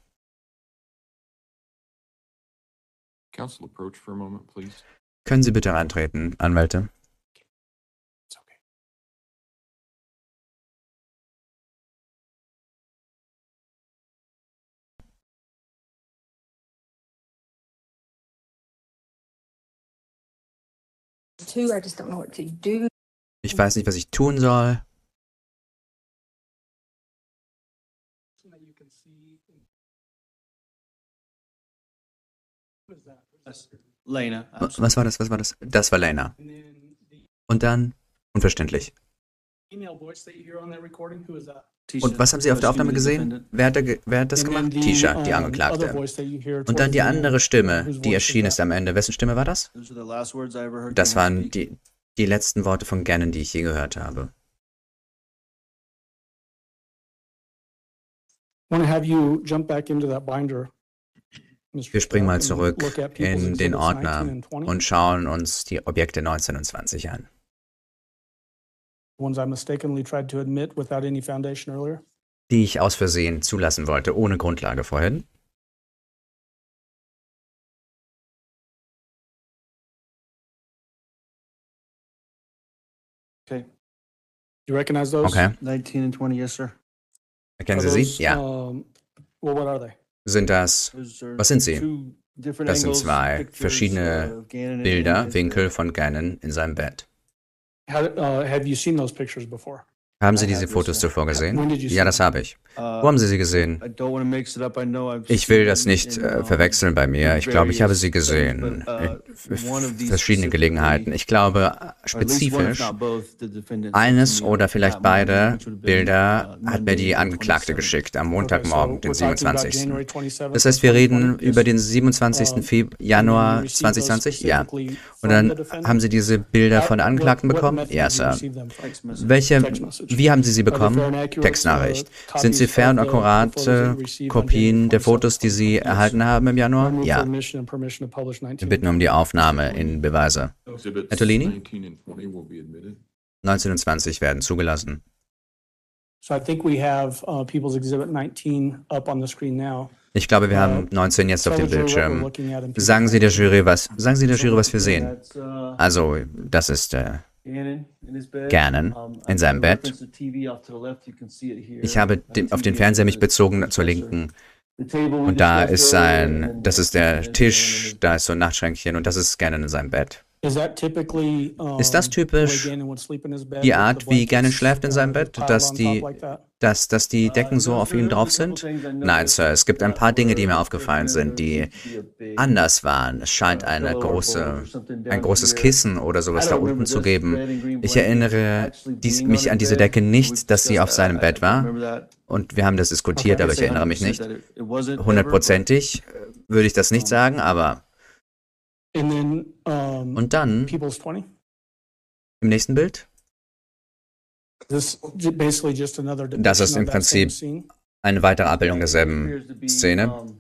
Council approach for a moment, please. Können Sie bitte reintreten, Anwälte? Ich weiß nicht, was ich tun soll. Lena. Was war das? Was war das? Das war Lena. Und dann, unverständlich. Und was haben Sie auf der Aufnahme gesehen? Wer hat, ge wer hat das gemacht? Tisha, die Angeklagte. Und dann die andere Stimme, die erschienen is ist am Ende. Wessen Stimme war das? Das waren die, die letzten Worte von Gannon, die ich je gehört habe. Wir springen mal zurück in den Ordner 19 and 20, und schauen uns die Objekte 19 und 20 an. Die ich aus Versehen zulassen wollte, ohne Grundlage vorhin. You recognize those? Okay. 19 and 20, yes, sir. Erkennen Are Sie those, sie? Ja. um, well, what are they? Sind das Was sind sie? Das sind zwei pictures, verschiedene Bilder, uh, Winkel von Gannon in seinem Bett. How, uh, have you seen those pictures before? Haben Sie diese Fotos zuvor gesehen? Ja, das habe ich. Wo haben Sie sie gesehen? Ich will das nicht äh, verwechseln bei mir. Ich glaube, ich habe sie gesehen. in uh, f- one of these verschiedene specifically, Gelegenheiten. Ich glaube, if spezifisch eines oder vielleicht beide Bilder hat mir die Angeklagte 27th. geschickt am Montagmorgen, den we're talking about 27. January 27th Das heißt, wir reden 2020. über den 27. Um, Feb And Januar you received those 2020? Ja. Und dann haben Sie diese Bilder von Angeklagten bekommen? Ja, Sir. Welche. Wie haben Sie sie bekommen? Textnachricht. uh, Sind sie fair und akkurate on Kopien der Fotos, die 27th? Sie erhalten haben im Januar? Ja. Wir 19. bitten um die Aufnahme in Beweise. Bertolini? 19 and 20 will be admitted. 19 und 20 werden zugelassen. So I think we have uh, People's Exhibit 19 up on the screen now. Ich glaube, wir haben Uh, 19 jetzt auf dem Bildschirm. Sagen Sie der. Jury was, sagen Sie der Jury, was wir sehen. Uh, Also, das ist äh, Gannon in seinem Bett. Ich habe den, auf den Fernseher mich bezogen zur. Linken. Und da ist sein, das ist der Tisch, da ist so ein Nachtschränkchen und das ist Gannon in seinem Bett. Is that typically, Ist das the typisch way Gannon would sleep in his bed die Art, wie Gannon schläft in seinem Bett, dass on die, dass, dass die Decken so auf ihm drauf sind? Nein, Sir, es gibt ein paar Dinge, die mir aufgefallen sind, die anders waren. Es scheint eine große, ein großes Kissen oder sowas da unten zu geben. Ich erinnere dies, mich an diese Decke nicht, dass sie auf seinem Bett war. Und wir haben das diskutiert, aber ich erinnere mich nicht. Hundertprozentig würde ich das nicht sagen, aber. And then, Und dann, People's 20? im nächsten Bild, This j- basically just another Das ist im Prinzip eine weitere Abbildung derselben Szene.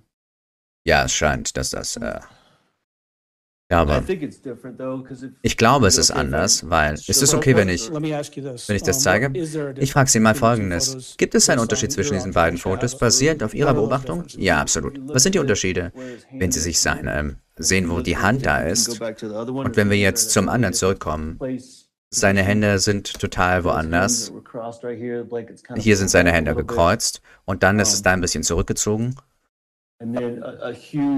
Ja, es scheint, dass das. Äh, aber ich glaube, es ist anders, weil. Ist es okay, wenn ich. Wenn ich das zeige? Ich frage Sie mal Folgendes. Gibt es einen Unterschied zwischen diesen beiden? Fotos, basierend auf Ihrer Beobachtung? Ja, absolut. Was sind die Unterschiede? Wenn Sie sich seine, sehen, wo die Hand da ist, und wenn wir jetzt zum anderen zurückkommen, seine Hände sind total woanders. Hier sind seine Hände gekreuzt und dann ist es da ein bisschen zurückgezogen.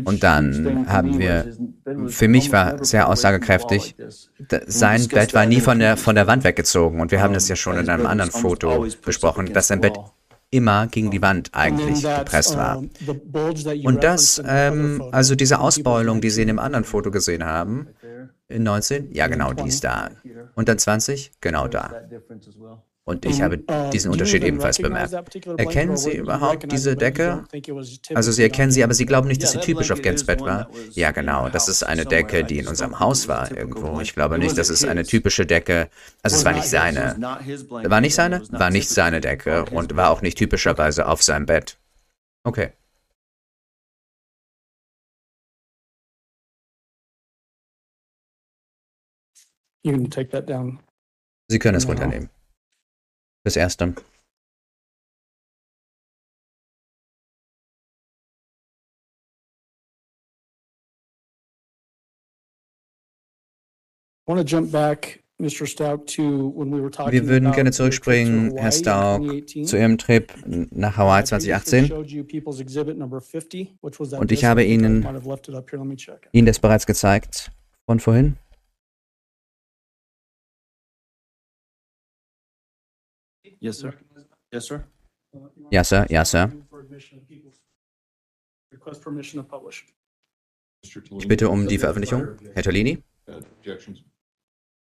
Und dann haben wir- für mich war sehr aussagekräftig, Sein Bett war nie von der, von der Wand weggezogen und wir haben das ja schon in einem anderen Foto besprochen, dass sein Bett immer gegen die Wand eigentlich gepresst war. Und das, ähm, also diese Ausbeulung, die Sie in dem anderen Foto gesehen haben, in 19, ja genau, die ist da. Und dann 20, genau da. Und ich habe diesen Unterschied ebenfalls bemerkt. Erkennen Sie überhaupt diese Decke? Also Sie erkennen sie, aber Sie glauben nicht, dass sie typisch auf Gens Bett war? Ja, genau. Das ist eine Decke, die in unserem Haus war irgendwo. Ich glaube nicht, dass es eine typische Decke. Also es war nicht seine. War nicht seine? War nicht seine Decke und war auch nicht typischerweise auf seinem Bett. Okay. Sie können es Genau. runternehmen. Das erste. Wir würden gerne zurückspringen, Herr 2018. zu Ihrem Trip nach Hawaii I previously 2018. showed you People's Exhibit number 50, which was that Und ich habe Ihnen-. Ihnen das bereits gezeigt von vorhin? Yes, sir. Yes, sir. Ja, Sir, ja, Sir. Request permission to publish. Ich bitte um die Veröffentlichung. Herr Tolini? Objections?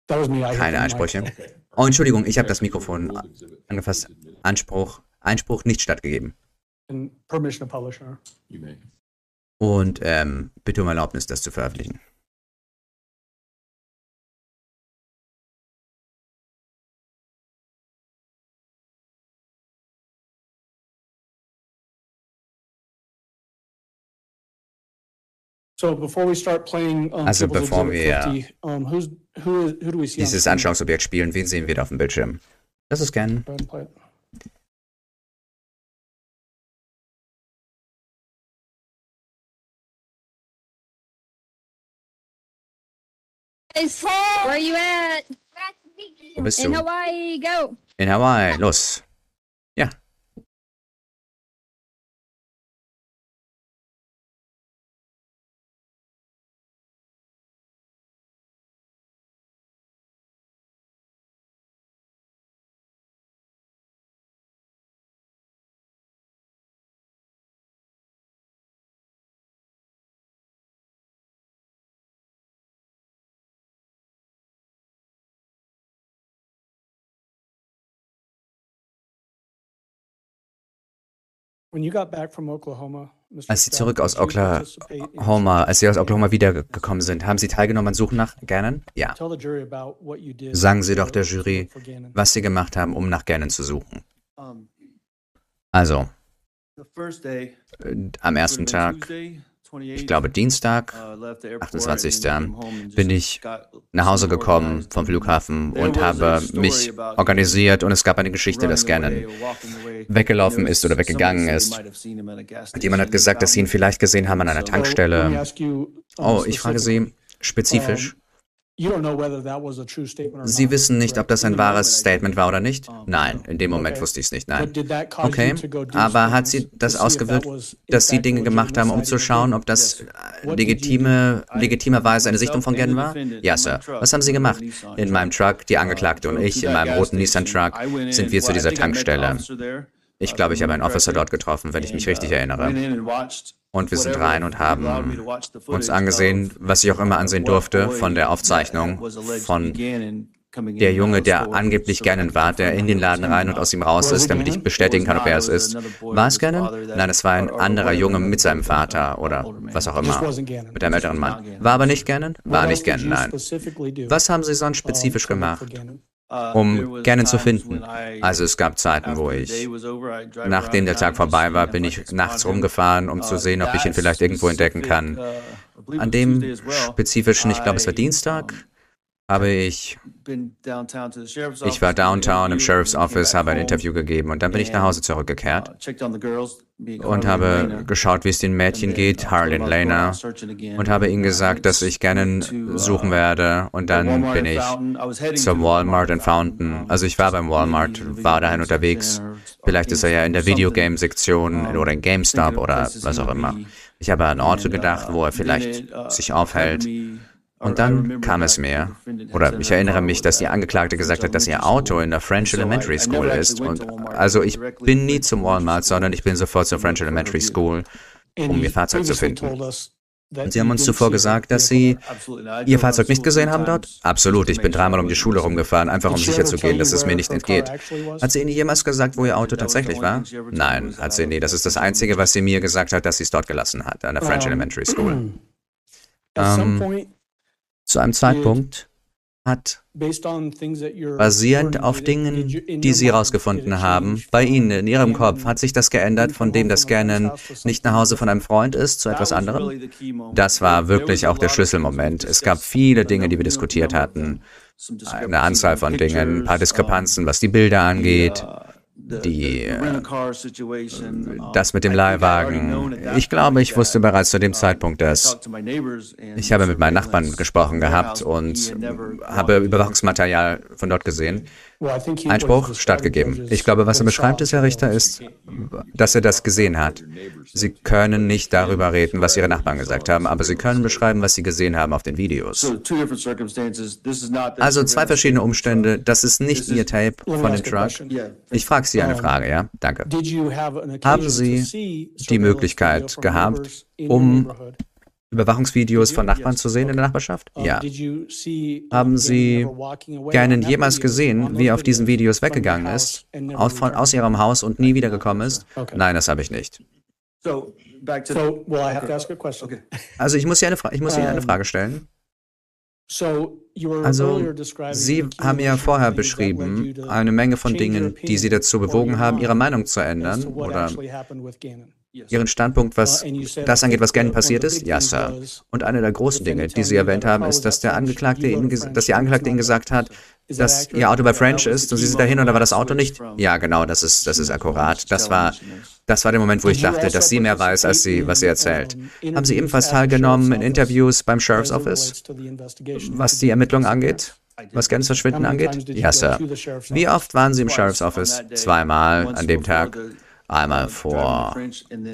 That was me. I hit Keine. Einsprüche. Oh, Entschuldigung, ich habe das Mikrofon angefasst. Anspruch, Einspruch nicht stattgegeben. Und ähm, bitte um Erlaubnis, das zu veröffentlichen. So before we start playing, um, Also People's bevor Exhibit wir 50, um, who's, who, is, who do we see on Dieses screen? Anschauungsobjekt spielen, wen sehen wir da auf dem Bildschirm? Das ist Scan. Go ahead and play it. Where you at? Wo bist In du? Hawaii, go. In Hawaii. Los. Ja. Als Sie zurück aus did you participate in- Oklahoma, als Sie aus Oklahoma wiedergekommen sind, haben Sie teilgenommen an Suchen nach Gannon? Ja. Tell the jury about what you did Sagen Sie doch der Jury, was Sie gemacht haben, um nach Gannon zu suchen. Also, äh, am ersten Tag, Tuesday, 28th, ich glaube Dienstag, uh, left the airport 28. and then came home and bin ich nach Hause gekommen vom Flughafen und habe mich organisiert und es gab eine Geschichte, dass Gannon weggelaufen ist oder weggegangen ist. Und jemand hat gesagt, dass sie ihn vielleicht gesehen haben an einer Tankstelle. Oh, ich frage Sie spezifisch. Sie wissen nicht, ob das ein wahres Statement war oder nicht? Um, Nein, in dem Moment wusste ich es nicht, nein. Okay, aber hat sie das ausgewirkt, dass Sie Dinge gemacht haben, um zu schauen, ob das äh, legitime, legitimerweise eine Sichtung von Gannon war? Ja, Sir. Was haben Sie gemacht? In meinem Truck, die Uh, Angeklagte und ich in meinem roten Nissan station. Truck I went in, sind wir zu dieser Tankstelle. Ich uh, glaube, ich habe einen. Officer dort getroffen, wenn ich mich richtig uh, erinnere. Und wir sind rein und haben uns angesehen, was ich auch immer ansehen durfte von der Aufzeichnung von der Junge, der angeblich Gannon war, der in den Laden rein und aus ihm raus ist, it damit ich bestätigen kann, ob er es ist. War es Gannon? Nein, es war ein anderer Junge mit seinem Vater oder was auch immer. Mit einem älteren Mann. War aber nicht Gannon? War nicht Gannon, nein. Was haben Sie sonst spezifisch gemacht, um there was Gannon zu finden? Also es gab Zeiten, wo ich, nachdem der Tag vorbei war, bin ich nachts rumgefahren, um Uh, zu sehen, ob ich ihn vielleicht irgendwo entdecken kann. uh, An dem spezifischen, ich glaube, es war Dienstag, um, habe ich, ich war downtown im Sheriff's Office, habe ein Interview gegeben und dann bin ich nach Hause zurückgekehrt uh, und habe geschaut, wie es den Mädchen uh, geht, told Harlan Lena, und habe ihnen Uh, gesagt, dass ich gerne uh, suchen werde und dann bin in ich zum Walmart in Fountain. Also ich war beim Walmart, war dahin unterwegs. Vielleicht ist er ja in der Videogame-Sektion oder in GameStop oder was auch immer. Ich habe an Orte gedacht, wo er vielleicht sich aufhält. Und dann kam es mir, oder ich erinnere mich, dass die Angeklagte gesagt hat, dass ihr Auto in der French Elementary School ist. Und also ich bin nie zum Walmart, sondern ich bin sofort zur French Elementary School, um ihr Fahrzeug zu finden. Und Sie haben uns zuvor gesagt, dass Sie Ihr Fahrzeug nicht gesehen haben dort? Absolut, ich bin dreimal um die Schule rumgefahren, einfach um sicherzugehen, dass es mir nicht entgeht. Hat sie Ihnen jemals gesagt, wo Ihr Auto tatsächlich war? Nein, hat sie nie. Das ist das Einzige, was sie mir gesagt hat, dass sie es dort gelassen hat, an der French Elementary School. Ähm, zu einem Zeitpunkt hat basierend auf Dingen, die Sie herausgefunden haben, bei Ihnen in Ihrem Kopf, hat sich das geändert, von dem das Scannen nicht nach Hause von einem Freund ist, zu etwas anderem? Das war wirklich auch der Schlüsselmoment. Es gab viele Dinge, die wir diskutiert hatten. Eine Anzahl von Dingen, ein paar Diskrepanzen, was die Bilder angeht, die, äh, das mit dem Leihwagen. Ich glaube, ich wusste bereits zu dem Zeitpunkt, dass ich habe mit meinen Nachbarn gesprochen gehabt und habe Überwachungsmaterial von dort gesehen. Einspruch stattgegeben. Ich glaube, was er beschreibt, ist, Herr Richter, ist, dass er das gesehen hat. Sie können nicht darüber reden, was Ihre Nachbarn gesagt haben, aber Sie können beschreiben, was Sie gesehen haben auf den Videos. Also zwei verschiedene Umstände. Das ist nicht Ihr Tape von dem Truck. Ich frage Sie eine Frage, ja? Danke. Haben Sie die Möglichkeit gehabt, um Überwachungsvideos von Nachbarn zu sehen in der Nachbarschaft? Ja. Haben Sie Gannon jemals gesehen, wie er auf diesen Videos weggegangen ist, aus, von, aus Ihrem Haus und nie wiedergekommen ist? Nein, das habe ich nicht. Also ich muss Ihnen eine, Fra ich muss Ihnen eine Frage stellen. Also, Sie haben ja vorher beschrieben eine Menge von Dingen, die Sie dazu bewogen haben, Ihre Meinung zu ändern oder Ihren Standpunkt, was das angeht, was gerne passiert ist? Ja, Sir. Und eine der großen Dinge, die Sie erwähnt haben, ist, dass der Angeklagte Ihnen, dass die Angeklagte Ihnen gesagt hat, dass Ihr Auto bei French ist und Sie sind dahin und da war das Auto nicht? Ja, genau, das ist, das ist akkurat. Das war, das war der Moment, wo ich dachte, dass sie mehr weiß, als sie, was sie erzählt. Haben Sie ebenfalls teilgenommen in Interviews beim Sheriff's Office, was die Ermittlungen angeht? Was Gens Verschwinden angeht? Ja, Sir. Wie oft waren Sie im Sheriff's Office? Zweimal an dem Tag. Einmal vor,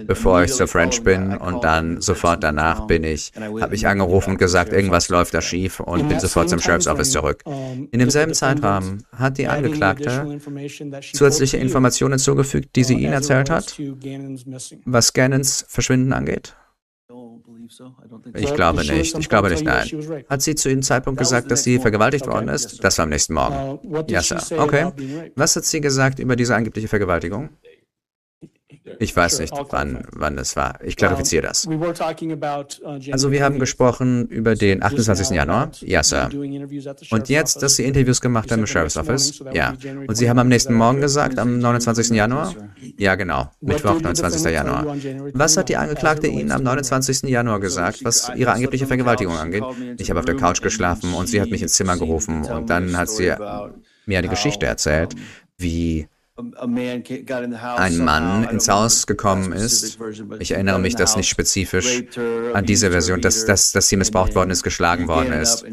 bevor ich zur French bin und dann sofort danach bin ich, habe ich angerufen und gesagt, irgendwas läuft da schief und bin sofort zum Sheriff's Office zurück. In demselben Zeitrahmen hat die Angeklagte zusätzliche Informationen zugefügt, die sie Ihnen erzählt hat, was Gannons Verschwinden angeht? Ich glaube nicht. Ich glaube nicht, nein. Hat sie zu dem Zeitpunkt gesagt, dass sie vergewaltigt worden ist? Das war am nächsten Morgen. Ja, Sir. Okay. Was hat sie gesagt über diese angebliche Vergewaltigung? Ich weiß nicht, wann, wann es war. Ich klarifiziere das. Also wir haben gesprochen über den 28. Januar. Ja, Sir. Und jetzt, dass Sie Interviews gemacht haben im Sheriff's Office? Ja. Und Sie haben am nächsten Morgen gesagt, am 29. Januar? Ja, genau. Mittwoch, 29. Januar. Was hat die Angeklagte Ihnen am 29. Januar gesagt, was Ihre angebliche Vergewaltigung angeht? Ich habe auf der Couch geschlafen und sie hat mich ins Zimmer gerufen und dann hat sie mir eine Geschichte erzählt, wie ein Mann ins Haus gekommen ist. Ich erinnere mich das nicht spezifisch an diese Version, dass, dass, dass sie missbraucht worden ist, geschlagen worden ist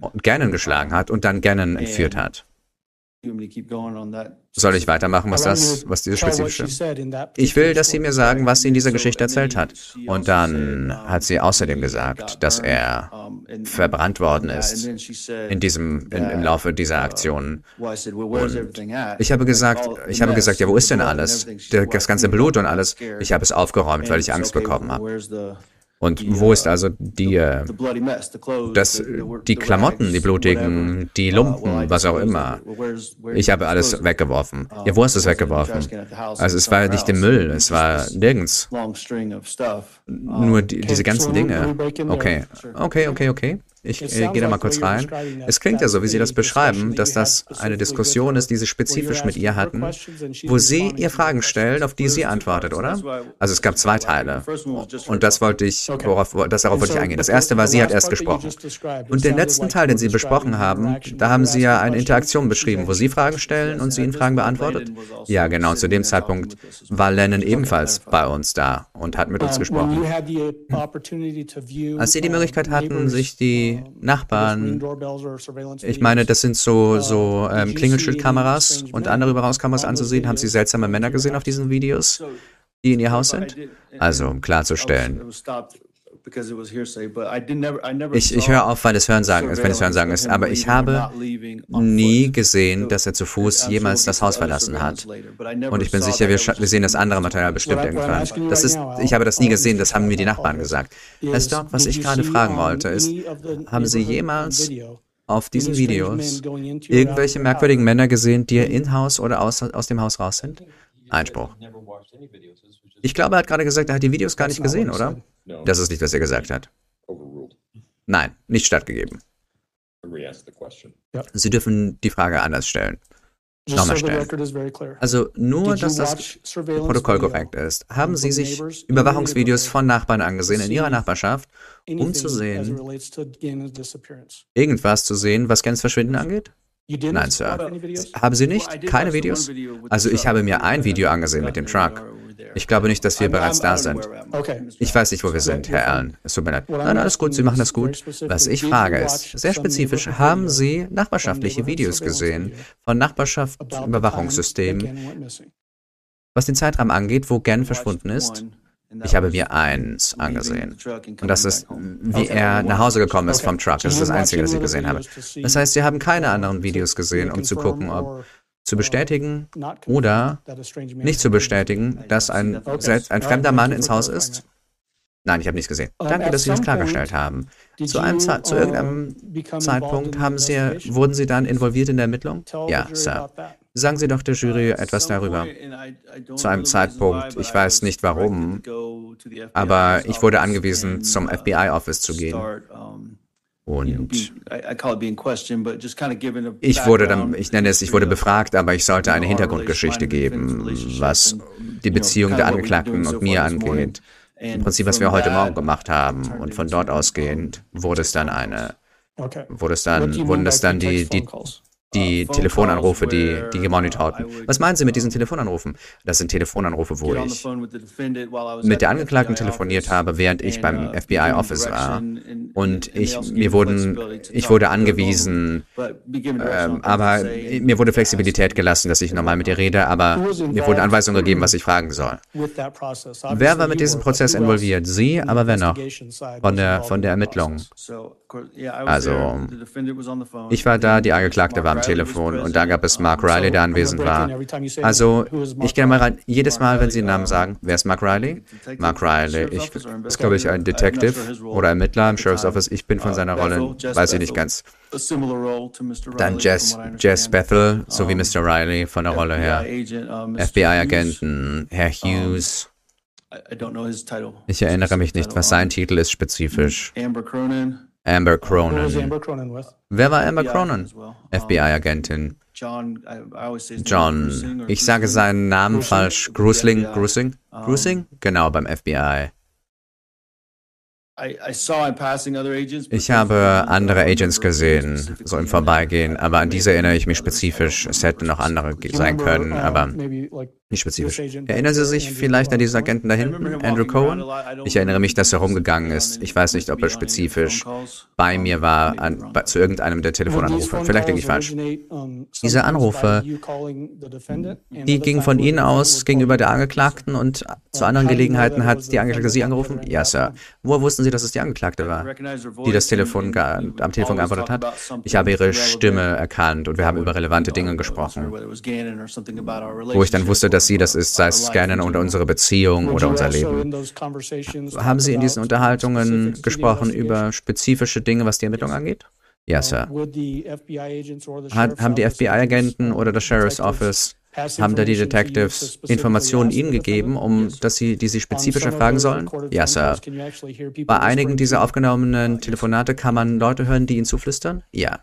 und Gannon geschlagen hat und dann Gannon entführt hat. Soll ich weitermachen, was das, was diese spezifische? Ich will, dass sie mir sagen, was sie in dieser Geschichte erzählt hat. Und dann hat sie außerdem gesagt, dass er verbrannt worden ist in diesem, in, im Laufe dieser Aktion. Und ich habe gesagt, ich habe gesagt, ja, wo ist denn alles? Das ganze Blut und alles. Ich habe es aufgeräumt, weil ich Angst bekommen habe. Und wo ist also die, äh, das, die Klamotten, die blutigen, die Lumpen, was auch immer? Ich habe alles weggeworfen. Ja, wo hast du es weggeworfen? Also es war nicht im Müll, es war nirgends. Nur die, diese ganzen Dinge. Okay, okay, okay, okay. Ich äh, gehe da mal kurz rein. Es klingt ja so, wie Sie das beschreiben, dass das eine Diskussion ist, die Sie spezifisch mit ihr hatten, wo Sie ihr Fragen stellen, auf die sie antwortet, oder? Also es gab zwei Teile. Und das wollte ich, worauf, das darauf wollte ich eingehen. Das erste war, sie hat erst gesprochen. Und den letzten Teil, den Sie besprochen haben, da haben Sie ja eine Interaktion beschrieben, wo Sie Fragen stellen und sie Ihnen Fragen beantwortet. Ja, genau. Zu dem Zeitpunkt war Lennon ebenfalls bei uns da und hat mit uns gesprochen. Als Sie die Möglichkeit hatten, sich die Nachbarn, ich meine, das sind so, so ähm, Klingelschildkameras und andere Überwachungskameras anzusehen. Haben Sie seltsame Männer gesehen auf diesen Videos, die in Ihr Haus sind? Also, um klarzustellen, because it was hearsay, but I did never, I never Ich, ich höre auf, weil es Hörensagen ist, wenn es Hörensagen ist. Aber ich habe nie gesehen, dass er zu I'm Fuß jemals das Haus verlassen hat. Und ich bin sicher, wir, wir sehen das andere Material bestimmt irgendwann. Das ist, ich habe das nie gesehen, das haben mir die Nachbarn gesagt. Stock, was ich gerade fragen wollte, ist, haben Sie jemals auf diesen Videos irgendwelche merkwürdigen house? Männer gesehen, die in Haus oder aus, aus dem Haus raus sind? Einspruch. Ich glaube, er hat gerade gesagt, er hat die Videos gar That's nicht not what gesehen, he oder? said. No, Das ist nicht, was er gesagt hat. Nein, nicht stattgegeben. Re-ask the question. Sie dürfen die Frage anders stellen. Nochmal so the stellen. record is very clear. Also nur, dass das Protokoll korrekt ist. Haben of Sie sich neighbors in your Überwachungsvideos neighborhood von Nachbarn angesehen in see Ihrer Nachbarschaft, um anything zu sehen, irgendwas zu sehen, was Gens Verschwinden angeht? Nein, Sir. Haben Sie nicht? Keine Videos? Also ich habe mir ein Video angesehen mit dem Truck. Ich glaube nicht, dass wir bereits da sind. Ich weiß nicht, wo wir sind, Herr. Allen. Es tut mir leid. Nein, alles gut, Sie machen das gut. Was ich frage ist, sehr spezifisch, haben Sie nachbarschaftliche Videos gesehen von Nachbarschaftsüberwachungssystemen, was den Zeitraum angeht, wo Gann watched verschwunden ist? Ich habe mir eins angesehen. Und das ist, wie er nach Hause gekommen ist vom Truck. Das ist das Einzige, das ich gesehen habe. Das heißt, Sie haben keine anderen Videos gesehen, um zu gucken, ob zu bestätigen oder nicht zu bestätigen, dass ein, ein fremder Mann ins Haus ist? Nein, ich habe nichts gesehen. Danke, dass Sie das klargestellt haben. Zu einem Ze zu irgendeinem Zeitpunkt haben Sie, wurden Sie dann involviert in der Ermittlung? Ja, Sir. Sagen Sie doch der Jury etwas darüber. Zu einem Zeitpunkt, ich weiß nicht warum, Aber ich wurde angewiesen, zum FBI-Office zu gehen. Und ich wurde dann, ich nenne es, ich wurde befragt, aber ich sollte eine Hintergrundgeschichte geben, was die Beziehung der Angeklagten und mir angeht. Im Prinzip, was wir heute Morgen gemacht haben. Und von dort ausgehend wurde es dann eine, wurde es dann, wurden by dann die, die? Die Telefonanrufe, calls die, die gemonitorten. Was meinen Sie mit diesen Telefonanrufen? Das sind Telefonanrufe, wo ich mit der the Angeklagten FBI telefoniert office habe, während ich and, beim uh, give FBI them Office war. Und ich, mir wurden, ich talk wurde angewiesen, to aber mir wurde ask Flexibilität gelassen, dass ich normal mit ihr rede, aber mir wurde Anweisung gegeben, was ich fragen soll. Wer war mit diesem Prozess involviert? Sie, aber wer noch? Von was der, involved von in der Ermittlung. So, Also. Ich war da, die Angeklagte war am Telefon und da gab es Mark Riley, der anwesend war. Also, ich gehe mal rein, jedes Mal, wenn Sie den Namen sagen, wer ist Mark Riley? Mark Riley, ich ist, glaube ich, ein Detective oder Ermittler im Sheriff's time. Office. Ich bin von Uh, seiner Rolle, weiß ich nicht ganz. Dann Jess, Jess. Bethel sowie Um, Mr. Riley von der Rolle her. FBI agent, uh. FBI-Agenten, Herr Hughes. Ich erinnere mich nicht, was sein Titel ist spezifisch. Amber Cronin. Amber Cronin. Amber Cronin with? Wer war Amber Cronin? FBI-Agentin. John, Ich sage seinen Namen falsch. Grusling? FBI. Grusing? Grusing? Genau, beim FBI. Ich habe andere Agents gesehen, so im Vorbeigehen, aber an diese erinnere ich mich spezifisch. Es hätten noch andere sein können, aber nicht spezifisch. Erinnern Sie sich vielleicht an diesen? Agenten da hinten, Andrew Cohen? Ich erinnere mich, dass er rumgegangen ist. Ich weiß nicht, ob er spezifisch bei mir war, an, bei, zu irgendeinem der Telefonanrufe. Vielleicht liege calls ich falsch. Diese Anrufe, Die gingen von Ihnen aus gegenüber der? Angeklagten und zu Um, anderen Gelegenheiten hat die Angeklagte Sie angerufen? Ja, Sir. Woher wussten Sie, dass es die Angeklagte war, die das Telefon am Telefon geantwortet hat? Ich habe Ihre Stimme erkannt und wir haben über relevante Dinge gesprochen. Wo ich dann wusste, dass Sie das ist, sei es Scannen oder unsere Beziehung oder unser Leben. Haben Sie in diesen Unterhaltungen gesprochen über spezifische Dinge, was die Ermittlung angeht? Ja, Sir. Hat, haben die FBI-Agenten oder das Sheriff's Office, haben da die Detectives Informationen Ihnen gegeben, um dass Sie, die Sie spezifischer fragen sollen? Ja, Sir. Bei einigen dieser aufgenommenen. Telefonate kann man Leute hören, die Ihnen zuflüstern? Ja.